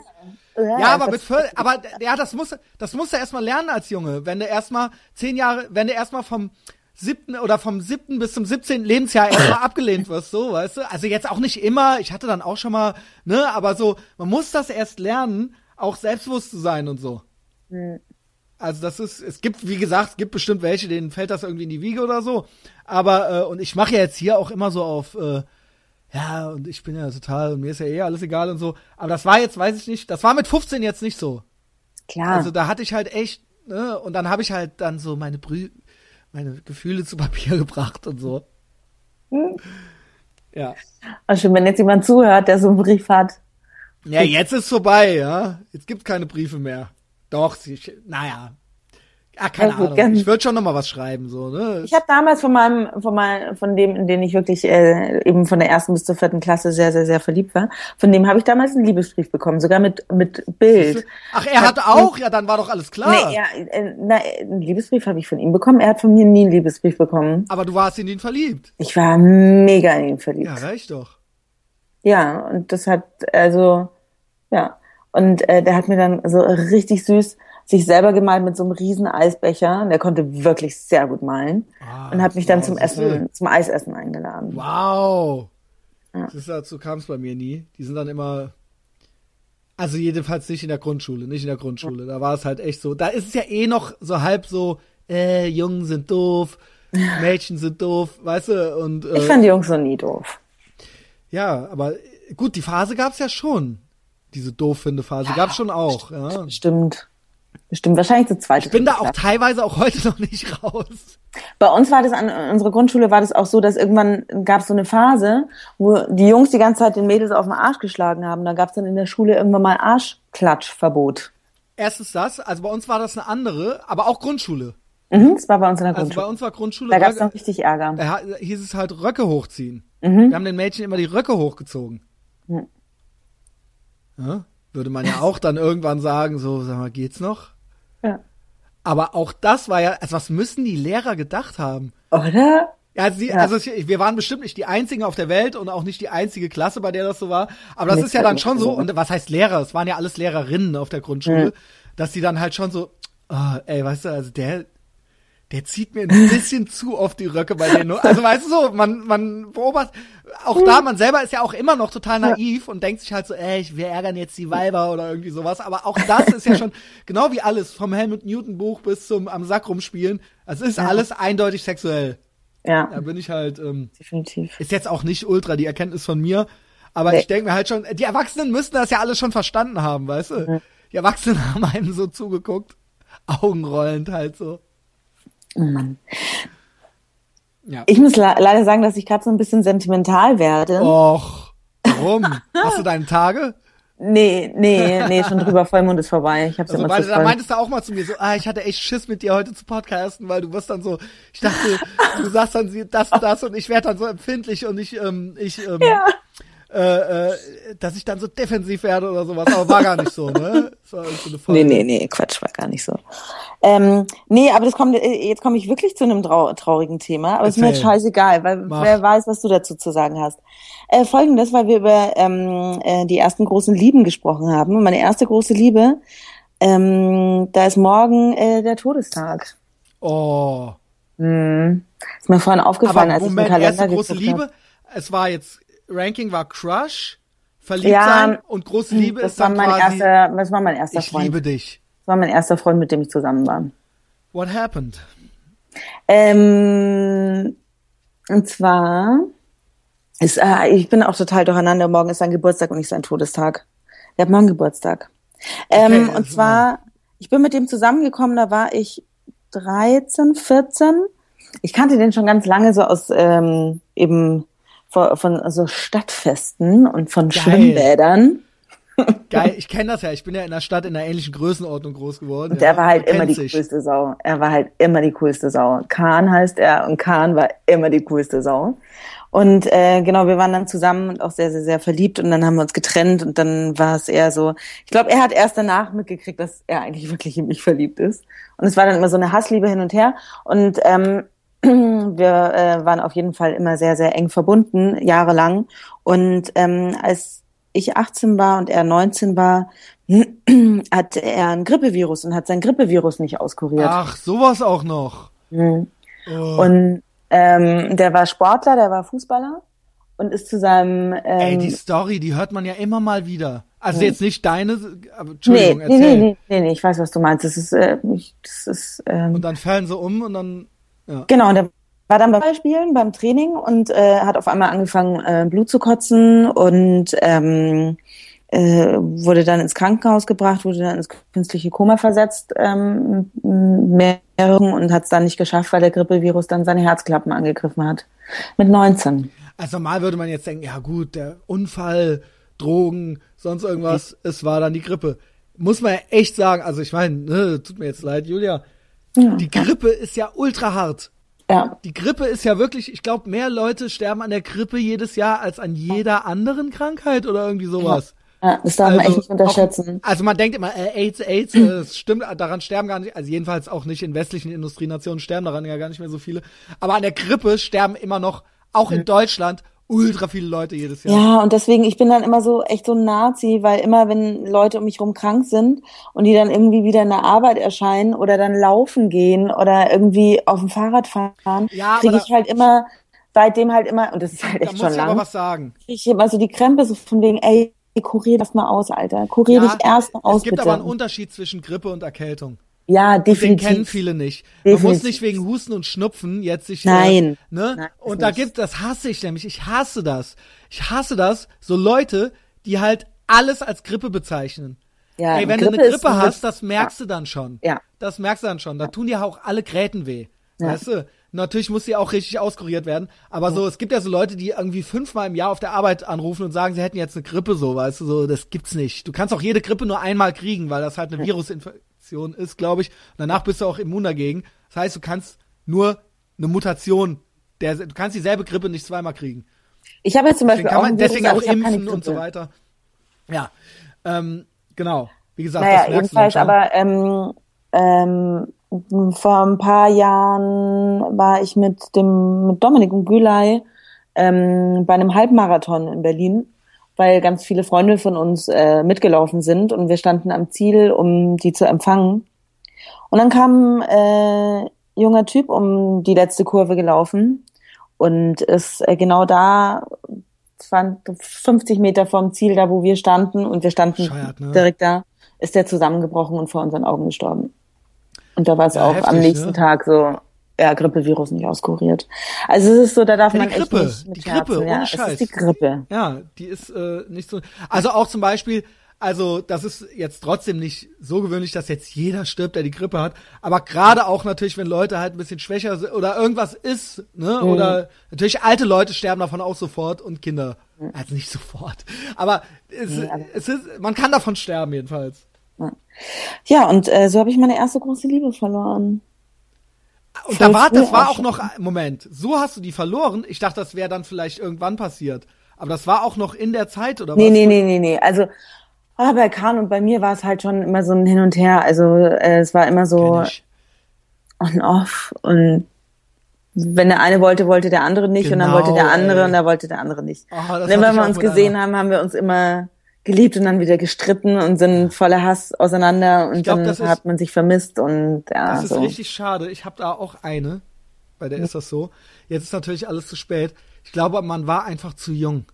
uah, Ja, aber mit Völ aber ja, das muss, das musst du erstmal lernen als Junge. Wenn du erstmal zehn Jahre, wenn du erstmal vom siebten oder vom siebten bis zum 17. Lebensjahr erstmal abgelehnt wirst, so, weißt du? Also jetzt auch nicht immer, ich hatte dann auch schon mal, ne, aber so, man muss das erst lernen, auch selbstbewusst zu sein und so. Hm. Also das ist, es gibt, wie gesagt, es gibt bestimmt welche, denen fällt das irgendwie in die Wiege oder so. Aber, äh, und ich mache ja jetzt hier auch immer so auf, äh, ja, und ich bin ja total, und mir ist ja eh alles egal und so. Aber das war jetzt, weiß ich nicht, das war mit 15 jetzt nicht so. Klar. Also da hatte ich halt echt, ne, und dann habe ich halt dann so meine Brü meine Gefühle zu Papier [LAUGHS] gebracht und so. Hm. Ja. Also wenn jetzt jemand zuhört, der so einen Brief hat. Ja, jetzt ist vorbei, ja. Jetzt gibt's keine Briefe mehr. Doch, sie, naja. Ja, keine Ich würd Ahnung. Ich würde schon noch mal was schreiben, so, ne? Ich habe damals von meinem, von meinem, von dem, in den ich wirklich äh, eben von der ersten bis zur vierten Klasse sehr, sehr, sehr verliebt war, von dem habe ich damals einen Liebesbrief bekommen, sogar mit mit Bild. Ach, er hat auch? Ja, dann war doch alles klar. Nee, ja, äh, na, einen Liebesbrief habe ich von ihm bekommen. Er hat von mir nie einen Liebesbrief bekommen. Aber du warst in ihn verliebt. Ich war mega in ihn verliebt. Ja, reicht doch. Ja, und das hat, also, ja. Und äh, der hat mir dann so richtig süß sich selber gemalt mit so einem riesen Eisbecher. Der konnte wirklich sehr gut malen. Ah, und hat mich dann wow, zum. Essen, zum Eisessen eingeladen. Wow. Ja. Das ist, dazu kam es bei mir nie. Die sind dann immer. Also jedenfalls nicht in der Grundschule, nicht in der Grundschule. Da war es halt echt so. Da ist es ja eh noch so halb so, äh, Jungen sind doof, [LAUGHS] Mädchen sind doof, weißt du? Und Ich äh, fand die Jungs so nie doof. ja, aber äh, gut, die Phase gab's ja schon. Diese doof finde Phase gab's schon auch. Ja. Bestimmt. Bestimmt. Wahrscheinlich zur zweite. Ich bin da auch teilweise auch heute [LAUGHS] noch nicht raus. Bei uns war das an unserer Grundschule war das auch so, dass irgendwann gab es so eine Phase, wo die Jungs die ganze Zeit den Mädels auf den Arsch geschlagen haben. Da gab es dann in der Schule irgendwann mal Arschklatschverbot. Erstens das, also bei uns war das eine andere, aber auch Grundschule. Mhm, das war bei uns in der Also Grundschule. bei uns war Grundschule. da gab es dann richtig Ärger. Da hieß es halt Röcke hochziehen. Mhm. Wir haben den Mädchen immer die Röcke hochgezogen. Mhm. Ja, würde man ja auch dann irgendwann sagen, so, sag mal, geht's noch? Ja. Aber auch das war ja, also was müssen die Lehrer gedacht haben? Oder? Ja, also, sie, Ja. also wir waren bestimmt nicht die einzigen auf der Welt und auch nicht die einzige Klasse, bei der das so war. Aber das Nee, ist ja dann schon so. so, und was heißt Lehrer? Es waren ja alles Lehrerinnen auf der Grundschule, dass die dann halt schon so, oh, ey, weißt du, also der, der zieht mir ein bisschen zu oft die Röcke bei denen. Also weißt du so, man, man beobachtet, auch da, man selber ist ja auch immer noch total naiv und denkt sich halt so, ey, ich- wir ärgern jetzt die Weiber oder irgendwie sowas. Aber auch das ist ja schon, genau wie alles, vom Helmut Newton Buch bis zum am Sack rumspielen, es ist alles eindeutig sexuell. Ja, Da bin ich halt, ähm, definitiv. ist jetzt auch nicht ultra die Erkenntnis von mir, aber Nee. ich denke mir halt schon, die Erwachsenen müssten das ja alles schon verstanden haben, weißt du? Die Erwachsenen [LAUGHS] haben einem so zugeguckt, augenrollend halt so. Oh Mann. Ja. Ich muss le leider sagen, dass ich gerade so ein bisschen sentimental werde. Och, warum? Hast du deine Tage? Nee, nee, nee, schon drüber. Vollmond ist vorbei. Ich hab's Also, immer weil, da meintest du auch mal zu mir so, ah, ich hatte echt Schiss mit dir heute zu podcasten, weil du wirst dann so, ich dachte, du sagst dann das und das und ich werde dann so empfindlich und ich, ähm, ich, ähm, Ja. Äh, äh, dass ich dann so defensiv werde oder sowas, aber war gar nicht so, ne? So. Nee, nee, nee, Quatsch, war gar nicht so. Ähm, nee, aber das kommt, äh, jetzt komme ich wirklich zu einem trau traurigen Thema, aber ist mir scheißegal, weil Mach. wer weiß, was du dazu zu sagen hast. Äh, Folgendes, weil wir über ähm, äh, die ersten großen Lieben gesprochen haben. Und meine erste große Liebe, ähm, da ist morgen äh, der Todestag. Oh. Hm. Ist mir vorhin aufgefallen, Aber als Moment, ich den Kalender erste große Liebe. hab. Es war jetzt, Ranking war Crush, verliebt Ja, sein und große Liebe Das ist war dann mein quasi, erster, das war mein erster ich Freund. liebe dich. Das war mein erster Freund, mit dem ich zusammen war. What happened? Ähm, und zwar ist, äh, ich bin auch total durcheinander. Morgen ist sein Geburtstag und nicht sein Todestag. Er hat morgen Geburtstag. Ähm, Okay, und das zwar, ich bin mit dem zusammengekommen, da war ich 13, 14. Ich kannte den schon ganz lange so aus ähm, eben von, von so Stadtfesten und von Geil. Schwimmbädern. [LAUGHS] Geil, ich kenne das ja. Ich bin ja in der Stadt in einer ähnlichen Größenordnung groß geworden. Und ja. er war halt immer die sich. coolste Sau. Er war halt immer die coolste Sau. Kahn heißt er und Kahn war immer die coolste Sau. Und äh, genau, wir waren dann zusammen und auch sehr, sehr, sehr verliebt und dann haben wir uns getrennt und dann war es eher so, ich glaube, er hat erst danach mitgekriegt, dass er eigentlich wirklich in mich verliebt ist. Und es war dann immer so eine Hassliebe hin und her. Und ähm, wir äh, waren auf jeden Fall immer sehr, sehr eng verbunden, jahrelang. Und ähm, als ich 18 war und er 19 war, [CLEARS THROAT] hatte er ein Grippevirus und hat sein Grippevirus nicht auskuriert. Ach, sowas auch noch. Mhm. Oh. Und ähm, der war Sportler, der war Fußballer und ist zu seinem ähm, Ey, die Story, die hört man ja immer mal wieder. Also jetzt nicht deine, aber nee, Entschuldigung, nee, erzähl. nee, nee, nee, nee, ich weiß, was du meinst. Das ist, äh, das ist ähm, Und dann fallen sie um und dann, ja. Genau, und der war dann beim Spielen, beim Training und äh, hat auf einmal angefangen, äh, Blut zu kotzen und ähm, äh, wurde dann ins Krankenhaus gebracht, wurde dann ins künstliche Koma versetzt, ähm, mehreren und hat es dann nicht geschafft, weil der Grippevirus dann seine Herzklappen angegriffen hat. Mit 19. Also normal würde man jetzt denken, ja gut, der Unfall, Drogen, sonst irgendwas, es war dann die Grippe. Muss man ja echt sagen, also ich meine, ne, tut mir jetzt leid, Julia, Die Grippe ist ja ultra hart. Ja. Die Grippe ist ja wirklich, ich glaube, mehr Leute sterben an der Grippe jedes Jahr als an jeder anderen Krankheit oder irgendwie sowas. Ja, das darf man echt nicht unterschätzen. Auch, also man denkt immer, äh, AIDS, AIDS, äh, es stimmt, daran sterben gar nicht, also jedenfalls auch nicht in westlichen Industrienationen sterben daran ja gar nicht mehr so viele. Aber an der Grippe sterben immer noch, auch in Deutschland, ultra viele Leute jedes Jahr. Ja, und deswegen, ich bin dann immer so echt so ein Nazi, weil immer, wenn Leute um mich rum krank sind und die dann irgendwie wieder in der Arbeit erscheinen oder dann laufen gehen oder irgendwie auf dem Fahrrad fahren, Ja, kriege aber ich halt immer, seitdem halt immer, und das ist halt echt schon ich aber lang, was sagen. kriege ich immer so die Krämpe so von wegen, ey, kurier das mal aus, Alter. Kurier dich erst mal aus, es gibt bitte. aber einen Unterschied zwischen Grippe und Erkältung. Ja, Den definitiv. kennen viele nicht. Man muss Definitiv. nicht wegen Husten und Schnupfen jetzt sich Nein. Äh, ne? Nein, und da gibt das hasse ich nämlich. Ich hasse das. Ich hasse das. So Leute, die halt alles als Grippe bezeichnen. Ja, Ey, wenn Grippe du eine Grippe hast, das merkst du dann schon. Ja. Das merkst du dann schon. Da tun dir auch alle Gräten weh. Ja. Weißt du? Natürlich muss sie auch richtig auskuriert werden. Aber so, es gibt ja so Leute, die irgendwie fünfmal im Jahr auf der Arbeit anrufen und sagen, sie hätten jetzt eine Grippe, so, weißt du, so, das gibt's nicht. Du kannst auch jede Grippe nur einmal kriegen, weil das halt eine Virusinfektion ist, glaube ich. Und danach bist du auch immun dagegen. Das heißt, du kannst nur eine Mutation, der, du kannst dieselbe Grippe nicht zweimal kriegen. Ich habe jetzt zum Beispiel Deswegen auch man Virus, deswegen auch impfen und so weiter. Ja, ähm, genau. Wie gesagt, Naja, das jedenfalls, aber ähm, ähm, vor ein paar Jahren war ich mit dem mit Dominik und Gülay ähm, bei einem Halbmarathon in Berlin, weil ganz viele Freunde von uns äh, mitgelaufen sind und wir standen am Ziel, um die zu empfangen. Und dann kam äh, junger Typ um die letzte Kurve gelaufen und ist äh, genau da, 20, 50 Meter vom Ziel, da wo wir standen und wir standen Bescheuert, ne? direkt da, ist der zusammengebrochen und vor unseren Augen gestorben. Und da war es Ja, auch heftig, am nächsten ne? Tag so, ja, Grippevirus nicht auskuriert. Also es ist so, da darf Ja, man die echt Grippe, nicht mit die Grippe, scherzen. ja, ohne es Scheiß. ist die Grippe. Ja, die ist äh, nicht so. Also auch zum Beispiel, also das ist jetzt trotzdem nicht so gewöhnlich, dass jetzt jeder stirbt, der die Grippe hat. Aber gerade auch natürlich, wenn Leute halt ein bisschen schwächer sind oder irgendwas ist, ne? Mhm. Oder natürlich alte Leute sterben davon auch sofort und Kinder. Also nicht sofort. Aber es, aber- es ist, man kann davon sterben jedenfalls. Ja, und äh, so habe ich meine erste große Liebe verloren. Und da war, das war auch noch, Moment, so hast du die verloren. Ich dachte, das wäre dann vielleicht irgendwann passiert. Aber das war auch noch in der Zeit, oder Nee, was? nee, nee, nee, nee. Also ah, bei Kahn und bei mir war es halt schon immer so ein Hin und Her. Also äh, es war immer so Kenn ich. on off und wenn der eine wollte, wollte der andere nicht und dann Genau, wollte der andere ey. und dann wollte der andere nicht. Das und dann, wenn wir uns gesehen haben, haben wir uns immer geliebt und dann wieder gestritten und sind voller Hass auseinander und glaub, dann das ist- hat man sich vermisst und ja, Das ist so. richtig schade. Ich habe da auch eine. Bei der ist das so. Jetzt ist natürlich alles zu spät. Ich glaube, man war einfach zu jung.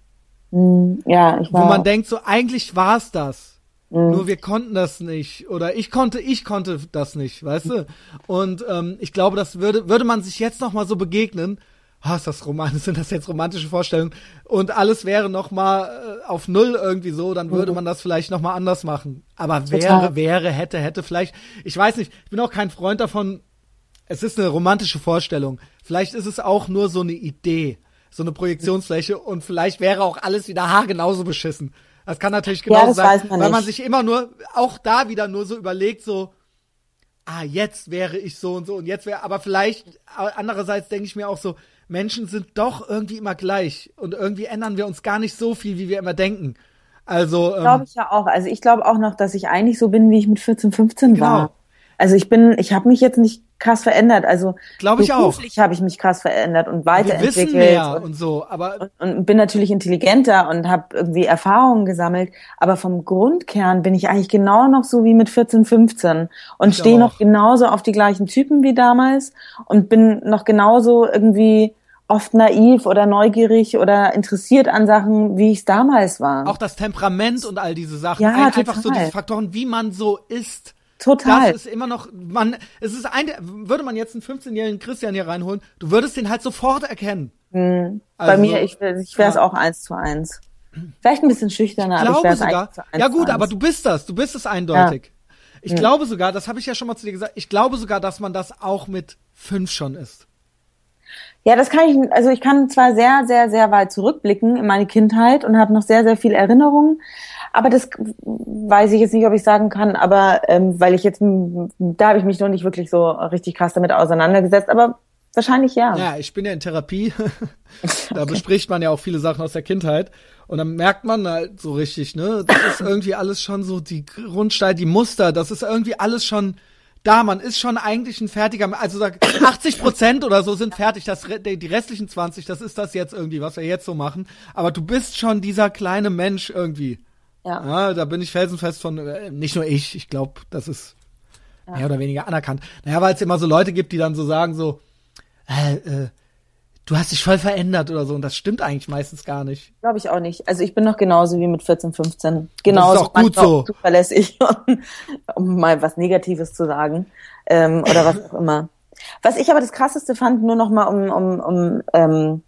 ja, ich Wo war, man denkt, so eigentlich war es das. Mhm. Nur wir konnten das nicht. Oder ich konnte, ich konnte das nicht, weißt du? Und ähm, ich glaube, das würde, würde man sich jetzt noch mal so begegnen. Ah, ist das romantisch, sind das jetzt romantische Vorstellungen? Und alles wäre noch mal äh, auf Null irgendwie so, dann würde man das vielleicht noch mal anders machen. Aber wäre, Mhm. Wäre, hätte, hätte vielleicht, ich weiß nicht, ich bin auch kein Freund davon, es ist eine romantische Vorstellung. Vielleicht ist es auch nur so eine Idee, so eine Projektionsfläche und vielleicht wäre auch alles wieder haargenauso beschissen. Das kann natürlich Ja, genauso das sein, man weil man sich immer nur, auch da wieder nur so überlegt, so, ah, jetzt wäre ich so und so und jetzt wäre, aber vielleicht, andererseits denke ich mir auch so, Menschen sind doch irgendwie immer gleich und irgendwie ändern wir uns gar nicht so viel, wie wir immer denken. Also, ähm, glaube ich ja auch. Also ich glaube auch noch, dass ich eigentlich so bin, wie ich mit 14, 15 Genau. war. Also ich bin, ich habe mich jetzt nicht krass verändert. Also Glaube ich auch. beruflich habe ich mich krass verändert und wir weiterentwickelt. wissen mehr und, und so, aber und bin natürlich intelligenter und habe irgendwie Erfahrungen gesammelt, aber vom Grundkern bin ich eigentlich genau noch so wie mit 14, 15 und stehe noch genauso auf die gleichen Typen wie damals und bin noch genauso irgendwie oft naiv oder neugierig oder interessiert an Sachen, wie ich es damals war. auch das Temperament und all diese Sachen, Ja, ein, einfach so diese Faktoren, wie man so ist. Total. Das ist immer noch, man, es ist ein, würde man jetzt einen 15-jährigen Christian hier reinholen, du würdest den halt sofort erkennen. Bei Also, mir, ich, ich wäre es ja. auch eins zu eins. Vielleicht ein bisschen schüchterner, aber ich glaube wäre sogar, eins zu eins. ja gut, aber du bist das, du bist es eindeutig. Ich glaube sogar, das habe ich ja schon mal zu dir gesagt, ich glaube sogar, dass man das auch mit fünf schon ist. Ja, das kann ich, also ich kann zwar sehr, sehr, sehr weit zurückblicken in meine Kindheit und habe noch sehr, sehr viele Erinnerungen, Aber das weiß ich jetzt nicht, ob ich sagen kann, aber ähm, weil ich jetzt, da habe ich mich noch nicht wirklich so richtig krass damit auseinandergesetzt, aber wahrscheinlich ja. Ja, ich bin ja in Therapie. [LAUGHS] da okay. bespricht man ja auch viele Sachen aus der Kindheit. Und dann merkt man halt so richtig, ne, das ist [LAUGHS] irgendwie alles schon so die Grundsteine, die Muster, das ist irgendwie alles schon da, man ist schon eigentlich ein fertiger, also sag [COUGHS] 80 Prozent oder so sind fertig, das, die restlichen 20, das ist das jetzt irgendwie, was wir jetzt so machen. Aber du bist schon dieser kleine Mensch irgendwie. Ja. ja da bin ich felsenfest von, äh, nicht nur ich, ich glaube, das ist ja. mehr oder weniger anerkannt. Naja, weil es immer so Leute gibt, die dann so sagen, so, äh, äh, du hast dich voll verändert oder so. Und das stimmt eigentlich meistens gar nicht. Glaube ich auch nicht. Also ich bin noch genauso wie mit 14, 15. Genauso. Das ist auch gut so. Zuverlässig, [LAUGHS] um mal was Negatives zu sagen. Ähm, oder was auch immer. Was ich aber das krasseste fand, nur noch mal um, um, um ähm,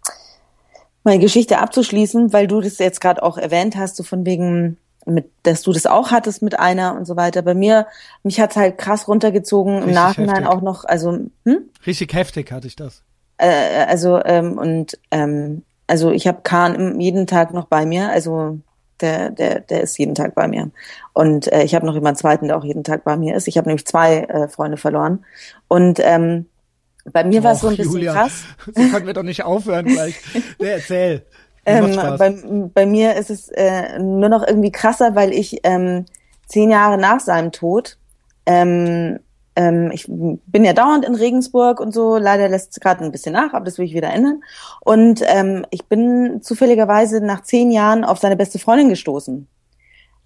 meine Geschichte abzuschließen, weil du das jetzt gerade auch erwähnt hast, so von wegen, mit, dass du das auch hattest mit einer und so weiter. Bei mir, mich hat's halt krass runtergezogen, Richtig im Nachhinein heftig. auch noch, also, hm? Richtig heftig hatte ich das. Äh, also ähm, und ähm, also ich habe Kahn jeden Tag noch bei mir, also der der der ist jeden Tag bei mir und äh, ich habe noch jemanden zweiten, der auch jeden Tag bei mir ist. Ich habe nämlich zwei äh, Freunde verloren und ähm, bei mir war es so ein bisschen Julia, krass. So können wir doch nicht aufhören gleich. [LAUGHS] Nee, erzähl. Ähm, bei, bei mir ist es äh, nur noch irgendwie krasser, weil ich ähm, zehn Jahre nach seinem Tod ähm, ähm, ich bin ja dauernd in Regensburg und so. Leider lässt es gerade ein bisschen nach, aber das will ich wieder ändern. Und ähm, ich bin zufälligerweise nach zehn Jahren auf seine beste Freundin gestoßen,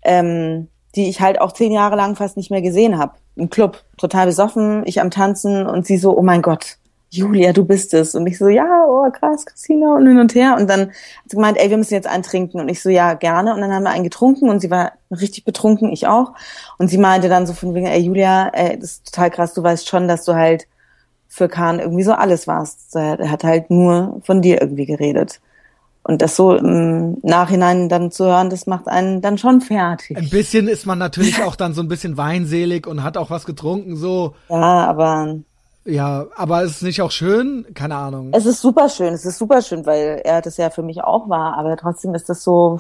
ähm, die ich halt auch zehn Jahre lang fast nicht mehr gesehen habe. Im Club, total besoffen, ich am Tanzen und sie so, oh mein Gott, Julia, du bist es. Und ich so, ja, oh krass, Christina und hin und her. Und dann hat sie gemeint, ey, wir müssen jetzt einen trinken. Und ich so, ja, gerne. Und dann haben wir einen getrunken und sie war richtig betrunken, ich auch. Und sie meinte dann so von wegen, ey, Julia, ey, das ist total krass, du weißt schon, dass du halt für Kahn irgendwie so alles warst. Er hat halt nur von dir irgendwie geredet. Und das so im Nachhinein dann zu hören, das macht einen dann schon fertig. Ein bisschen ist man natürlich auch dann so ein bisschen weinselig und hat auch was getrunken, so. Ja, aber ja, aber ist es nicht auch schön? Keine Ahnung. Es ist super schön, es ist super schön, weil er das ja für mich auch war, aber trotzdem ist das so,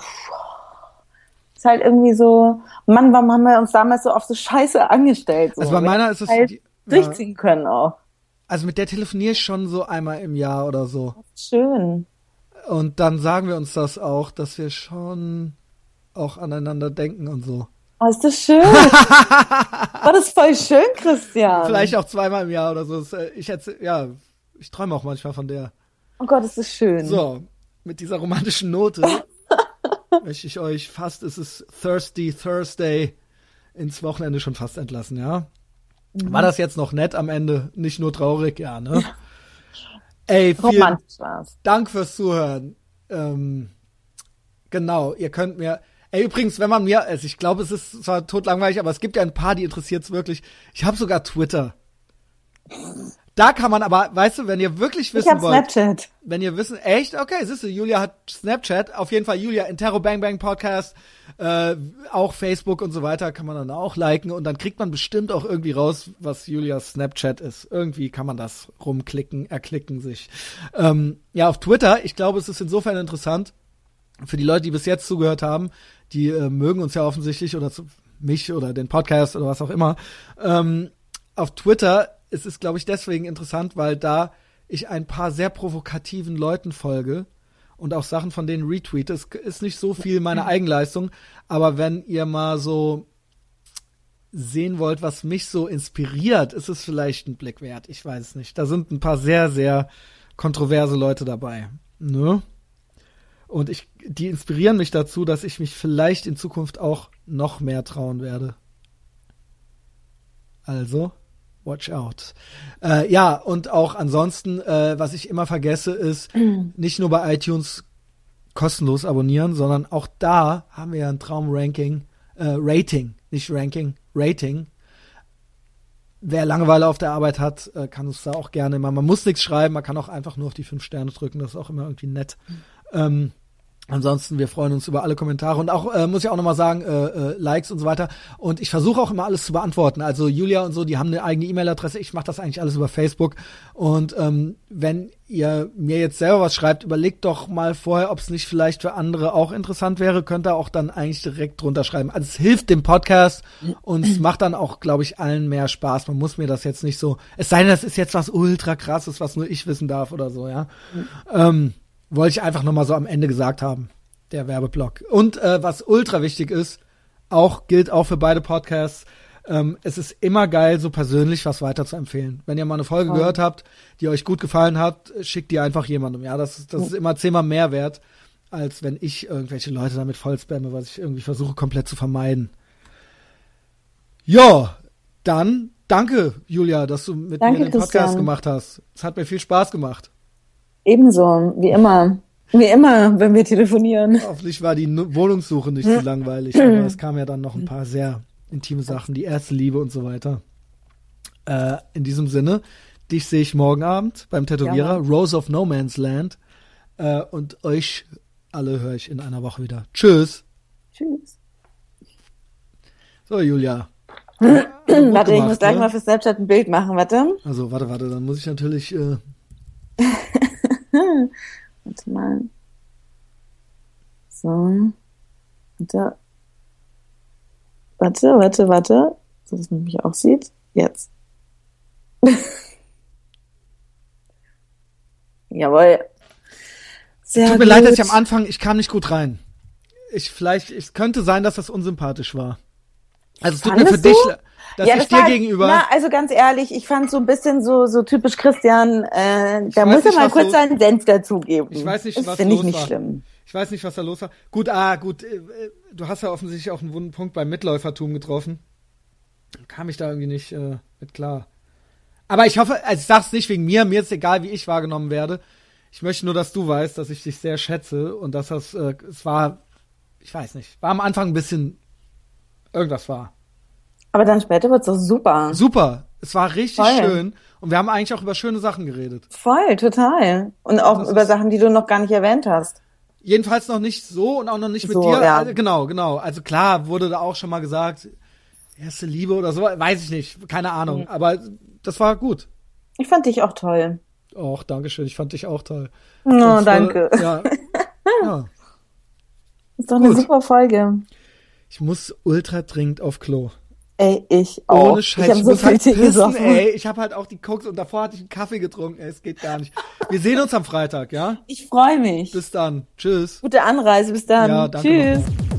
ist halt irgendwie so, Mann, warum haben wir uns damals so auf so Scheiße angestellt? So, also bei meiner ist es halt die, durchziehen ja. können auch. Also mit der telefoniere ich schon so einmal im Jahr oder so. Schön. Und dann sagen wir uns das auch, dass wir schon auch aneinander denken und so. Oh, ist das schön. [LAUGHS] War das voll schön, Christian. Vielleicht auch zweimal im Jahr oder so. Äh, ich erzähl, ja, ich träume auch manchmal von der. Oh Gott, ist das schön. So, mit dieser romantischen Note [LAUGHS] möchte ich euch fast, es ist Thirsty Thursday ins Wochenende schon fast entlassen, ja? Mhm. War das jetzt noch nett am Ende? Nicht nur traurig, ja, ne? [LAUGHS] Ey, vielen Dank fürs Zuhören. Ähm, genau, ihr könnt mir, Ey, übrigens, wenn man mir, also ich glaube, es ist zwar totlangweilig, aber es gibt ja ein paar, die interessiert es wirklich. Ich habe sogar Twitter. Da kann man aber, weißt du, wenn ihr wirklich wissen ich hab wollt. Snapchat. Wenn ihr wissen, echt? Okay, siehst du, Julia hat Snapchat. Auf jeden Fall Julia, Intero Bang Bang Podcast, äh, auch Facebook und so weiter kann man dann auch liken und dann kriegt man bestimmt auch irgendwie raus, was Julias Snapchat ist. Irgendwie kann man das rumklicken, erklicken sich. Ähm, ja, auf Twitter, ich glaube, es ist insofern interessant, für die Leute, die bis jetzt zugehört haben, die äh, mögen uns ja offensichtlich oder zu, mich oder den Podcast oder was auch immer. Ähm, auf Twitter ist es, glaube ich, deswegen interessant, weil da ich ein paar sehr provokativen Leuten folge und auch Sachen von denen retweete. Es ist nicht so viel meine Eigenleistung, aber wenn ihr mal so sehen wollt, was mich so inspiriert, ist es vielleicht ein Blick wert. Ich weiß es nicht. Da sind ein paar sehr, sehr kontroverse Leute dabei. Ne? Und ich, die inspirieren mich dazu, dass ich mich vielleicht in Zukunft auch noch mehr trauen werde. Also, watch out. Äh, ja, und auch ansonsten, äh, was ich immer vergesse, ist [CLEARS THROAT] nicht nur bei iTunes kostenlos abonnieren, sondern auch da haben wir ja ein Traumranking, äh, Rating, nicht Ranking, Rating. Wer Langeweile auf der Arbeit hat, äh, kann uns da auch gerne immer. Man muss nichts schreiben, man kann auch einfach nur auf die fünf Sterne drücken, das ist auch immer irgendwie nett. Mhm. Ähm, Ansonsten, wir freuen uns über alle Kommentare und auch, äh, muss ich auch nochmal sagen, äh, äh, Likes und so weiter. Und ich versuche auch immer alles zu beantworten. Also Julia und so, die haben eine eigene E-Mail-Adresse. Ich mache das eigentlich alles über Facebook. Und ähm, wenn ihr mir jetzt selber was schreibt, überlegt doch mal vorher, ob es nicht vielleicht für andere auch interessant wäre. Könnt ihr auch dann eigentlich direkt drunter schreiben. Also es hilft dem Podcast und es macht dann auch, glaube ich, allen mehr Spaß. Man muss mir das jetzt nicht so, es sei denn, das ist jetzt was ultra krasses, was nur ich wissen darf oder so, ja. Ähm, wollte ich einfach nochmal so am Ende gesagt haben, der Werbeblock. Und äh, was ultra wichtig ist, auch gilt auch für beide Podcasts, ähm, es ist immer geil, so persönlich was weiter zu empfehlen. Wenn ihr mal eine Folge Oh. gehört habt, die euch gut gefallen hat, schickt die einfach jemandem. Ja, das, ist- das ist immer zehnmal mehr wert, als wenn ich irgendwelche Leute damit voll spamme, was ich irgendwie versuche komplett zu vermeiden. Ja, dann danke, Julia, dass du mit Danke, mir den Podcast Christian. gemacht hast. Es hat mir viel Spaß gemacht. Ebenso, wie immer. Wie immer, wenn wir telefonieren. Hoffentlich war die Nu- Wohnungssuche nicht so langweilig, aber es kamen ja dann noch ein paar sehr intime Sachen, die erste Liebe und so weiter. Äh, in diesem Sinne, dich sehe ich morgen Abend beim Tätowierer, Ja, Rose of No Man's Land. Äh, und euch alle höre ich in einer Woche wieder. Tschüss. Tschüss. So, Julia. [CLEARS THROAT] Warte, ich gemacht, muss gleich ne? mal für Snapchat ein Bild machen, warte. Also, warte, warte, dann muss ich natürlich. Äh, [LAUGHS] Warte mal. So. Warte. Warte, warte, warte. So, dass man mich auch sieht. Jetzt. [LAUGHS] Jawohl. Sehr tut mir gut. leid, dass ich am Anfang, ich kam nicht gut rein. Ich vielleicht, es könnte sein, dass das unsympathisch war. Also es tut mir für Fandest dich, dass ja, ich das dir war, gegenüber. Na, also ganz ehrlich, ich fand so ein bisschen so, so typisch Christian, äh, da muss er mal kurz seinen Senf dazugeben. Ich weiß nicht, das was finde ich nicht war. schlimm. Ich weiß nicht, was da los war. Gut, ah, gut, äh, äh, du hast ja offensichtlich auch einen wunden Punkt beim Mitläufertum getroffen. Kam ich da irgendwie nicht äh, mit klar. Aber ich hoffe, also ich sag's nicht wegen mir, mir ist egal, wie ich wahrgenommen werde. Ich möchte nur, dass du weißt, dass ich dich sehr schätze und dass das, äh, es war, ich weiß nicht, war am Anfang ein bisschen, irgendwas war. Aber dann später wird's doch super. Super, es war richtig Voll. schön und wir haben eigentlich auch über schöne Sachen geredet. Voll, total. Und auch Das über Sachen, die du noch gar nicht erwähnt hast. Jedenfalls noch nicht so und auch noch nicht mit So, dir. ja. Also, genau, genau. Also klar wurde da auch schon mal gesagt, erste Liebe oder so, weiß ich nicht, keine Mhm. Ahnung. Aber das war gut. Ich fand dich auch toll. Och, Dankeschön, ich fand dich auch toll. Oh, danke. Äh, ja. [LAUGHS] ja. Ist doch eine Gut. super Folge. Ich muss ultra dringend auf Klo. Ey, ich auch. Ohne Scheiß, ich habe so muss viel halt pissen, ey. Ich habe halt auch die Koks und davor hatte ich einen Kaffee getrunken. Ey, es geht gar nicht. Wir sehen uns am Freitag, ja? Ich freue mich. Bis dann. Tschüss. Gute Anreise, bis dann. Ja, danke Tschüss. nochmal.